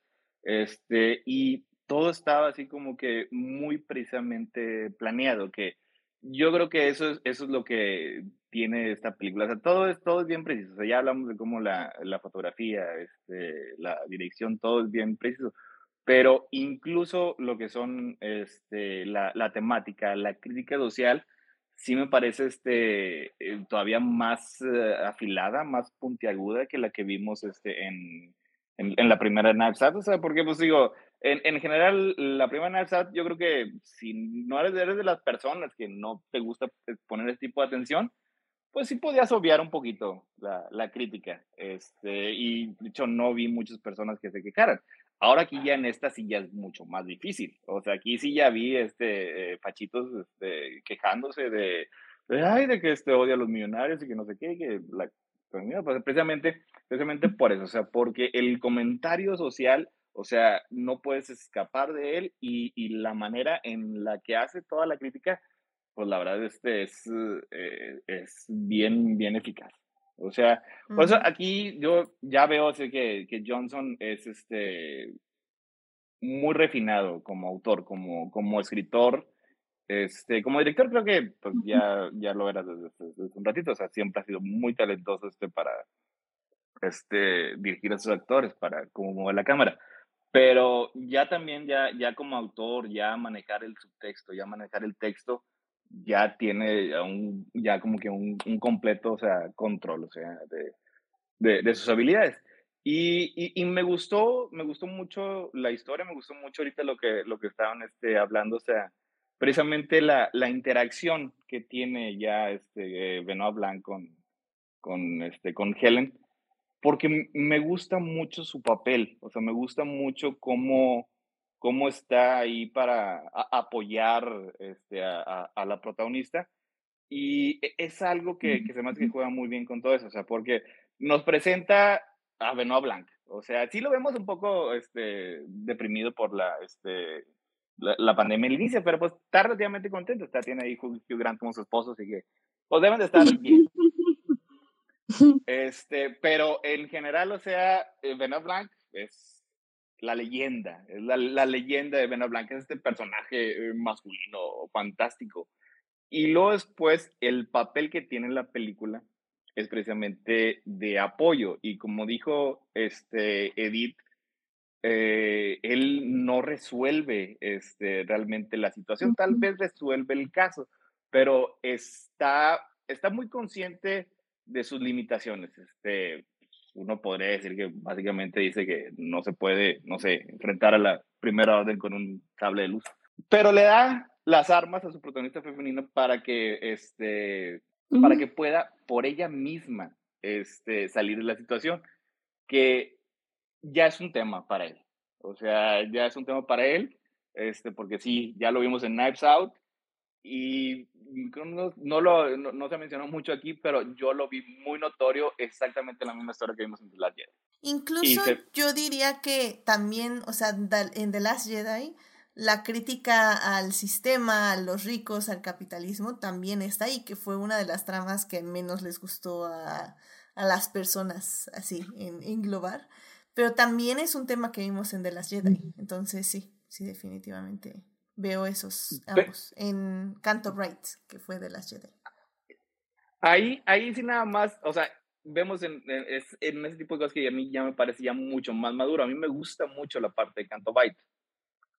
Este, y todo estaba así como que muy precisamente planeado, que yo creo que eso es, eso es lo que tiene esta película. O sea, todo es, todo es bien preciso. O sea, ya hablamos de cómo la, la fotografía, este, la dirección, todo es bien preciso. Pero incluso lo que son este, la, la temática, la crítica social, sí me parece este, eh, todavía más eh, afilada, más puntiaguda que la que vimos este, en, en, en la primera Knives Out. O sea, porque pues digo, en, en, general, la primera Knives yo creo que si no eres, eres de las personas que no te gusta poner este tipo de atención, pues sí podías obviar un poquito la, la, crítica. Este, y de hecho no vi muchas personas que se quejaran. Ahora aquí ya en esta sí ya es mucho más difícil. O sea, aquí sí ya vi este, eh, fachitos este, quejándose de, de, ay, de que este odia a los millonarios y que no sé qué, que la, pues, pues precisamente, precisamente por eso, o sea, porque el comentario social o sea, no puedes escapar de él y, y, la manera en la que hace toda la crítica, pues la verdad este es, eh, es bien, bien eficaz. O sea, por eso aquí yo ya veo que, que Johnson es este muy refinado como autor, como, como escritor. Este, como director creo que pues, ya, ya lo era desde, desde, un ratito, o sea, siempre ha sido muy talentoso este para este, dirigir a sus actores, para como mover la cámara. Pero ya también, ya, ya como autor, ya manejar el subtexto, ya manejar el texto, ya tiene un, ya como que un, completo, o sea, control, o sea, de, de, sus habilidades. Y, y, y, me gustó, me gustó mucho la historia, me gustó mucho ahorita lo que, lo que estaban este, hablando, o sea, precisamente la, la interacción que tiene ya este, eh, Benoit Blanc con, con, este, con Helen, porque me gusta mucho su papel, o sea, me gusta mucho cómo, cómo está ahí para apoyar este, a, a, la protagonista. Y e, es algo que, que se me hace que juega muy bien con todo eso, o sea, porque nos presenta a Benoit Blanc, o sea, sí lo vemos un poco este, deprimido por la, este, la, la pandemia al inicio, pero pues está relativamente contento, está, tiene ahí Hugh, Hugh Grant como su esposo, así que pues deben de estar bien. Este, pero en general, o sea, eh, Benoit Blanc es la leyenda, es la, la leyenda de Benoit Blanc, es este personaje eh, masculino, fantástico. Y luego después, el papel que tiene en la película es precisamente de apoyo. Y como dijo este Edith, eh, él no resuelve este, realmente la situación, tal vez resuelve el caso, pero está, está muy consciente de sus limitaciones. Este, uno podría decir que básicamente dice que no se puede, no sé, enfrentar a la primera orden con un cable de luz. Pero le da las armas a su protagonista femenino para que, este, para que pueda por ella misma este, salir de la situación, que ya es un tema para él. O sea, ya es un tema para él, este, porque sí, ya lo vimos en Knives Out y no, no lo, no, se mencionó mucho aquí, pero yo lo vi muy notorio, exactamente la misma historia que vimos en The Last Jedi. Incluso yo diría que también, o sea, en The Last Jedi, la crítica al sistema, a los ricos, al capitalismo, también está ahí, que fue una de las tramas que menos les gustó a, a las personas, así, en englobar. Pero también es un tema que vimos en The Last Jedi. Entonces, sí, sí, definitivamente veo esos ambos. En Canto Bright, que fue The Last Jedi. Ahí, ahí sí nada más, o sea, vemos en, en, ese tipo de cosas que a mí ya me parecía mucho más maduro. A mí me gusta mucho la parte de Canto Bright.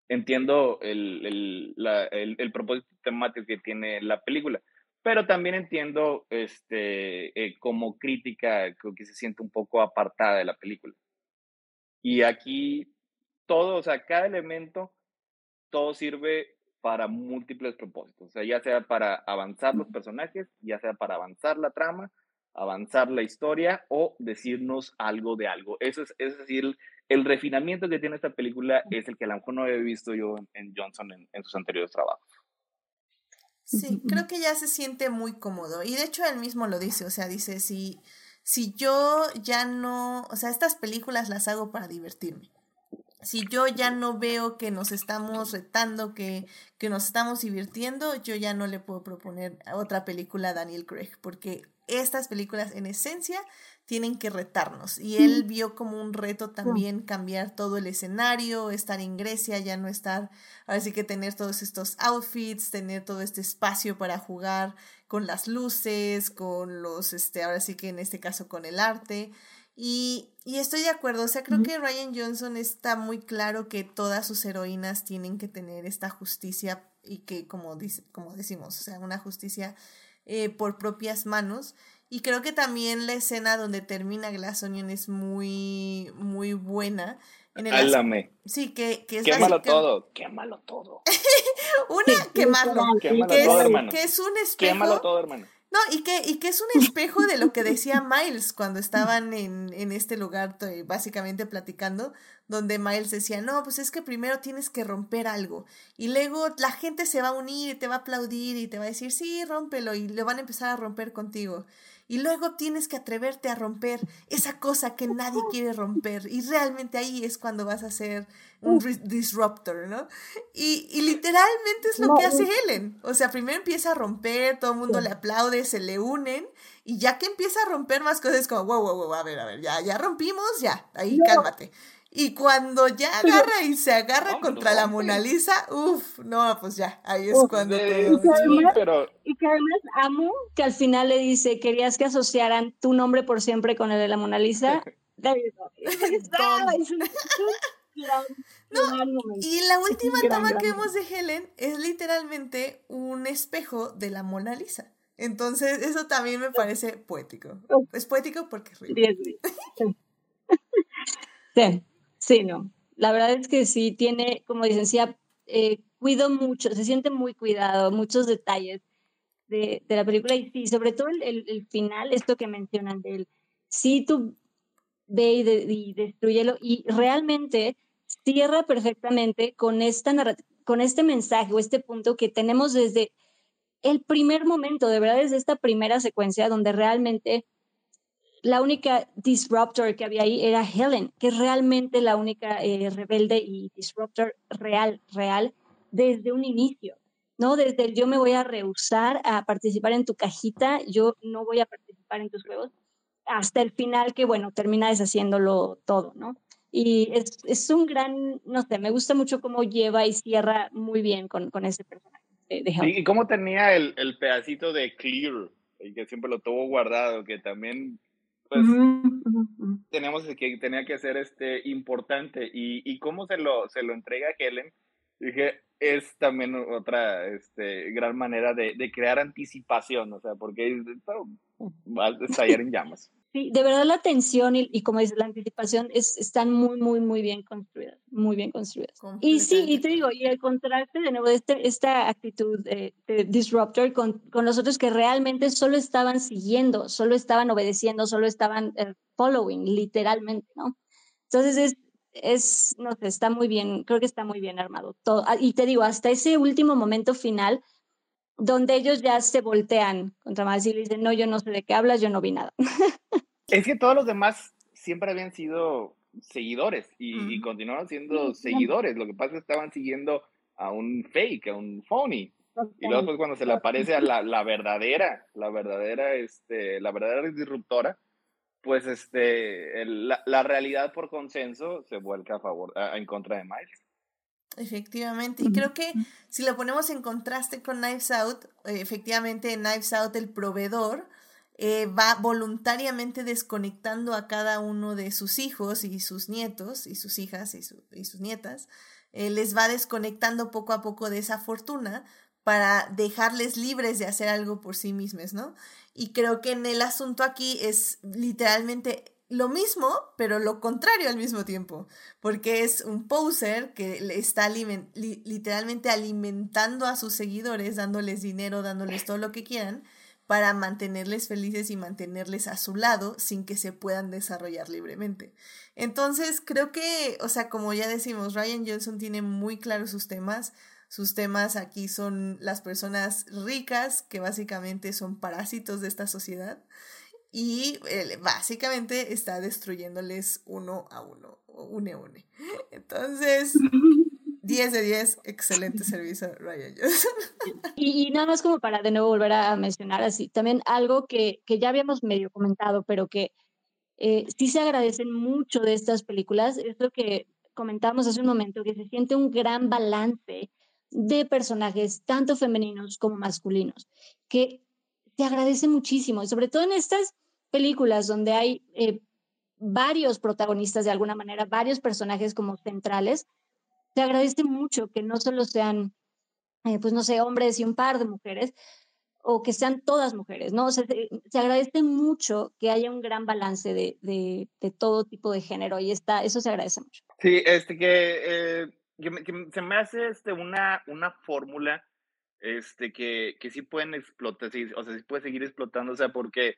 Entiendo el, el, la, el, el propósito temático que tiene la película pero también entiendo este, eh, como crítica que se siente un poco apartada de la película. Y aquí todo, o sea, cada elemento, todo sirve para múltiples propósitos, o sea, ya sea para avanzar los personajes, ya sea para avanzar la trama, avanzar la historia o decirnos algo de algo. Eso es, es decir, el, refinamiento que tiene esta película es el que a lo mejor no había visto yo en, Johnson en, en sus anteriores trabajos. Sí, creo que ya se siente muy cómodo. Y de hecho él mismo lo dice, o sea, dice, si, si yo ya no, o sea, estas películas las hago para divertirme. Si yo ya no veo que nos estamos retando, que, que nos estamos divirtiendo, yo ya no le puedo proponer otra película a Daniel Craig, porque estas películas en esencia tienen que retarnos. Y él vio como un reto también cambiar todo el escenario, estar en Grecia, ya no estar, ahora sí que tener todos estos outfits, tener todo este espacio para jugar con las luces, con los, este, ahora sí que en este caso con el arte. Y, y estoy de acuerdo, o sea, creo que Ryan Johnson está muy claro que todas sus heroínas tienen que tener esta justicia y que, como, dice, como decimos, o sea, una justicia eh, por propias manos. Y creo que también la escena donde termina Glass Onion es muy, muy buena. En el Sí, que, que es Quémalo todo, quémalo todo. Una, quemarlo. que, todo, es, hermano. que es un espejo. Quémalo todo, hermano. No, y que, y que es un espejo de lo que decía Miles cuando estaban en, en este lugar básicamente platicando, donde Miles decía, no, pues es que primero tienes que romper algo y luego la gente se va a unir y te va a aplaudir y te va a decir, sí, rómpelo y lo van a empezar a romper contigo. Y luego tienes que atreverte a romper esa cosa que nadie quiere romper. Y realmente ahí es cuando vas a ser un disruptor, ¿no? Y, y literalmente es lo que hace Helen. O sea, primero empieza a romper, todo el mundo le aplaude, se le unen. Y ya que empieza a romper más cosas, es como, wow, wow, wow, a ver, a ver, ya, ya rompimos, ya, ahí cálmate. Y cuando ya agarra y se agarra contra la Mona Lisa, uff, no, pues ya, ahí es cuando te... Y, pero... y que además amo que al final le dice, querías que asociaran tu nombre por siempre con el de la Mona Lisa. David, no, y la última toma que vemos de Helen es literalmente un espejo de la Mona Lisa. Entonces, eso también me parece poético. Es poético porque es Sí. Sí, no. La verdad es que sí tiene, como dicen, sí, eh, cuido mucho, se siente muy cuidado, muchos detalles de, la película y sí, sobre todo el, final, esto que mencionan de él. Sí, tú ve y, de, y destruyelo y realmente cierra perfectamente con, esta con este mensaje o este punto que tenemos desde el primer momento, de verdad, desde esta primera secuencia donde realmente la única disruptor que había ahí era Helen, que es realmente la única eh, rebelde y disruptor real, real, desde un inicio, ¿no? Desde el yo me voy a rehusar a participar en tu cajita, yo no voy a participar en tus juegos, hasta el final que, bueno, termina deshaciéndolo todo, ¿no? Y es, es un gran, no sé, me gusta mucho cómo lleva y cierra muy bien con, con ese personaje. Y cómo tenía el, el pedacito de Clear, el que siempre lo tuvo guardado, que también pues tenemos que tenía que ser este importante y, y cómo se lo se lo entrega a Helen dije, es también otra este, gran manera de, de crear anticipación, o sea, porque va a estallar en llamas. Sí, de verdad la tensión y, y como dices, la anticipación es, están muy, muy, muy bien construidas, muy bien construidas. Y sí, y te digo, y el contraste de nuevo de este, esta actitud de, disruptor con, con los otros que realmente solo estaban siguiendo, solo estaban obedeciendo, solo estaban eh, following, literalmente, ¿no? Entonces es, es, no sé, está muy bien, creo que está muy bien armado todo. Ah, y te digo, hasta ese último momento final, donde ellos ya se voltean contra más y le dicen, no, yo no sé de qué hablas, yo no vi nada. Es que todos los demás siempre habían sido seguidores y, y continuaron siendo seguidores. Lo que pasa es que estaban siguiendo a un fake, a un phony. Y luego pues, cuando se le aparece a la, la verdadera, la verdadera, este, la verdadera disruptora, pues este, la, la, realidad por consenso se vuelca a favor, en contra de Miles. Efectivamente, y creo que si lo ponemos en contraste con Knives Out, efectivamente en Knives Out el proveedor eh, va voluntariamente desconectando a cada uno de sus hijos y sus nietos y sus hijas y, y sus nietas, eh, les va desconectando poco a poco de esa fortuna para dejarles libres de hacer algo por sí mismos, ¿no? Y creo que en el asunto aquí es literalmente lo mismo, pero lo contrario al mismo tiempo, porque es un poser que está literalmente alimentando a sus seguidores, dándoles dinero, dándoles todo lo que quieran, para mantenerles felices y mantenerles a su lado sin que se puedan desarrollar libremente. Entonces, creo que, o sea, como ya decimos, Ryan Johnson tiene muy claros sus temas, sus temas aquí son las personas ricas, que básicamente son parásitos de esta sociedad, y eh, básicamente está destruyéndoles uno a uno, une une. Entonces, 10 de 10, excelente servicio, Ryan Johnson. Y, nada más como para de nuevo volver a mencionar así, también algo que, que ya habíamos medio comentado, pero que eh, sí se agradecen mucho de estas películas, es lo que comentamos hace un momento, que se siente un gran balance de personajes, tanto femeninos como masculinos, que se agradece muchísimo, y sobre todo en estas películas donde hay eh, varios protagonistas de alguna manera, varios personajes como centrales, se agradece mucho que no solo sean, eh, pues no sé, hombres y un par de mujeres, o que sean todas mujeres, ¿no? se, agradece mucho que haya un gran balance de, de, todo tipo de género y está, eso se agradece mucho. Sí, este que, eh, se me hace este, una, una fórmula este, que, que sí pueden explotar, o sea, sí puede seguir explotando, o sea, porque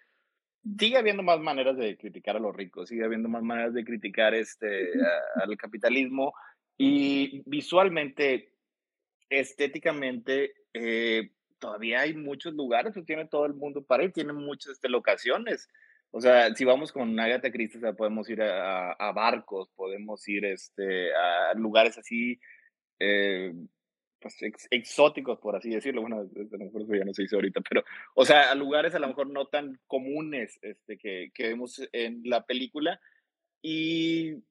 sigue habiendo más maneras de criticar a los ricos, sigue habiendo más maneras de criticar este, al capitalismo y visualmente, estéticamente, eh, todavía hay muchos lugares que tiene todo el mundo para ir, tiene muchas este, locaciones. O sea, si vamos con Agatha Christie, o sea, podemos ir a, a, barcos, podemos ir este, a lugares así eh, pues, exóticos, por así decirlo. Bueno, a lo mejor eso ya no se dice ahorita, pero, o sea, a lugares a lo mejor no tan comunes este, que, que vemos en la película. Y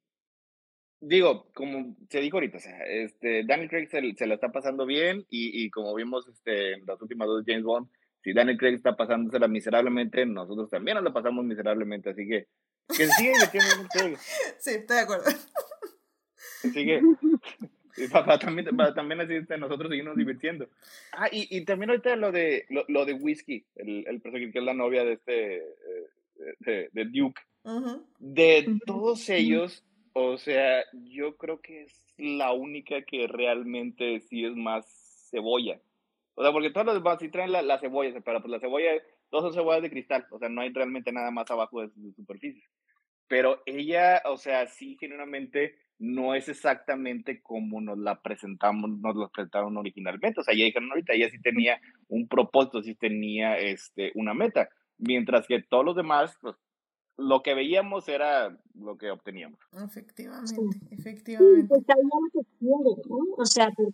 digo, como se dijo ahorita, o sea, este, Daniel Craig se, se la está pasando bien y, y, como vimos este, en las últimas dos James Bond, si Daniel Craig está pasándosela miserablemente, nosotros también nos la pasamos miserablemente, así que que sigue Sí, estoy de acuerdo. sigue para, también, para también así este, nosotros seguimos divirtiendo. Ah, y, y también ahorita lo de, lo, lo de Whiskey, el, el personaje que es la novia de este, eh, de, Duke. De todos ellos, o sea, yo creo que es la única que realmente sí es más cebolla. O sea, porque todos los demás sí traen la, la cebolla, pero pues la cebolla, todos son cebollas de cristal, o sea, no hay realmente nada más abajo de su superficie. Pero ella, o sea, sí, genuinamente no es exactamente como nos la presentamos, nos la presentaron originalmente. O sea, ya dijeron ahorita, ella sí tenía un propósito, sí tenía este, una meta. Mientras que todos los demás, pues, lo que veíamos era lo que obteníamos. Efectivamente, efectivamente. Pues, o sea, pues,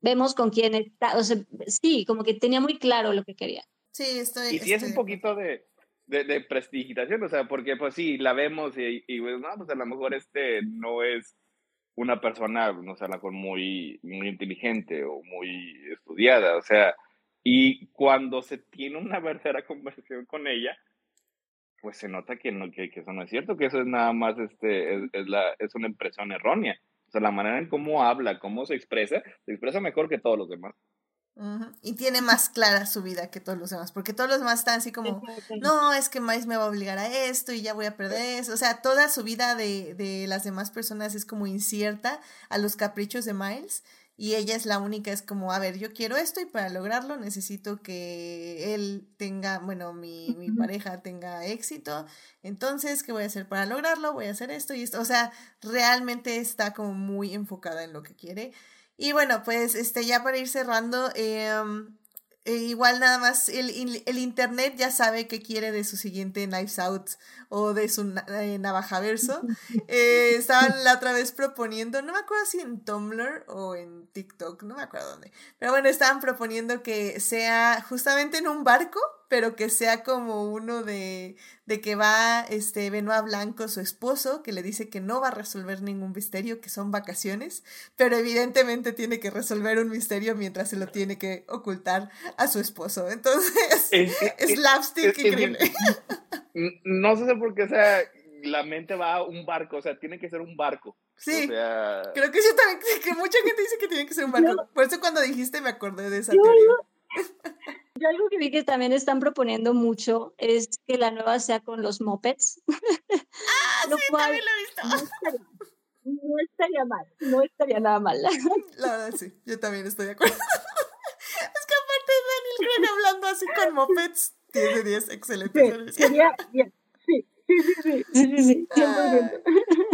vemos con quién está, o sea, sí, como que tenía muy claro lo que quería. Sí, estoy. Y sí es un poquito de, de, prestigitación, o sea, porque pues sí, la vemos y, y pues, no, pues a lo mejor este no es una persona, no sé, a lo mejor muy, muy inteligente o muy estudiada, o sea, y cuando se tiene una verdadera conversación con ella, pues se nota que, no, que, que eso no es cierto, que eso es nada más, este, es, es, la, es una impresión errónea. O sea, la manera en cómo habla, cómo se expresa, se expresa mejor que todos los demás. Y tiene más clara su vida que todos los demás, porque todos los demás están así como, no, es que Miles me va a obligar a esto y ya voy a perder eso. O sea, toda su vida de, de las demás personas es como incierta a los caprichos de Miles y ella es la única, es como, a ver, yo quiero esto y para lograrlo necesito que él tenga, bueno, mi, mi pareja tenga éxito, entonces, ¿qué voy a hacer para lograrlo? Voy a hacer esto y esto, o sea, realmente está como muy enfocada en lo que quiere. Y bueno, pues este, ya para ir cerrando, em, eh, igual nada más el, el, internet ya sabe qué quiere de su siguiente Knives Out o de su eh, navaja verso. Eh, estaban la otra vez proponiendo, no me acuerdo si en Tumblr o en TikTok, no me acuerdo dónde, pero bueno, estaban proponiendo que sea justamente en un barco pero que sea como uno de, de que va este Benoit Blanco, su esposo, que le dice que no va a resolver ningún misterio, que son vacaciones, pero evidentemente tiene que resolver un misterio mientras se lo tiene que ocultar a su esposo. Entonces, es, slapstick increíble. no sé por qué, o sea, la mente va a un barco, o sea, tiene que ser un barco. Sí, creo que sí también, que mucha gente dice que tiene que ser un barco. Por eso cuando dijiste me acordé de esa teoría. Yo algo que vi que también están proponiendo mucho es que la nueva sea con los mopeds. Ah, sí, también lo he visto. No estaría, mal, no estaría nada mal. La verdad sí, yo también estoy de acuerdo. Es que aparte Daniel Craig hablando así con mopeds, tiene 10, excelente. Sí, sería bien. Sí, sí, sí, sí, sí,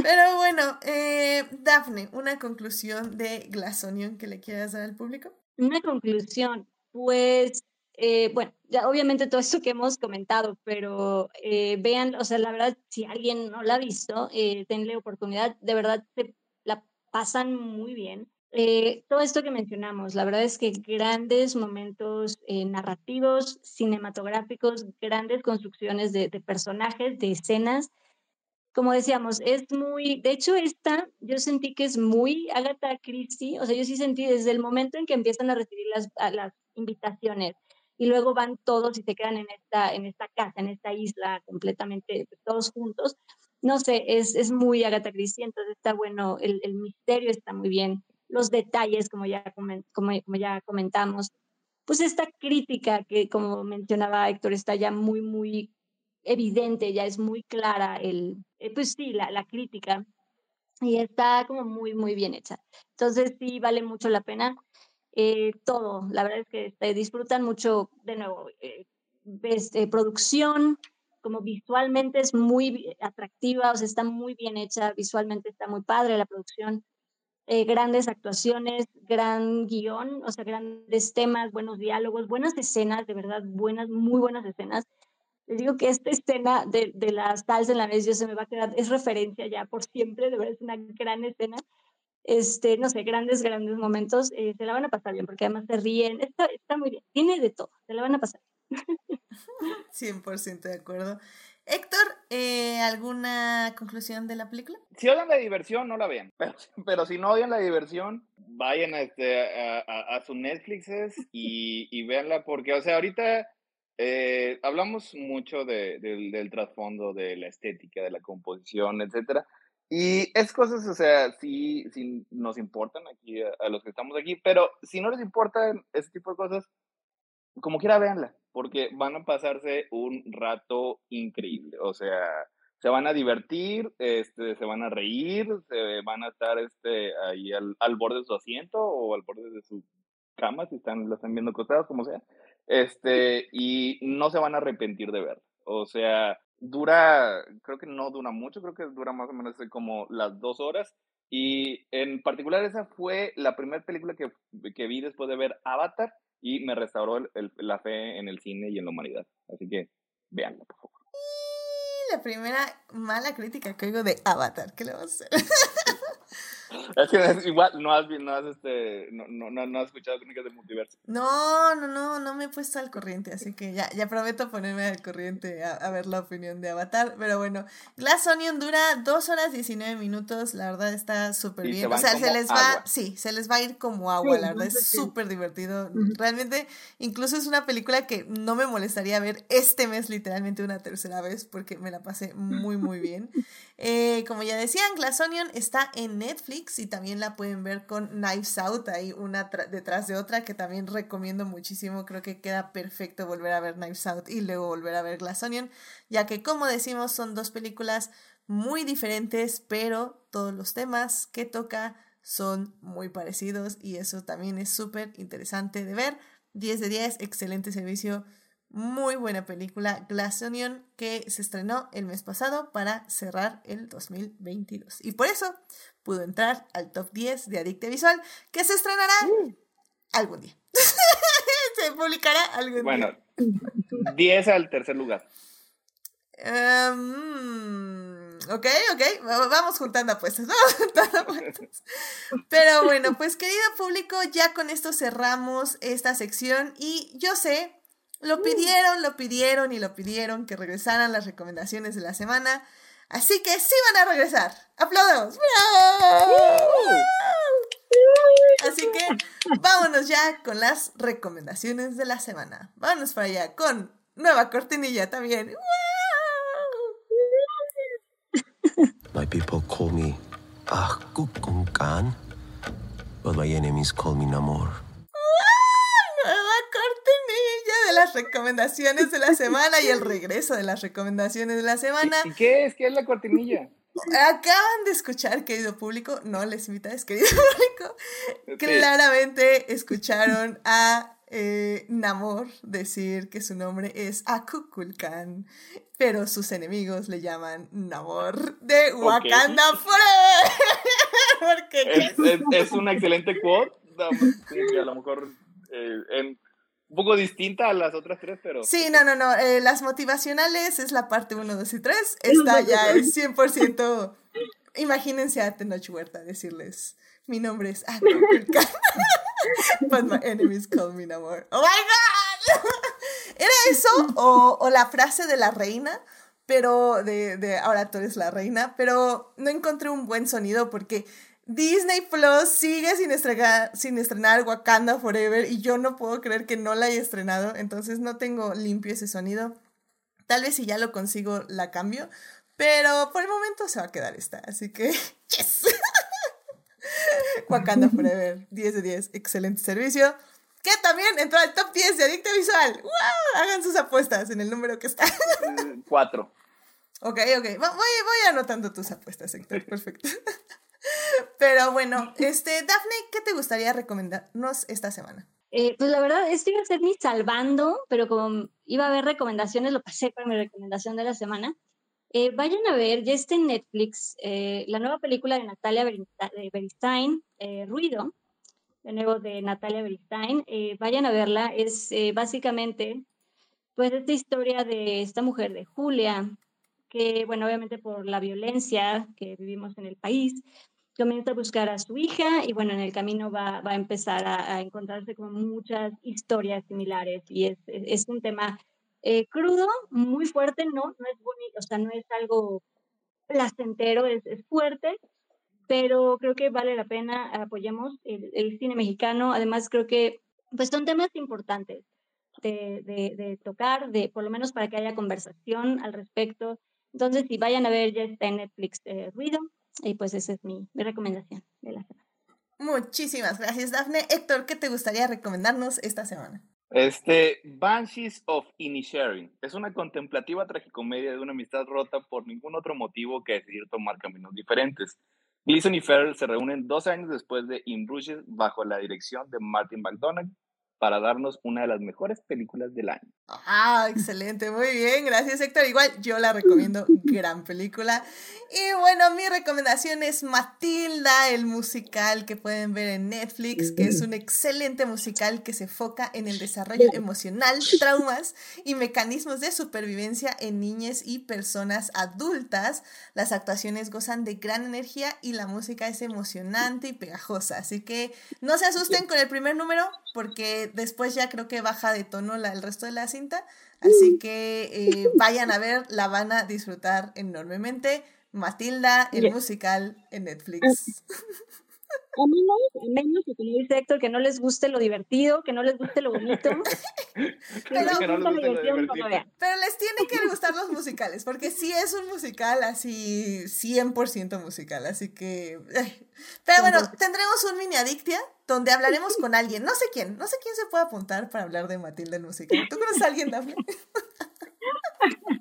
pero bueno, eh, Dafne, una conclusión de Glass Onion que le quieras dar al público. Una conclusión, pues eh, bueno, ya obviamente todo esto que hemos comentado, pero eh, vean, o sea, la verdad, si alguien no la ha visto, eh, denle oportunidad, de verdad se la pasan muy bien. todo esto que mencionamos, la verdad es que grandes momentos narrativos, cinematográficos, grandes construcciones de, de personajes, de escenas, como decíamos, es muy, de hecho esta yo sentí que es muy Agatha Christie, o sea, yo sí sentí desde el momento en que empiezan a recibir las, las invitaciones, y luego van todos y se quedan en esta, en esta casa, en esta isla, completamente todos juntos. No sé, es, es muy Agatha Christie, entonces está bueno, el, el misterio está muy bien, los detalles, como ya, como, como ya comentamos, pues esta crítica que, como mencionaba Héctor, está ya muy, muy evidente, ya es muy clara, el, eh, pues sí, la, la crítica, y está como muy, muy bien hecha. Entonces sí, vale mucho la pena. Eh, todo. La verdad es que disfrutan mucho, de nuevo, este, producción, como visualmente es muy atractiva, o sea, está muy bien hecha, visualmente está muy padre la producción. Eh, grandes actuaciones, gran guion, o sea, grandes temas, buenos diálogos, buenas escenas, de verdad, buenas, muy buenas escenas. Les digo que esta escena de, de las tals en la mesa yo se me va a quedar, es referencia ya por siempre, de verdad es una gran escena este, no sé, grandes, grandes momentos, eh, se la van a pasar bien, porque además se ríen, está, está muy bien, tiene de todo, se la van a pasar. 100% de acuerdo. Héctor, eh, ¿alguna conclusión de la película? Si odian la diversión, no la vean. Pero, pero si no odian la diversión, vayan a, este, a, a, sus Netflixes y, y véanla, porque, o sea, ahorita eh, hablamos mucho de, del trasfondo, de la estética, de la composición, etcétera. Y es cosas, o sea, sí, sí nos importan aquí a, los que estamos aquí, pero si no les importan ese tipo de cosas, como quiera véanla, porque van a pasarse un rato increíble, o sea, se van a divertir, este, se van a reír, se van a estar este, ahí al, al borde de su asiento o al borde de su cama, si están, lo están viendo acostados, como sea, este, y no se van a arrepentir de ver. O sea, dura, creo que no dura mucho, creo que dura más o menos como las dos horas. Y en particular esa fue la primera película que, que, vi después de ver Avatar y me restauró el, la fe en el cine y en la humanidad. Así que véanla, por favor. La primera mala crítica que oigo de Avatar, ¿qué le vamos a hacer? Es que igual no has, no has, este, no, no, no, has escuchado crónicas del multiverso. No, no, no, no me he puesto al corriente, así que ya, ya prometo ponerme al corriente a, ver la opinión de Avatar. Pero bueno, Glass Onion dura 2 horas 19 minutos, la verdad está súper bien. O sea, se les va, sí, se les va a ir como agua, la verdad es súper divertido. Realmente, incluso es una película que no me molestaría ver este mes literalmente una tercera vez porque me la pasé muy, muy bien. Eh, como ya decían, Glass Onion está en Netflix Y también la pueden ver con Knives Out, ahí una detrás de otra que también recomiendo muchísimo. Creo que queda perfecto volver a ver Knives Out y luego volver a ver Glass Onion, ya que como decimos son dos películas muy diferentes, pero todos los temas que toca son muy parecidos y eso también es súper interesante de ver. 10 de 10, excelente servicio, muy buena película, Glass Onion, que se estrenó el mes pasado para cerrar el 2022. Y por eso pudo entrar al top 10 de Adicte Visual, que se estrenará mm. algún día. se publicará algún día. Bueno, 10 al tercer lugar. Um, ok, ok, vamos juntando apuestas, vamos juntando apuestas. Pero bueno, pues querido público, ya con esto cerramos esta sección y yo sé, lo uh. pidieron, lo pidieron y lo pidieron que regresaran las recomendaciones de la semana. Así que sí van a regresar. ¡Aplaudamos! Así que vámonos ya con las recomendaciones de la semana. Vámonos para allá con nueva cortinilla también. My people call me Ahkukunkan, but my enemies call me Namor. Las recomendaciones de la semana y el regreso de las recomendaciones de la semana. ¿Y qué es? ¿Qué es la cortinilla? Acaban de escuchar, querido público, no les invitáis, querido público, claramente escucharon a eh, Namor decir que su nombre es Akukulkan, pero sus enemigos le llaman Namor de Wakanda Forever. es, una excelente quote, a lo mejor eh, un poco distinta a las otras tres, pero... Sí, no, no, no, eh, las motivacionales es la parte 1, 2 y 3, esta ya es 100%... Imagínense a Tenoch Huerta decirles, mi nombre es Akukulkan. But my enemies call me Namor. ¡Oh my god! ¿Era eso o, o, la frase de la reina? Pero de, de ahora tú eres la reina. Pero no encontré un buen sonido porque Disney Plus sigue sin estrenar, sin estrenar Wakanda Forever y yo no puedo creer que no la haya estrenado. Entonces no tengo limpio ese sonido. Tal vez si ya lo consigo la cambio. Pero por el momento se va a quedar esta. Así que, yes. Wakanda Forever, 10 de 10, excelente servicio. Que también entró al top 10 de Adicto Visual. ¡Wow! Hagan sus apuestas en el número que está. Cuatro. Ok, ok. Voy, voy anotando tus apuestas, Héctor. Perfecto. Pero bueno, este, Daphne, ¿qué te gustaría recomendarnos esta semana? Eh, pues la verdad, esto iba a ser mi salvando, pero como iba a haber recomendaciones, lo pasé para mi recomendación de la semana. Eh, vayan a ver, ya está en Netflix, eh, la nueva película de Natalia Beristain, eh, Ruido, de nuevo de Natalia Beristain. vayan a verla, es básicamente pues esta historia de esta mujer, de Julia, que, bueno, obviamente por la violencia que vivimos en el país, comienza a buscar a su hija y, bueno, en el camino va, va a empezar a, a, encontrarse con muchas historias similares. Y es, es un tema eh, crudo, muy fuerte, no, no es bonito, o sea, no es algo placentero, es, es fuerte, pero creo que vale la pena, apoyemos el, el, cine mexicano, además creo que pues son temas importantes de, de, de, tocar, de por lo menos para que haya conversación al respecto. Entonces, si vayan a ver, ya está en Netflix eh, Ruido, y pues esa es mi, mi recomendación de la semana. Muchísimas gracias, Dafne. Héctor, ¿qué te gustaría recomendarnos esta semana? Este, Banshees of Inisherin es una contemplativa tragicomedia de una amistad rota por ningún otro motivo que decidir tomar caminos diferentes. Gleason y Farrell se reúnen dos años después de In Bruges bajo la dirección de Martin McDonagh para darnos una de las mejores películas del año. Ah, excelente, muy bien, gracias Héctor. Igual yo la recomiendo, gran película. Y bueno, mi recomendación es Matilda, el musical que pueden ver en Netflix, que es un excelente musical que se enfoca en el desarrollo emocional, traumas y mecanismos de supervivencia en niñas y personas adultas. Las actuaciones gozan de gran energía y la música es emocionante y pegajosa, así que no se asusten con el primer número porque después ya creo que baja de tono la, el resto de la cinta. Así que eh, vayan a ver, la van a disfrutar enormemente. Matilda, el musical en Netflix. A menos, a menos que como dice Héctor, que no les guste lo divertido, que no les guste lo bonito. pero, pero les tiene que gustar los musicales, porque sí es un musical así 100% musical, así que... Pero bueno, tendremos un mini adictia donde hablaremos con alguien, no sé quién, no sé quién se puede apuntar para hablar de Matilda el musical. ¿Tú conoces a alguien, Dafne?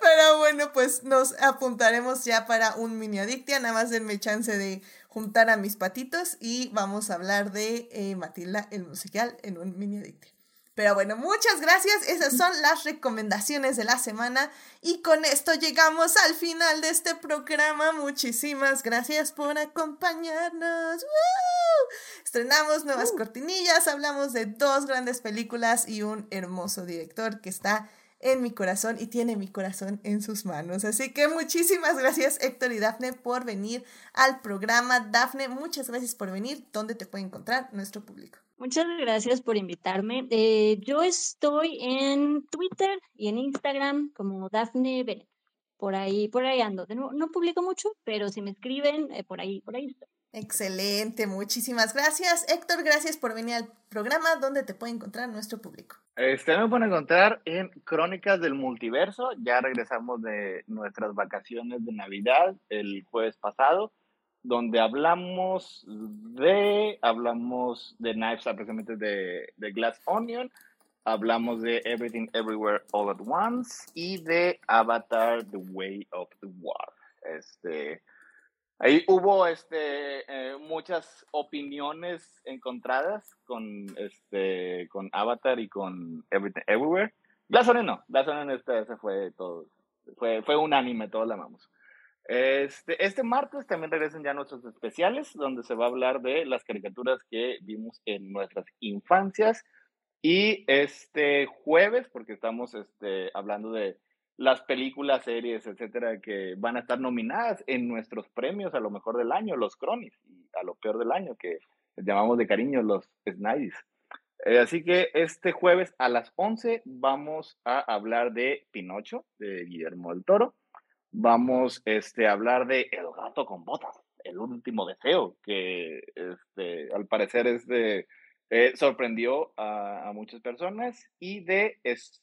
Pero bueno, pues nos apuntaremos ya para un mini adictia. Nada más denme chance de juntar a mis patitos y vamos a hablar de eh, Matilda el musical en un mini adictia. Pero bueno, muchas gracias. Esas son las recomendaciones de la semana. Y con esto llegamos al final de este programa. Muchísimas gracias por acompañarnos. Estrenamos nuevas cortinillas, hablamos de dos grandes películas y un hermoso director que está en mi corazón y tiene mi corazón en sus manos. Así que muchísimas gracias Héctor y Dafne por venir al programa. Dafne, muchas gracias por venir. ¿Dónde te puede encontrar nuestro público? Muchas gracias por invitarme. Eh, yo estoy en Twitter y en Instagram como Dafne Bennett. Por ahí, por ahí ando. No, no publico mucho, pero si me escriben, eh, por ahí, por ahí estoy. Excelente, muchísimas gracias. Héctor, gracias por venir al programa. ¿Dónde te puede encontrar nuestro público? Este me pueden encontrar en Crónicas del Multiverso. Ya regresamos de nuestras vacaciones de Navidad el jueves pasado, donde hablamos de, hablamos de Knives, precisamente de, de Glass Onion, hablamos de Everything Everywhere All at Once y de Avatar The Way of the Water. Este, Ahí hubo este, eh, muchas opiniones encontradas con, este, con Avatar y con Everything Everywhere. Glass no, Glass este, ese fue todo, fue, fue unánime, todos la amamos. Este, este martes también regresan ya nuestros especiales, donde se va a hablar de las caricaturas que vimos en nuestras infancias. Y este jueves, porque estamos este, hablando de las películas, series, etcétera, que van a estar nominadas en nuestros premios a lo mejor del año, los Cronis, y a lo peor del año, que llamamos de cariño los Snides. Eh, así que este jueves a las 11 vamos a hablar de Pinocho, de Guillermo del Toro. Vamos este, a hablar de El gato con botas, el último deseo, que este, al parecer este, eh, sorprendió a, a, muchas personas. Y de... Es,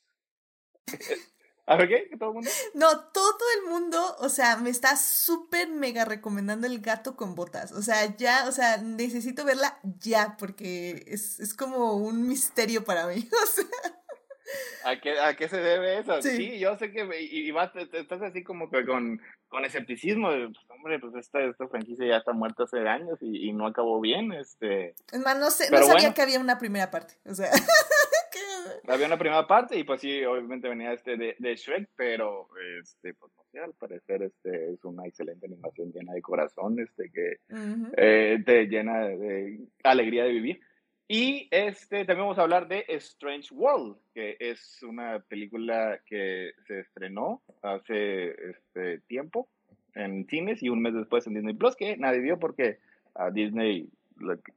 ¿A ver qué? ¿Todo el mundo? No, todo el mundo, o sea, me está súper mega recomendando el gato con botas. O sea, ya, o sea, necesito verla ya, porque es, es como un misterio para mí. O sea. ¿A qué, ¿A qué se debe eso? Sí, yo sé que y, vas, estás así como que con, con escepticismo. De, pues, hombre, pues esta, esta franquicia ya está muerta hace años y, y no acabó bien. Este... Es más, no, sé, no sabía que había una primera parte. O sea. Había una primera parte y pues sí, obviamente venía este de, de Shrek, pero este, pues no sé, al parecer este es una excelente animación llena de corazón, este que eh, te llena de alegría de vivir. Y este, también vamos a hablar de Strange World, que es una película que se estrenó hace este tiempo en cines y un mes después en Disney Plus, que nadie vio porque a Disney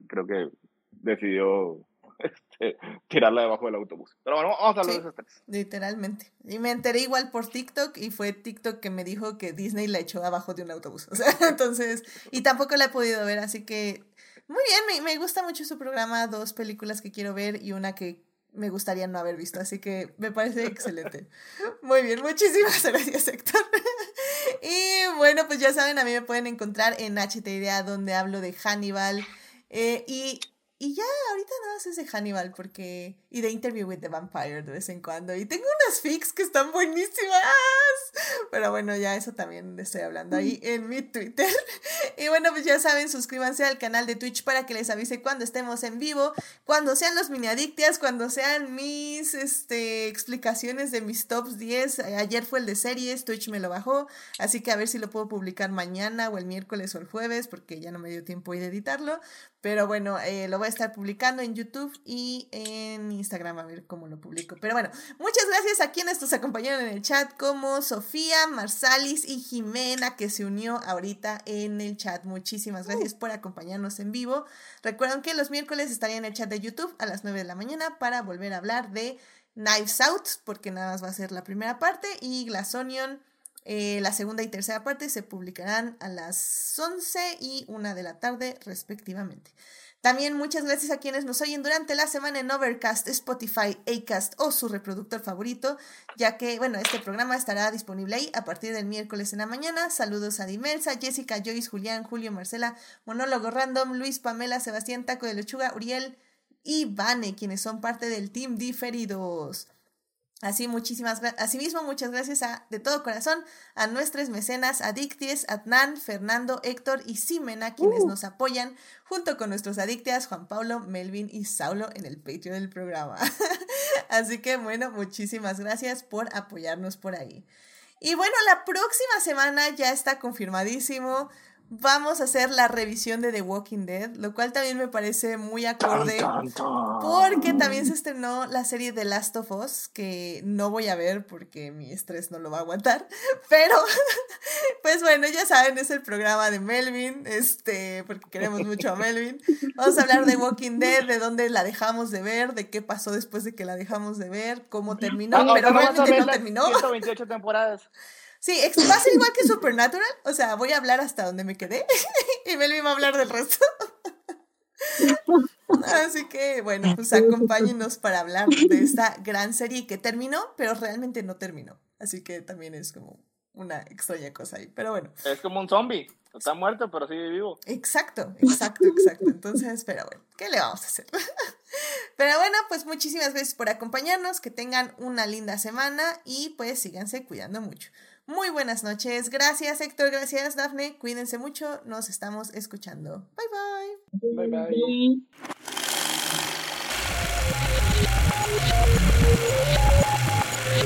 creo que decidió este, tirarla debajo del autobús. Pero bueno, vamos a hablar de esos tres. Literalmente. Y me enteré igual por TikTok y fue TikTok que me dijo que Disney la echó abajo de un autobús. O sea, entonces, y tampoco la he podido ver, así que muy bien, me, me gusta mucho su programa, dos películas que quiero ver y una que me gustaría no haber visto, así que me parece excelente. Muy bien, muchísimas gracias Héctor. y bueno, pues ya saben, a mí me pueden encontrar en HT donde hablo de Hannibal. Eh, y y ya, ahorita nada más es de Hannibal, porque. Y de Interview with the Vampire de vez en cuando. Y tengo unas fics que están buenísimas. Pero bueno, ya eso también estoy hablando ahí en mi Twitter. Y bueno, pues ya saben, suscríbanse al canal de Twitch para que les avise cuando estemos en vivo, cuando sean los mini adictias, cuando sean mis este, explicaciones de mis tops 10. Ayer fue el de series, Twitch me lo bajó. Así que a ver si lo puedo publicar mañana o el miércoles o el jueves, porque ya no me dio tiempo de editarlo. Pero bueno, eh, lo voy a estar publicando en YouTube y en Instagram a ver cómo lo publico. Pero bueno, muchas gracias a quienes nos acompañaron en el chat, como Sofía, Marsalis y Jimena, que se unió ahorita en el chat. Muchísimas gracias por acompañarnos en vivo. Recuerden que los miércoles estaría en el chat de YouTube a las 9 de la mañana para volver a hablar de Knives Out, porque nada más va a ser la primera parte, y Glass Onion Eh, la segunda y tercera parte se publicarán a las 11 y 1 de la tarde respectivamente. También muchas gracias a quienes nos oyen durante la semana en Overcast, Spotify, Acast o su reproductor favorito, ya que, bueno, este programa estará disponible ahí a partir del miércoles en la mañana. Saludos a Dimelsa, Jessica, Joyce, Julián, Julio, Marcela, Monólogo Random, Luis, Pamela, Sebastián, Taco de Lechuga, Uriel y Vane, quienes son parte del Team Diferidos. Así muchísimas asimismo muchas gracias a, de todo corazón a nuestros mecenas Adicties, Adnan, Fernando, Héctor y Simena quienes uh. nos apoyan junto con nuestros adictias Juan Pablo, Melvin y Saulo en el Patreon del programa. Así que bueno, muchísimas gracias por apoyarnos por ahí. Y bueno, la próxima semana ya está confirmadísimo vamos a hacer la revisión de The Walking Dead, lo cual también me parece muy acorde porque también se estrenó la serie The Last of Us, que no voy a ver porque mi estrés no lo va a aguantar, pero pues bueno, ya saben, es el programa de Melvin, este, porque queremos mucho a Melvin. Vamos a hablar de Walking Dead, de dónde la dejamos de ver, de qué pasó después de que la dejamos de ver, cómo terminó, pero realmente no terminó. 128 temporadas. Sí, va a ser igual que Supernatural. O sea, voy a hablar hasta donde me quedé y Melvin va a hablar del resto. Así que, bueno, pues acompáñenos para hablar de esta gran serie que terminó, pero realmente no terminó. Así que también es como una extraña cosa ahí. Pero bueno. Es como un zombie. Está muerto, pero sigue vivo. Exacto, exacto, exacto. Entonces, pero bueno, ¿qué le vamos a hacer? Pero bueno, pues muchísimas gracias por acompañarnos. Que tengan una linda semana y pues síganse cuidando mucho. Muy buenas noches. Gracias, Héctor. Gracias, Dafne. Cuídense mucho. Nos estamos escuchando. Bye, bye. Bye, bye.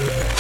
bye.